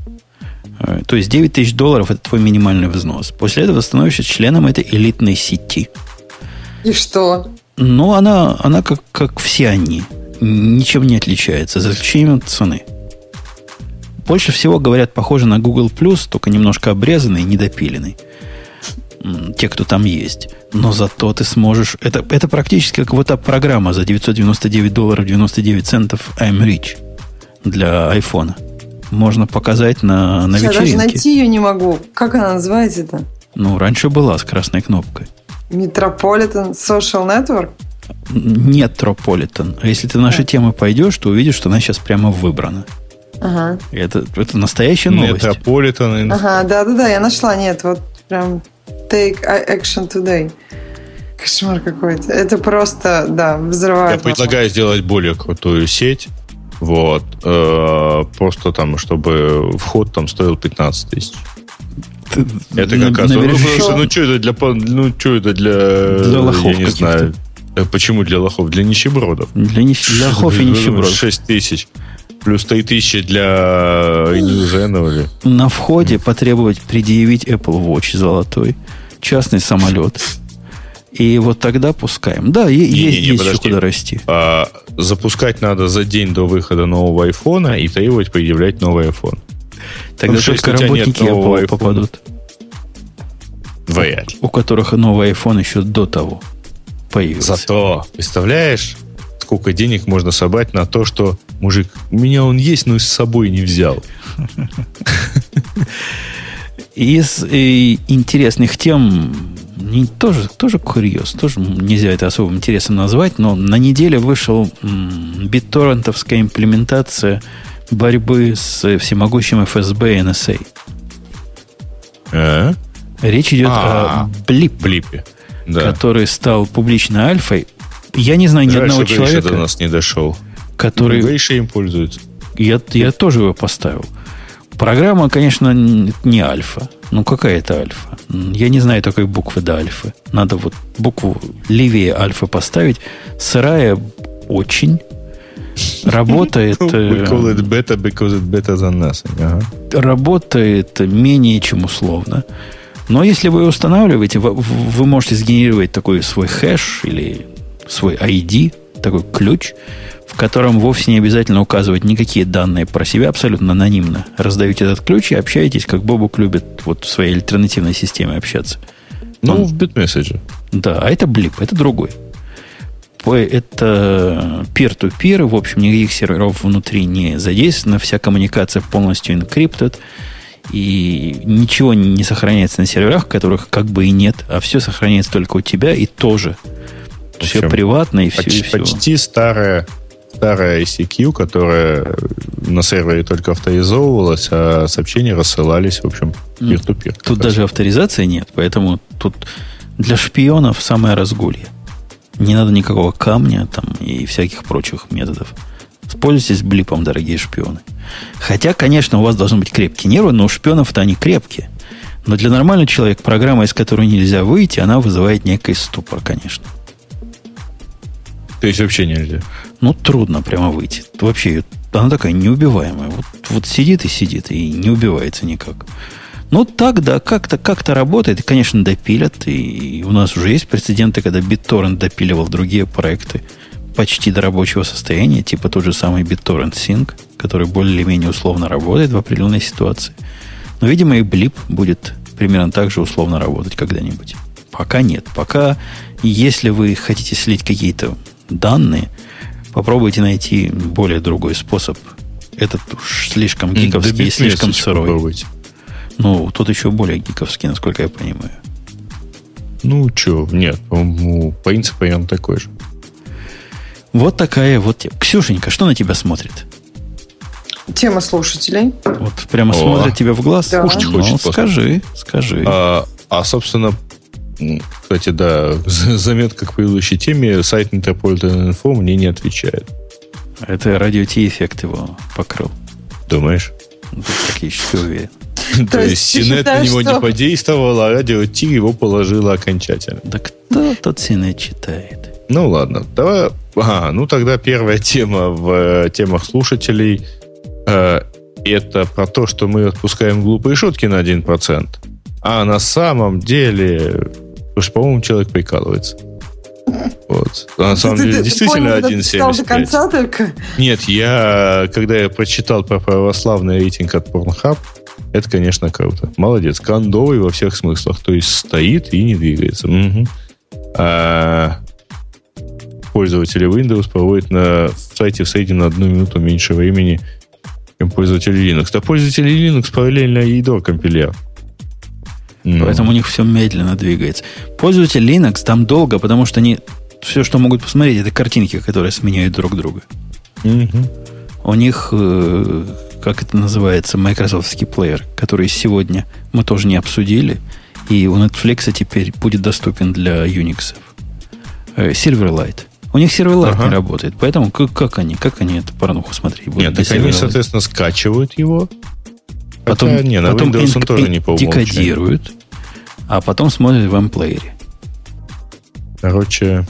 Э, то есть 9 тысяч долларов – это твой минимальный взнос. После этого становишься членом этой элитной сети. И что? Ну, она, она как, как все они. Ничем не отличается, за исключением цены. Больше всего, говорят, похоже на Google+, только немножко обрезанный и недопиленный те, кто там есть. Но зато ты сможешь... Это, это практически как вот эта программа за 999 долларов 99 центов I'm Rich для айфона. Можно показать на, на Я вечеринке. Я даже найти ее не могу. Как она называется-то? Ну, раньше была с красной кнопкой. Metropolitan Social Network? Нет Трополитен. А если ты в наши а. темы пойдешь, то увидишь, что она сейчас прямо выбрана. Ага. Это, это настоящая новость. Метрополитен. Ага, да-да-да, я нашла. Нет, вот прям take action today. Кошмар какой-то. Это просто, да, взрывает. Я предлагаю сделать более крутую сеть. Вот. Э, просто там, чтобы вход там стоил 15 тысяч. Это как раз. Ну, ну, ну, что это для, ну, что это для, для лохов я не знаю. Э, почему для лохов? Для нищебродов. Для, нищ... для лохов и нищебродов. 6 тысяч. Плюс 3 тысячи для Инузенова. На входе потребовать предъявить Apple Watch золотой частный самолет. И вот тогда пускаем. Да, не, есть, не, не, есть еще куда расти. А, запускать надо за день до выхода нового айфона и требовать предъявлять новый iPhone. Тогда Потому только работники Apple попадут. Вряд У которых новый iPhone еще до того появился. Зато, представляешь, сколько денег можно собрать на то, что мужик, у меня он есть, но с собой не взял. Из э, интересных тем, не, тоже, тоже курьез, тоже нельзя это особым интересом назвать, но на неделе вышел м, битторрентовская имплементация борьбы с всемогущим FSB и NSA. А? Речь идет А, о Blip, Блипе. Да. который стал публичной альфой. Я не знаю ни Жаль, одного человека, до нас не дошел. который... Гриша им пользуется. Я, я тоже его поставил. Программа, конечно, не альфа. Ну, какая это альфа? Я не знаю такой буквы до альфы. Надо вот букву левее альфа поставить. Сырая очень. Работает, We э, call it beta because it better than nothing. Ага. работает менее чем условно. Но если вы устанавливаете, вы, вы можете сгенерировать такой свой хэш или свой ID, такой ключ, в котором вовсе не обязательно указывать никакие данные про себя, абсолютно анонимно. Раздаете этот ключ и общаетесь, как Бобук любит вот в своей альтернативной системе общаться. Ну, Он- в BitMessage. Да, а это блип, это другой. Это peer-to-peer, в общем, никаких серверов внутри не задействовано, вся коммуникация полностью encrypted, и ничего не сохраняется на серверах, которых как бы и нет, а все сохраняется только у тебя и тоже. Все приватно и все, Почти, и все. почти старая, старая ICQ, которая на сервере только авторизовывалась, а сообщения рассылались, в общем, peer-to-peer. Тут даже авторизации нет, поэтому тут для шпионов самое разгулье. Не надо никакого камня там и всяких прочих методов. Пользуйтесь блипом, дорогие шпионы. Хотя, конечно, у вас должны быть крепкие нервы, но у шпионов-то они крепкие. Но для нормального человека программа, из которой нельзя выйти, она вызывает некий ступор, конечно. То есть вообще нельзя. Ну, трудно прямо выйти. Вообще, она такая неубиваемая. Вот, вот сидит и сидит, и не убивается никак. Ну, так, да, как-то как работает. И, конечно, допилят. И у нас уже есть прецеденты, когда BitTorrent допиливал другие проекты почти до рабочего состояния, типа тот же самый BitTorrent Sync, который более-менее условно работает в определенной ситуации. Но, видимо, и Blip будет примерно так же условно работать когда-нибудь. Пока нет. Пока, если вы хотите слить какие-то данные, попробуйте найти более другой способ. Этот уж слишком гиковский и слишком сырой. попробуйте. Ну, тут еще более гиковский, насколько я понимаю. Ну, что, нет, по-моему, принцип примерно такой же. Вот такая вот. Ксюшенька, что на тебя смотрит? Тема слушателей. Вот прямо О. смотрит тебе в глаз? Да. Кушать Ну, хочет скажи, скажи. А, а, собственно, кстати, да, заметка к предыдущей теме, сайт Metropolitan Info мне не отвечает. Это радио Ти-эффект его покрыл. Думаешь? Ну, Практически уверен. То есть Синет на него не подействовал, а радио Ти его положило окончательно. Да кто тот Синет читает? Ну ладно, давай. Ага, ну тогда первая тема в э, темах слушателей э, это про то, что мы отпускаем глупые шутки на 1%. А на самом деле, уж, по-моему, человек прикалывается. Вот. А на самом Ты- деле, ты- действительно понял, это читал до 1,75. конца только? Нет, я, когда я прочитал про православный рейтинг от Pornhub, это, конечно, круто. Молодец. Кондовый во всех смыслах. То есть стоит и не двигается. Мгм. А, пользователи Windows проводят на сайте в среднем на одну минуту меньше времени, чем пользователи Linux. Да пользователи Linux параллельно ядро компилят. Ну, Поэтому у них все медленно двигается. Пользователь Linux там долго, потому что они все, что могут посмотреть, это картинки, которые сменяют друг друга. мгм. У них, э, как это называется, майкрософтский плеер, который сегодня мы тоже не обсудили, и у Netflix теперь будет доступен для Unix. Э, Silverlight. У них Silverlight Ага. не работает, поэтому как, как они, как они эту порнуху смотреть будут? Нет, так они, соответственно, скачивают его. Потом, Хотя, не, на потом Windows он тоже не по декодируют, а потом смотрят в M-плеере. Короче,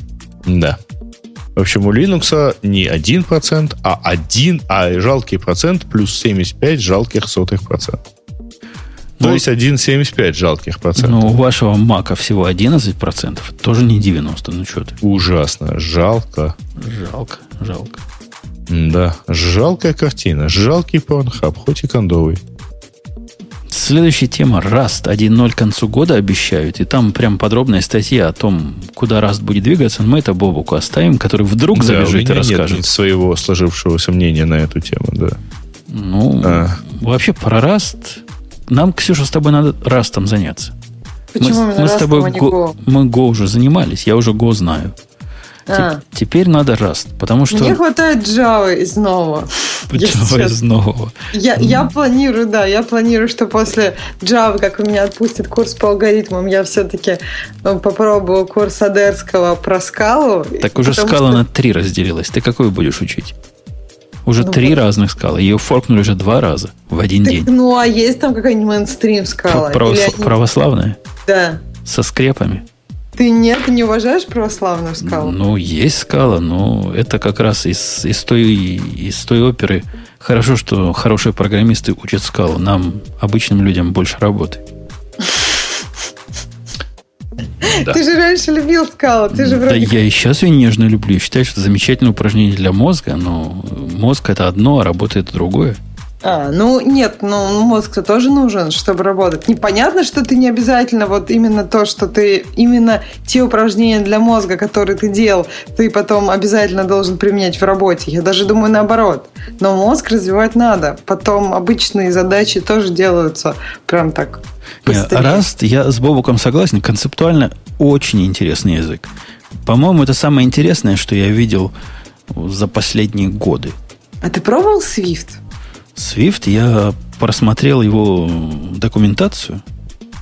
да. В общем, у Linux не 1%, а 1, а жалкий процент плюс 75 жалких сотых процента. То Ну, есть 1,75 жалких процентов. Но у вашего Мака всего 11%, тоже не 90%. Ну что ты? Ужасно. Жалко. Жалко, жалко. Да. Жалкая картина. Жалкий порнхаб, хоть и кондовый. Следующая тема. Rust 1.0 к концу года обещают. И там прям подробная статья о том, куда Rust будет двигаться. Но мы это Бобуку оставим, который вдруг Да, у забежит и меня расскажет. нет своего сложившегося мнения на эту тему, да. Ну, А. вообще про Rust нам, Ксюша, с тобой надо растом заняться. Почему мы, мы с тобой Go, мы Go уже занимались, я уже Go знаю. А. Теперь надо Rust, потому что... Мне хватает Java из нового. Java из нового. Я, я планирую, да, я планирую, что после Java, как у меня отпустит курс по алгоритмам, я все-таки ну, попробую курс Адерского про скалу. Так уже скала что... на три разделилась. Ты какой будешь учить? Уже ну, три вот. разных скалы. Ее форкнули уже два раза в один так, день. Ну, а есть там какая-нибудь мейнстрим скала? Они... Православная? Да. Со скрепами? Ты нет, ты не уважаешь православную скалу? Ну, есть скала, но это как раз из, из, той, из той оперы. Хорошо, что хорошие программисты учат скалу. Нам, обычным людям, больше работы. Ты же раньше любил скалу. Ты же да я и сейчас ее нежно люблю. Считаю, что это замечательное упражнение для мозга, но мозг это одно, а работает другое. А, ну нет, ну мозг-то тоже нужен, чтобы работать. Непонятно, что ты не обязательно вот именно то, что ты, именно те упражнения для мозга, которые ты делал, ты потом обязательно должен применять в работе. Я даже думаю наоборот. Но мозг развивать надо. Потом обычные задачи тоже делаются прям так быстрее. Раз, я с Бобуком согласен, концептуально очень интересный язык. По-моему, это самое интересное, что я видел за последние годы. А ты пробовал Swift? Swift, я просмотрел его документацию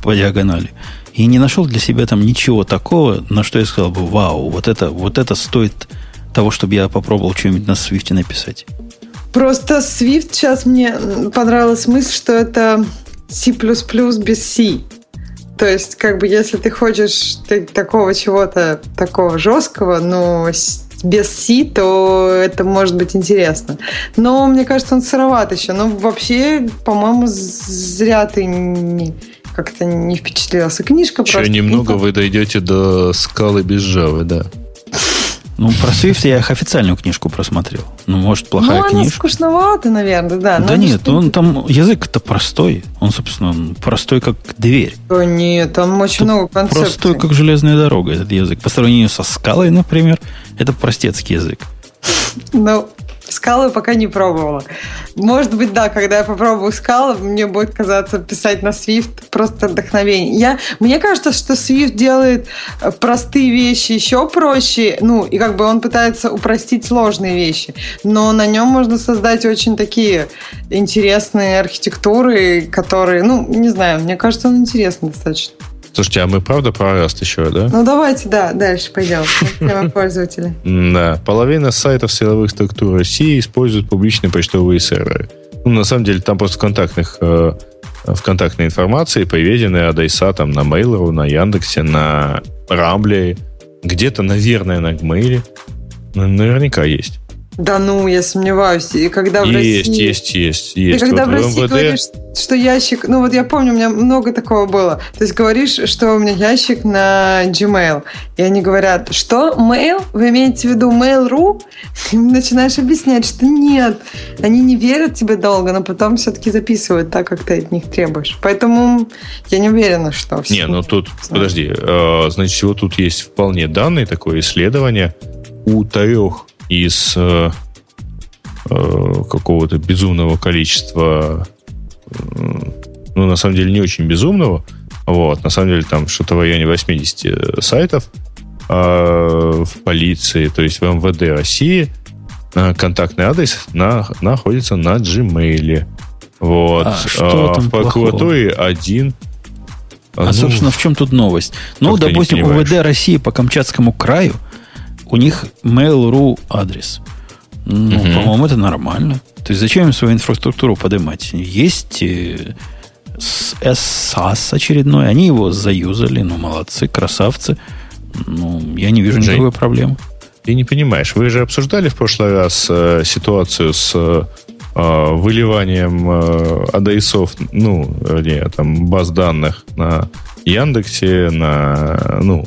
по диагонали и не нашел для себя там ничего такого, на что я сказал бы, вау, вот это, вот это стоит того, чтобы я попробовал что-нибудь на Swift написать. Просто Swift сейчас мне понравилась мысль, что это C++ без C. То есть, как бы, если ты хочешь такого чего-то такого жесткого, но без C, то это может быть интересно. Но мне кажется, он сыроват еще. Но вообще, по-моему, зря ты не, как-то не впечатлился. Книжка Еще просто... немного вы дойдете до скалы без Java, да. Ну, про Swift я их официальную книжку просмотрел. Ну, может, плохая ну, книжка. Ну, скучновато, наверное, да. Да нет, он там язык-то простой. Он, собственно, простой, как дверь. Да нет, там очень Тут много концепций. Простой, как железная дорога этот язык. По сравнению со скалой, например, это простецкий язык. Ну, скалы пока не пробовала. Может быть, да, когда я попробую скалы, мне будет казаться писать на Swift просто вдохновение. Я, мне кажется, что Swift делает э, простые вещи еще проще, ну, и как бы он пытается упростить сложные вещи, но на нем можно создать очень такие интересные архитектуры, которые, ну, не знаю, мне кажется, он интересный достаточно. Слушайте, а мы правда про Rust еще, да? Ну, давайте, да, дальше пойдем. Тема пользователя. Да. Половина сайтов силовых структур России используют публичные почтовые серверы. Ну, на самом деле, там просто контактных э, в контактной информации приведены адреса там на Mail.ru, на Яндексе, на Рамбле, где-то, наверное, на Gmail. Наверняка есть. Да ну, я сомневаюсь. И когда есть, в России... Есть, есть, есть. И когда вот в России МВД... говоришь, что ящик... Ну вот я помню, у меня много такого было. То есть говоришь, что у меня ящик на Gmail. И они говорят, что mail? Вы имеете в виду mail.ru? И начинаешь объяснять, что нет. Они не верят тебе долго, но потом все-таки записывают так, как ты от них требуешь. Поэтому я не уверена, что все... Не, ну тут, подожди. Э, значит, вот тут есть вполне данные, такое исследование. У трех из э, э, какого-то безумного количества, э, ну, на самом деле, не очень безумного, вот, на самом деле, там что-то в районе 80 сайтов э, в полиции, то есть в МВД России, э, контактный адрес на, находится на Gmail. Вот. А, что а, в прокуратуре плохого? один а, ну, собственно, в чем тут новость? Ну, допустим, УВД России по Камчатскому краю – у них Mail.ru адрес. Ну, угу. по-моему, это нормально. То есть зачем им свою инфраструктуру поднимать? Есть э, SAS очередной, они его заюзали, ну, молодцы, красавцы. Ну, я не вижу Жень, никакой проблемы. Ты не понимаешь, вы же обсуждали в прошлый раз э, ситуацию с э, выливанием э, адресов, ну, вернее, там, баз данных на Яндексе, на, ну,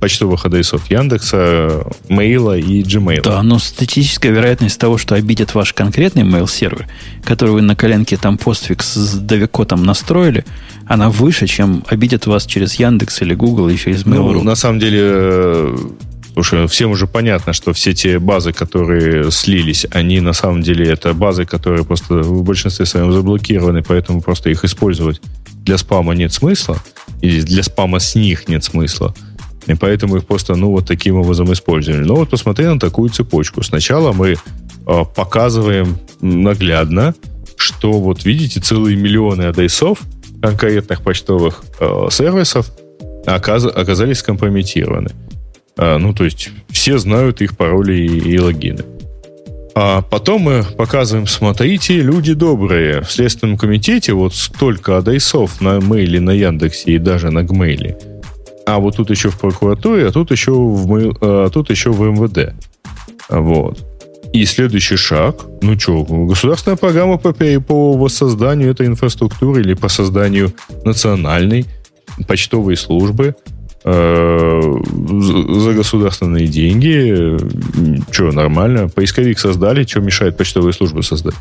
почтовых адресов Яндекса, Мейла и Gmail. Да, но статистическая вероятность того, что обидят ваш конкретный mail-сервер, который вы на коленке там постфикс с Довикотом настроили, она выше, чем обидят вас через Яндекс или Google и через Mail.ru. Ну, на самом деле, Потому что всем уже понятно, что все те базы, которые слились, они на самом деле это базы, которые просто в большинстве своем заблокированы, поэтому просто их использовать для спама нет смысла, или для спама с них нет смысла. И поэтому их просто, ну, вот таким образом использовали. Но вот посмотри на такую цепочку. Сначала мы э, показываем наглядно, что вот видите, целые миллионы адресов конкретных почтовых э, сервисов оказ, оказались скомпрометированы. Э, ну, то есть все знают их пароли и, и логины. А потом мы показываем, смотрите, люди добрые. В Следственном комитете вот столько адресов на мейле, на Яндексе и даже на Гмейле. А вот тут еще в прокуратуре, а тут еще в, а тут еще в МВД. Вот. И следующий шаг, ну что, государственная программа по, по воссозданию этой инфраструктуры или по созданию национальной почтовой службы э, за государственные деньги. Что, нормально. Поисковик создали, что мешает почтовую службу создать?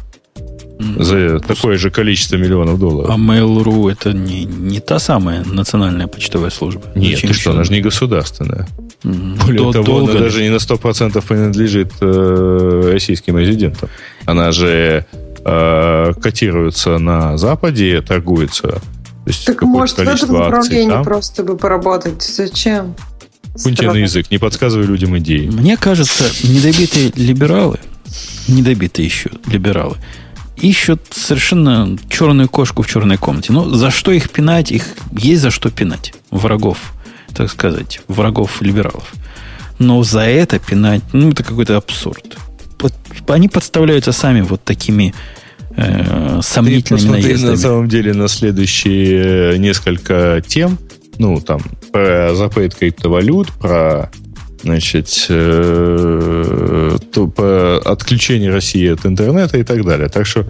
За такое же количество миллионов долларов. А Mail.ru это не, не та самая национальная почтовая служба? Нет, Зачем ты что, она же не государственная. Более До, того, долго... она даже не на 100% принадлежит э, российским резидентам. Она же э, котируется на Западе, торгуется. То есть так может в этом направлении там. просто бы поработать? Зачем? Пунктирный язык, не подсказывай людям идеи. Мне кажется, недобитые либералы, недобитые еще либералы, ищут совершенно черную кошку в черной комнате. Ну, за что их пинать? Их есть за что пинать. Врагов, так сказать, врагов либералов. Но за это пинать, ну, это какой-то абсурд. Они подставляются сами вот такими э, сомнительными Ты наездами. на самом деле на следующие э, несколько тем, ну, там, про запрет криптовалют, про значит, э, то, по отключение России от интернета и так далее. Так что,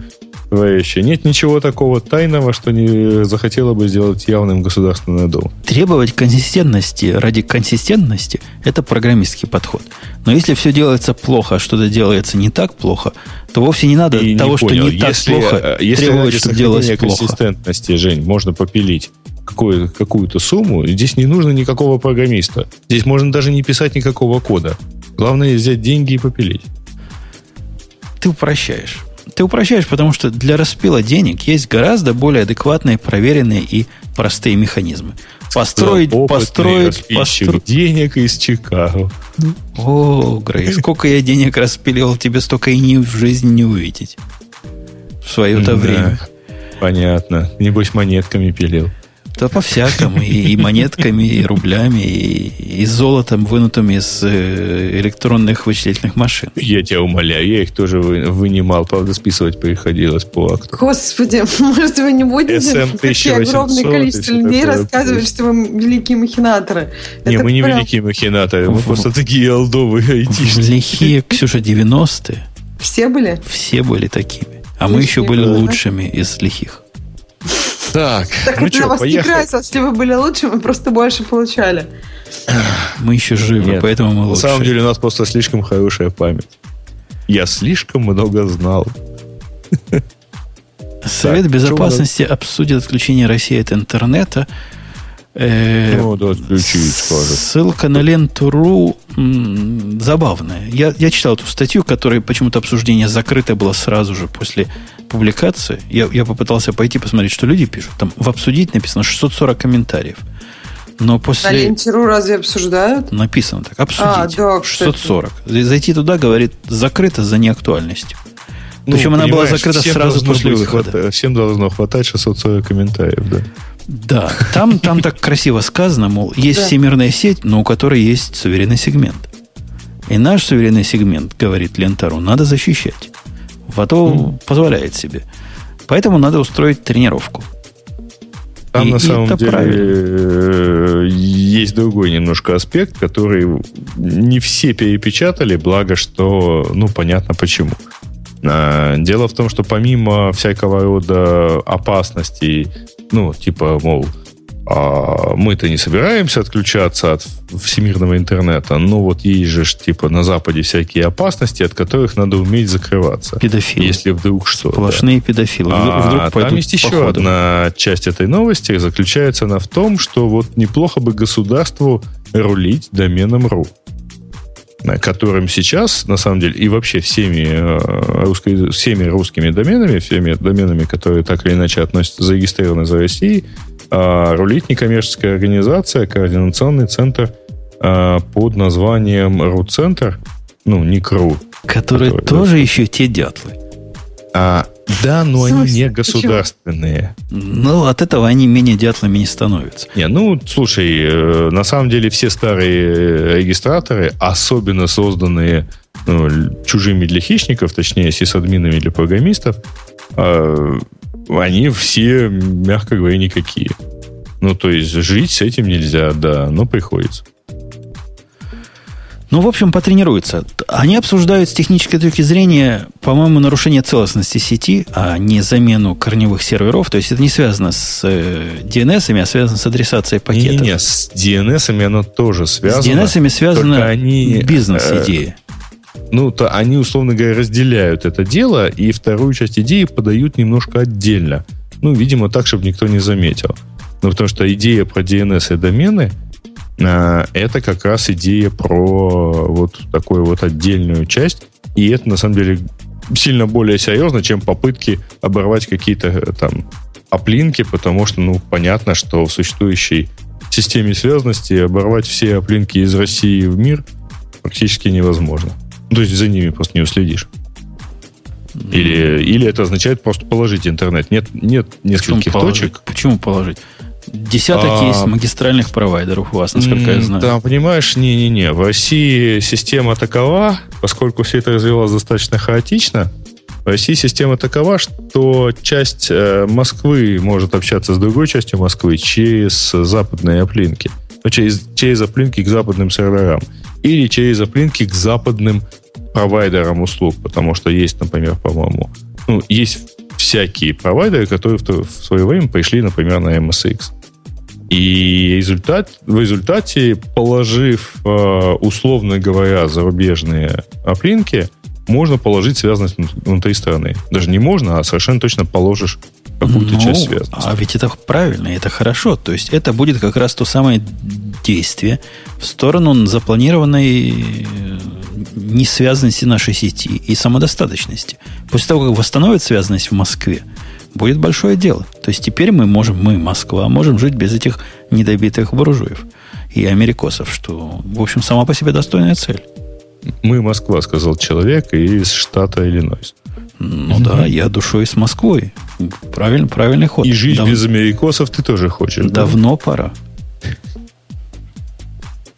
товарищи, нет ничего такого тайного, что не захотела бы сделать явным государственную думу. Требовать консистентности ради консистентности – это программистский подход. Но если все делается плохо, а что-то делается не так плохо, то вовсе не надо и того, не что понял. не так если, плохо, э, если требовать, чтобы делалось плохо. консистентности, Жень, можно попилить какую, какую-то сумму, здесь не нужно никакого программиста. Здесь можно даже не писать никакого кода. Главное взять деньги и попилить. Ты упрощаешь. Ты упрощаешь, потому что для распила денег есть гораздо более адекватные, проверенные и простые механизмы. Построить, построить, построить денег из Чикаго. О, Грей, сколько я денег распилил, тебе столько и ни в жизни не увидеть. В свое-то да, время. Понятно. Небось, монетками пилил. Да по-всякому. И, и монетками, и рублями, и, и золотом, вынутым из э, электронных вычислительных машин. Я тебя умоляю, я их тоже вы, вынимал. Правда, списывать приходилось по акту. Господи, может, вы не будете такие огромное количество людей рассказывать, что вы великие махинаторы? Не, Это мы не прям... великие махинаторы, мы просто такие олдовые айтишники. Лихие, Ксюша, 90-е. Все были? Все были такими. А мы еще были лучшими из лихих. Так, так ну это что, на вас поехали. не играется, если вы были лучше, мы просто больше получали. Мы еще живы, Нет, поэтому мы лучше. На самом деле у нас просто слишком хорошая память. Я слишком много знал. Совет так, безопасности обсудит отключение России от интернета. Э, ну, да, отключить, скажет. Ссылка на ленту.ру забавная. Я, я читал эту статью, которая почему-то обсуждение закрыто было сразу же после публикации. Я, я попытался пойти посмотреть, что люди пишут. Там в обсудить написано 640 комментариев. Но после... На ленте.ру разве обсуждают? Написано так. Обсудить. А, да, 640. Зайти туда, говорит, закрыто за неактуальностью. Ну, Причем она была закрыта сразу после выхода. Хватать, всем должно хватать 640 комментариев, да. Да, там, там так красиво сказано, мол, есть да. всемирная сеть, но у которой есть суверенный сегмент. И наш суверенный сегмент, говорит Лентару, надо защищать. Вато mm. позволяет себе. Поэтому надо устроить тренировку. Там и, на самом деле правильно. Э, есть другой немножко аспект, который не все перепечатали, благо что, ну, понятно почему. А, дело в том, что помимо всякого рода опасностей, ну, типа, мол, а мы-то не собираемся отключаться от всемирного интернета, но вот есть же типа на Западе всякие опасности, от которых надо уметь закрываться. Педофилы. Если вдруг что. Сплошные да. педофилы. А, вдруг там есть еще ходу. одна часть этой новости, заключается она в том, что вот неплохо бы государству рулить доменом стандартное, которым сейчас, на самом деле, и вообще всеми, э, русско- всеми русскими доменами, всеми доменами, которые так или иначе относятся, зарегистрированы за Россией, э, рулит некоммерческая организация, координационный центр э, под названием РУ-центр, ну, не КРУ. Которые который, тоже да. еще те дятлы. А, да, но они не почему? государственные. Ну, от этого они менее дятлами не становятся. Не, ну, слушай, э, на самом деле все старые э, регистраторы, особенно созданные ну, чужими для хищников, точнее, сисадминами для программистов, э, они все, мягко говоря, никакие. Ну, то есть жить с этим нельзя, да, но приходится. Ну, в общем, потренируются. Они обсуждают с технической точки зрения, по-моему, нарушение целостности сети, а не замену корневых серверов. То есть это не связано с э, DNS, а связано с адресацией пакетов. Не-не, с DNS оно тоже связано. с DNS связана они, бизнес-идея. Ну, то они, условно говоря, разделяют это дело и вторую часть идеи подают немножко отдельно. Ну, видимо, так, чтобы никто не заметил. Ну, потому что идея про DNS и домены это как раз идея про вот такую вот отдельную часть. И это, на самом деле, сильно более серьезно, чем попытки оборвать какие-то э, там оплинки, потому что, ну, понятно, что в существующей системе связанности оборвать все оплинки из России в мир практически невозможно. Ну, То есть за ними просто не уследишь. Или, или это означает просто положить интернет. Нет, нет Почему нескольких положить? точек. Почему положить? Десяток А, есть магистральных провайдеров у вас, насколько я знаю. Да, понимаешь, не-не-не. В России система такова, поскольку все это развивалось достаточно хаотично, в России система такова, что часть э, Москвы может общаться с другой частью Москвы через западные оплинки. Ну, через, через оплинки к западным серверам. Или через оплинки к западным провайдерам услуг. Потому что есть, например, по-моему, ну, есть всякие провайдеры, которые в, то- в свое время пришли, например, на MSX. И результат, в результате, положив, э, условно говоря, зарубежные оплинки, можно положить связанность внут- внутри страны. Даже не можно, а совершенно точно положишь какую-то Ну, часть связанности. А ведь это правильно, это хорошо. То есть это будет как раз то самое действие в сторону запланированной э, несвязанности нашей сети и самодостаточности. После того, как восстановят связанность в Москве, будет большое дело. То есть теперь мы можем, мы, Москва, можем жить без этих недобитых буржуев и америкосов, что, в общем, сама по себе достойная цель. Мы Москва, сказал человек из штата Иллинойс. Ну да, я душой с Москвой. Правильно, правильный ход. И жить Дав- без америкосов ты тоже хочешь. да? Давно пора.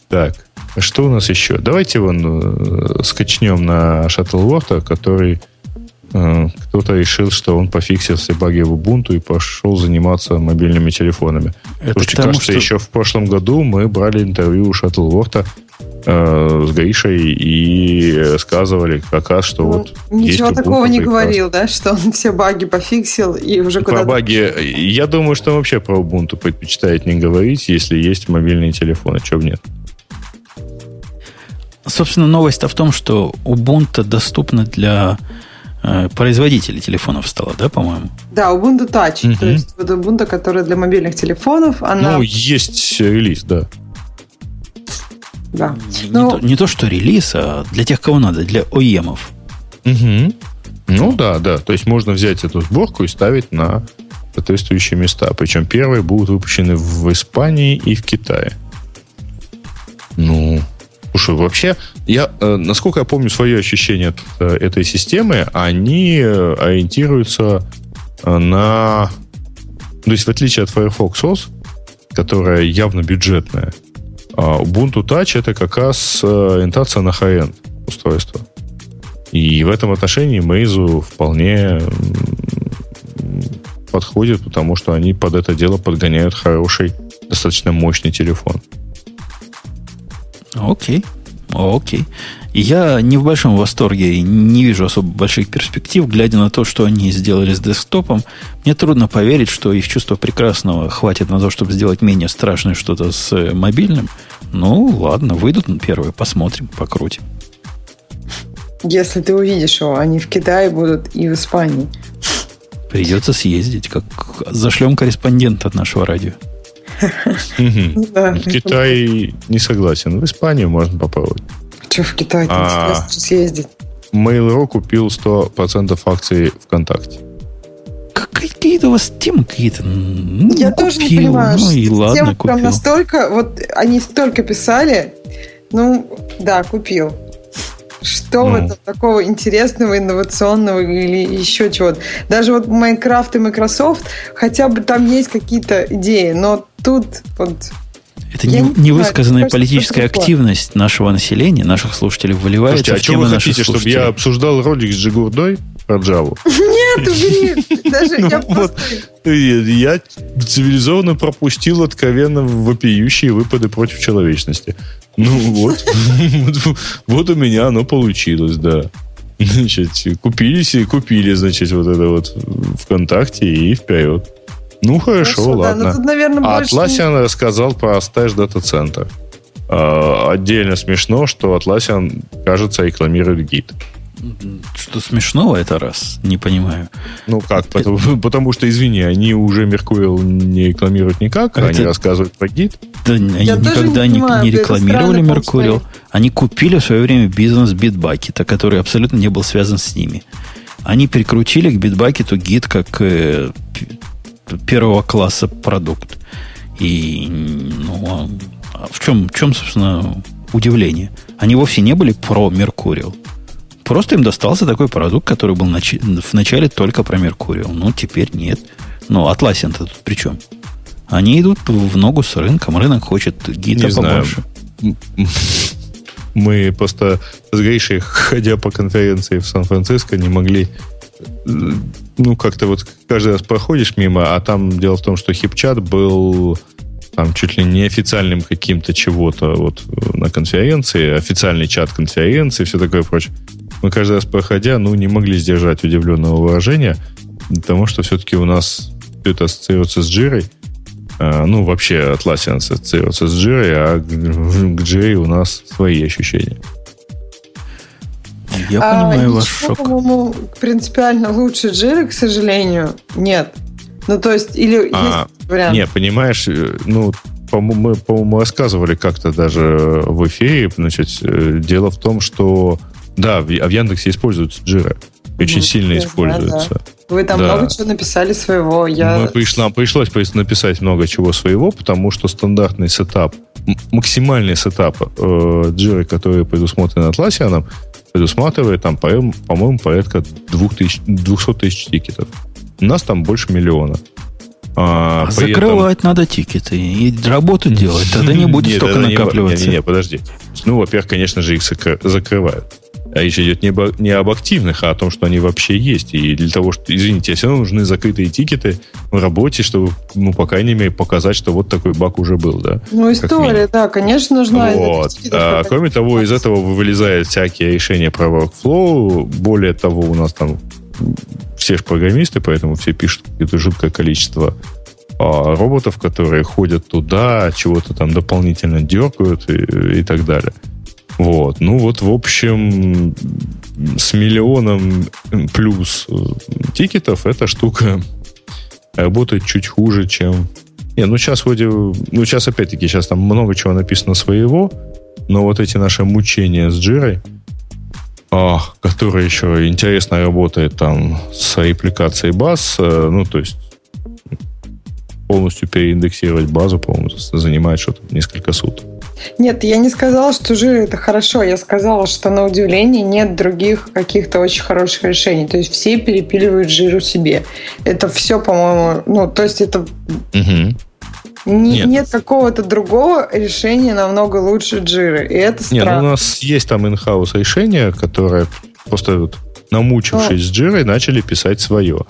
Так, а что у нас еще? Давайте вон э, скачнем на Shuttleworth, который кто-то решил, что он пофиксил все баги в Ubuntu и пошел заниматься мобильными телефонами. Это Слушайте, к тому, кажется, что- еще в прошлом году мы брали интервью у Shuttleworth э, с Гришей и рассказывали как раз, что Он вот Ну, Ничего есть такого Ubuntu не прекрасно. говорил, да, что он все баги пофиксил и уже Про куда-то... баги, я думаю, что он вообще про Ubuntu предпочитает не говорить, если есть мобильные телефоны, чего нет. Собственно, новость-то в том, что Ubuntu доступна для э, производителей телефонов стала, да, по-моему? Да, Ubuntu Touch. Мгм. То есть вот Ubuntu, которая для мобильных телефонов, она... Ну, есть релиз, да. да. Не, Ну, то, не то, что релиз, а для тех, кого надо, для ОЕМов. Мгм. Ну да, да. То есть можно взять эту сборку и ставить на соответствующие места. Причем первые будут выпущены в Испании и в Китае. Ну, слушай, вообще, я, э, насколько я помню свое ощущение от э, этой системы, они э, ориентируются на... То есть, в отличие от Firefox OS, которая явно бюджетная, а Ubuntu Touch это как раз ориентация на high-end устройство. И в этом отношении Meizu вполне подходит, потому что они под это дело подгоняют хороший, достаточно мощный телефон. Окей. Окей. Я не в большом восторге и не вижу особо больших перспектив, глядя на то, что они сделали с десктопом. Мне трудно поверить, что их чувство прекрасного хватит на то, чтобы сделать менее страшное что-то с э, мобильным. Ну, ладно, выйдут на первые, посмотрим, покрутим. Если ты увидишь его, они в Китае будут и в Испании. Придется съездить, как зашлем корреспондента от нашего радио. В Китае не согласен. В Испанию можно попробовать. Что в Китай А. интересно съездить? Mail.ru купил 100% акций ВКонтакте. Как- Какие-то у вас темы какие-то. Ну, Я тоже не купил, понимаю, Ну и что ладно, тема прям купил. настолько, вот они столько писали, ну, да, купил. Что в Ну. этом такого интересного, инновационного или еще чего-то? Даже вот Minecraft и Microsoft, хотя бы там есть какие-то идеи, но тут вот Это Я не- не невысказанная кажется, политическая активность нашего населения, наших слушателей выливается Слушайте, а в что темы вы хотите, чтобы я обсуждал ролик с Джигурдой про Java? Нет, убери. Даже Ну я просто... Я цивилизованно пропустил откровенно вопиющие выпады против человечности. Ну вот, вот у меня оно получилось, да. Значит, купили себе, купили, значит, вот это вот ВКонтакте и вперед. Ну хорошо, Хорошо, да, ладно. но тут, наверное, А больше... Atlassian рассказал про Stash Data Center. А, Отдельно смешно, что Atlassian, кажется, рекламирует гид. Что смешного это раз? Не понимаю. Ну как? Потому, потому что, извини, они уже Mercurial не рекламируют никак, А они это- рассказывают про гид. Да, они Я тоже никогда не понимаю, не рекламировали что Они купили в свое время бизнес Bitbucket, который абсолютно не был связан с ними. Они прикрутили к Bitbucket гид как э, первого класса продукт. И ну, а- а в чем, в чем, собственно, удивление? Они вовсе не были про Mercurial. Просто им достался такой продукт, который был начи- в начале только про Mercurial. Ну, теперь нет. Ну, Atlassian-то тут при чем? Они идут в ногу с рынком. Рынок хочет гита Не знаю. побольше. Мы просто с Гришей, ходя по конференции в Сан-Франциско, не могли ну, как-то вот каждый раз проходишь мимо, а там дело в том, что хипчат был там чуть ли не официальным каким-то чего-то вот на конференции, официальный чат конференции, все такое прочее. Мы каждый раз проходя, ну, не могли сдержать удивленного выражения, потому что все-таки у нас все это ассоциируется с Джирой, а, ну, вообще Atlassian ассоциируется с Джирой, а к Джире у нас свои ощущения. Я А, понимаю ваш ничего, шок. по-моему, принципиально лучше Джира, к сожалению, нет. Ну, то есть, или А, есть вариант. Не, понимаешь, э, ну, по-моему, мы, по-моему, рассказывали как-то даже в эфире, значит, э, дело в том, что, да, в, а в Яндексе используется Jira. Очень Ну, сильно знаю, используется. Вы там да. много чего написали своего. Я... Мы приш- нам пришлось написать много чего своего, потому что стандартный setup, максимальный setup э, Jira, который предусмотрен Atlassian, предусматривает там, по- по-моему, порядка 2000, 200 тысяч тикетов. У нас там больше миллиона. А, А при этом- закрывать надо тикеты и работу делать. Тогда не будет Нет, столько накапливаться. Не, не, не, подожди. Ну, во-первых, конечно же, их закры- закрывают. А речь идет не, обо- не об активных, а о том, что они вообще есть. И для того, что, извините, все равно нужны закрытые тикеты в работе, чтобы, ну, по крайней мере, показать, что вот такой баг уже был, да. Ну, история, да, конечно, нужна. Вот. А, кроме того, из этого вылезают всякие решения про workflow. Более того, у нас там все же программисты, поэтому все пишут какое-то жуткое количество а, роботов, которые ходят туда, чего-то там дополнительно дергают и, и так далее. Вот. Ну вот, в общем, с миллионом плюс э, тикетов эта штука работает чуть хуже, чем... Не, ну сейчас вроде... Ну сейчас опять-таки, сейчас там много чего написано своего, но вот эти наши мучения с Джирой, а, которая еще интересно работает там с репликацией баз, э, ну то есть полностью переиндексировать базу, по-моему, занимает что-то несколько суток. Нет, я не сказала, что жир это хорошо. Я сказала, что на удивление нет других каких-то очень хороших решений. То есть все перепиливают жиру себе. Это все, по-моему, ну, то есть это Мгм. не- Нет. нет. какого-то другого решения намного лучше жиры. И это Не, ну, у странно. нас есть там in-house решение, которое просто вот, намучившись с Джирой, начали писать свое.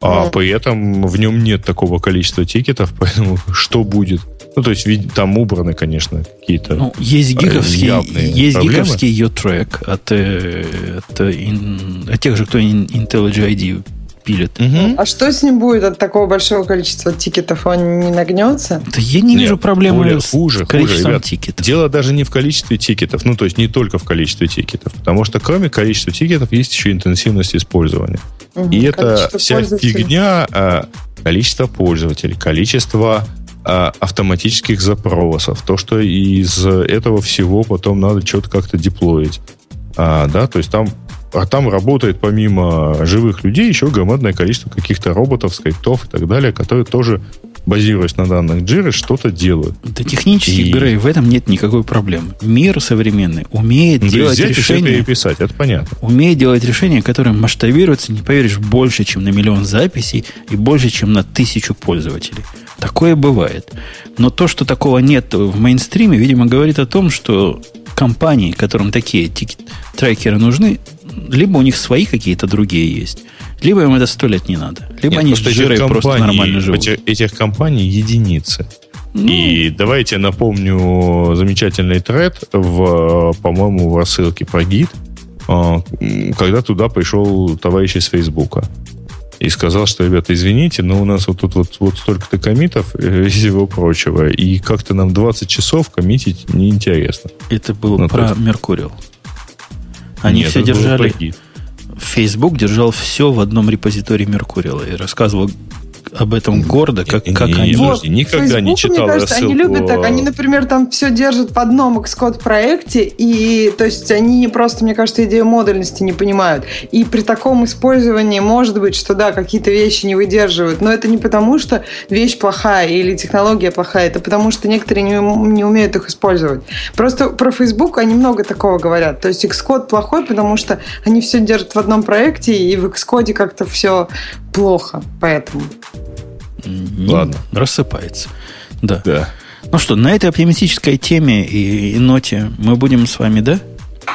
А Ну. при этом в нем нет такого количества тикетов, поэтому что будет? Ну, то есть, там убраны, конечно, какие-то... Ну, есть гиговский, явные есть проблемы. гиговский ее трек от, э, от, э, от тех же, кто IntelliJ IDEA пилит. Мгм. А что с ним будет от такого большого количества тикетов? Он не нагнется? Да я не Нет, вижу проблемы более с хуже, хуже, количеством ребят. тикетов. Дело даже не в количестве тикетов, ну, то есть не только в количестве тикетов, потому что кроме количества тикетов есть еще интенсивность использования. Мгм. И это вся фигня, а, количество пользователей, количество автоматических запросов, то, что из этого всего потом надо что-то как-то деплоить. А, да, то есть там, а там работает помимо живых людей еще громадное количество каких-то роботов, скриптов и так далее, которые тоже базируясь на данных Jira, что-то делают. Да технически, и... Грей, в этом нет никакой проблемы. Мир современный умеет ну, делать взять решения... И переписать, это понятно. Умеет делать решения, которые масштабируются, не поверишь, больше, чем на миллион записей и больше, чем на тысячу пользователей. Такое бывает. Но то, что такого нет в мейнстриме, видимо, говорит о том, что компании, которым такие трекеры нужны, либо у них свои какие-то другие есть, либо им это сто лет не надо. Либо Нет, они с жирой просто нормально живут. Этих, этих компаний единицы. Ну, и давайте напомню замечательный тред, в, по-моему, в рассылке про гид, а, когда туда пришел товарищ из Фейсбука и сказал, что, ребята, извините, но у нас вот тут вот, вот столько-то комитов и всего прочего, и как-то нам 20 часов коммитить неинтересно. Это было ну, про есть... Меркуриал. Они Нет, все держали... Facebook держал все в одном репозитории Меркуриала и рассказывал об этом гордо, как, как не, они... Вот, никогда не читал мне кажется, рассылку. они любят так. Они, например, там все держат в одном Xcode проекте, и то есть они не просто, мне кажется, идею модульности не понимают. И при таком использовании может быть, что да, какие-то вещи не выдерживают, но это не потому, что вещь плохая или технология плохая, это потому, что некоторые не, не умеют их использовать. Просто про Facebook они много такого говорят. То есть Xcode плохой, потому что они все держат в одном проекте, и в Xcode как-то все плохо. Поэтому. Ладно. Рассыпается. Да. да. Ну что, на этой оптимистической теме и, и ноте мы будем с вами, да?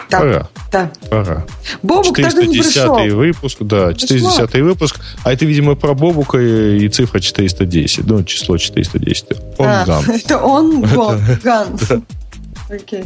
Да. Пора. Да. Пора. Бобук 410 выпуск, да, 410 выпуск. А это, видимо, про Бобука и цифра 410. Ну, число 410. Он а, ган. Это он ган. Окей.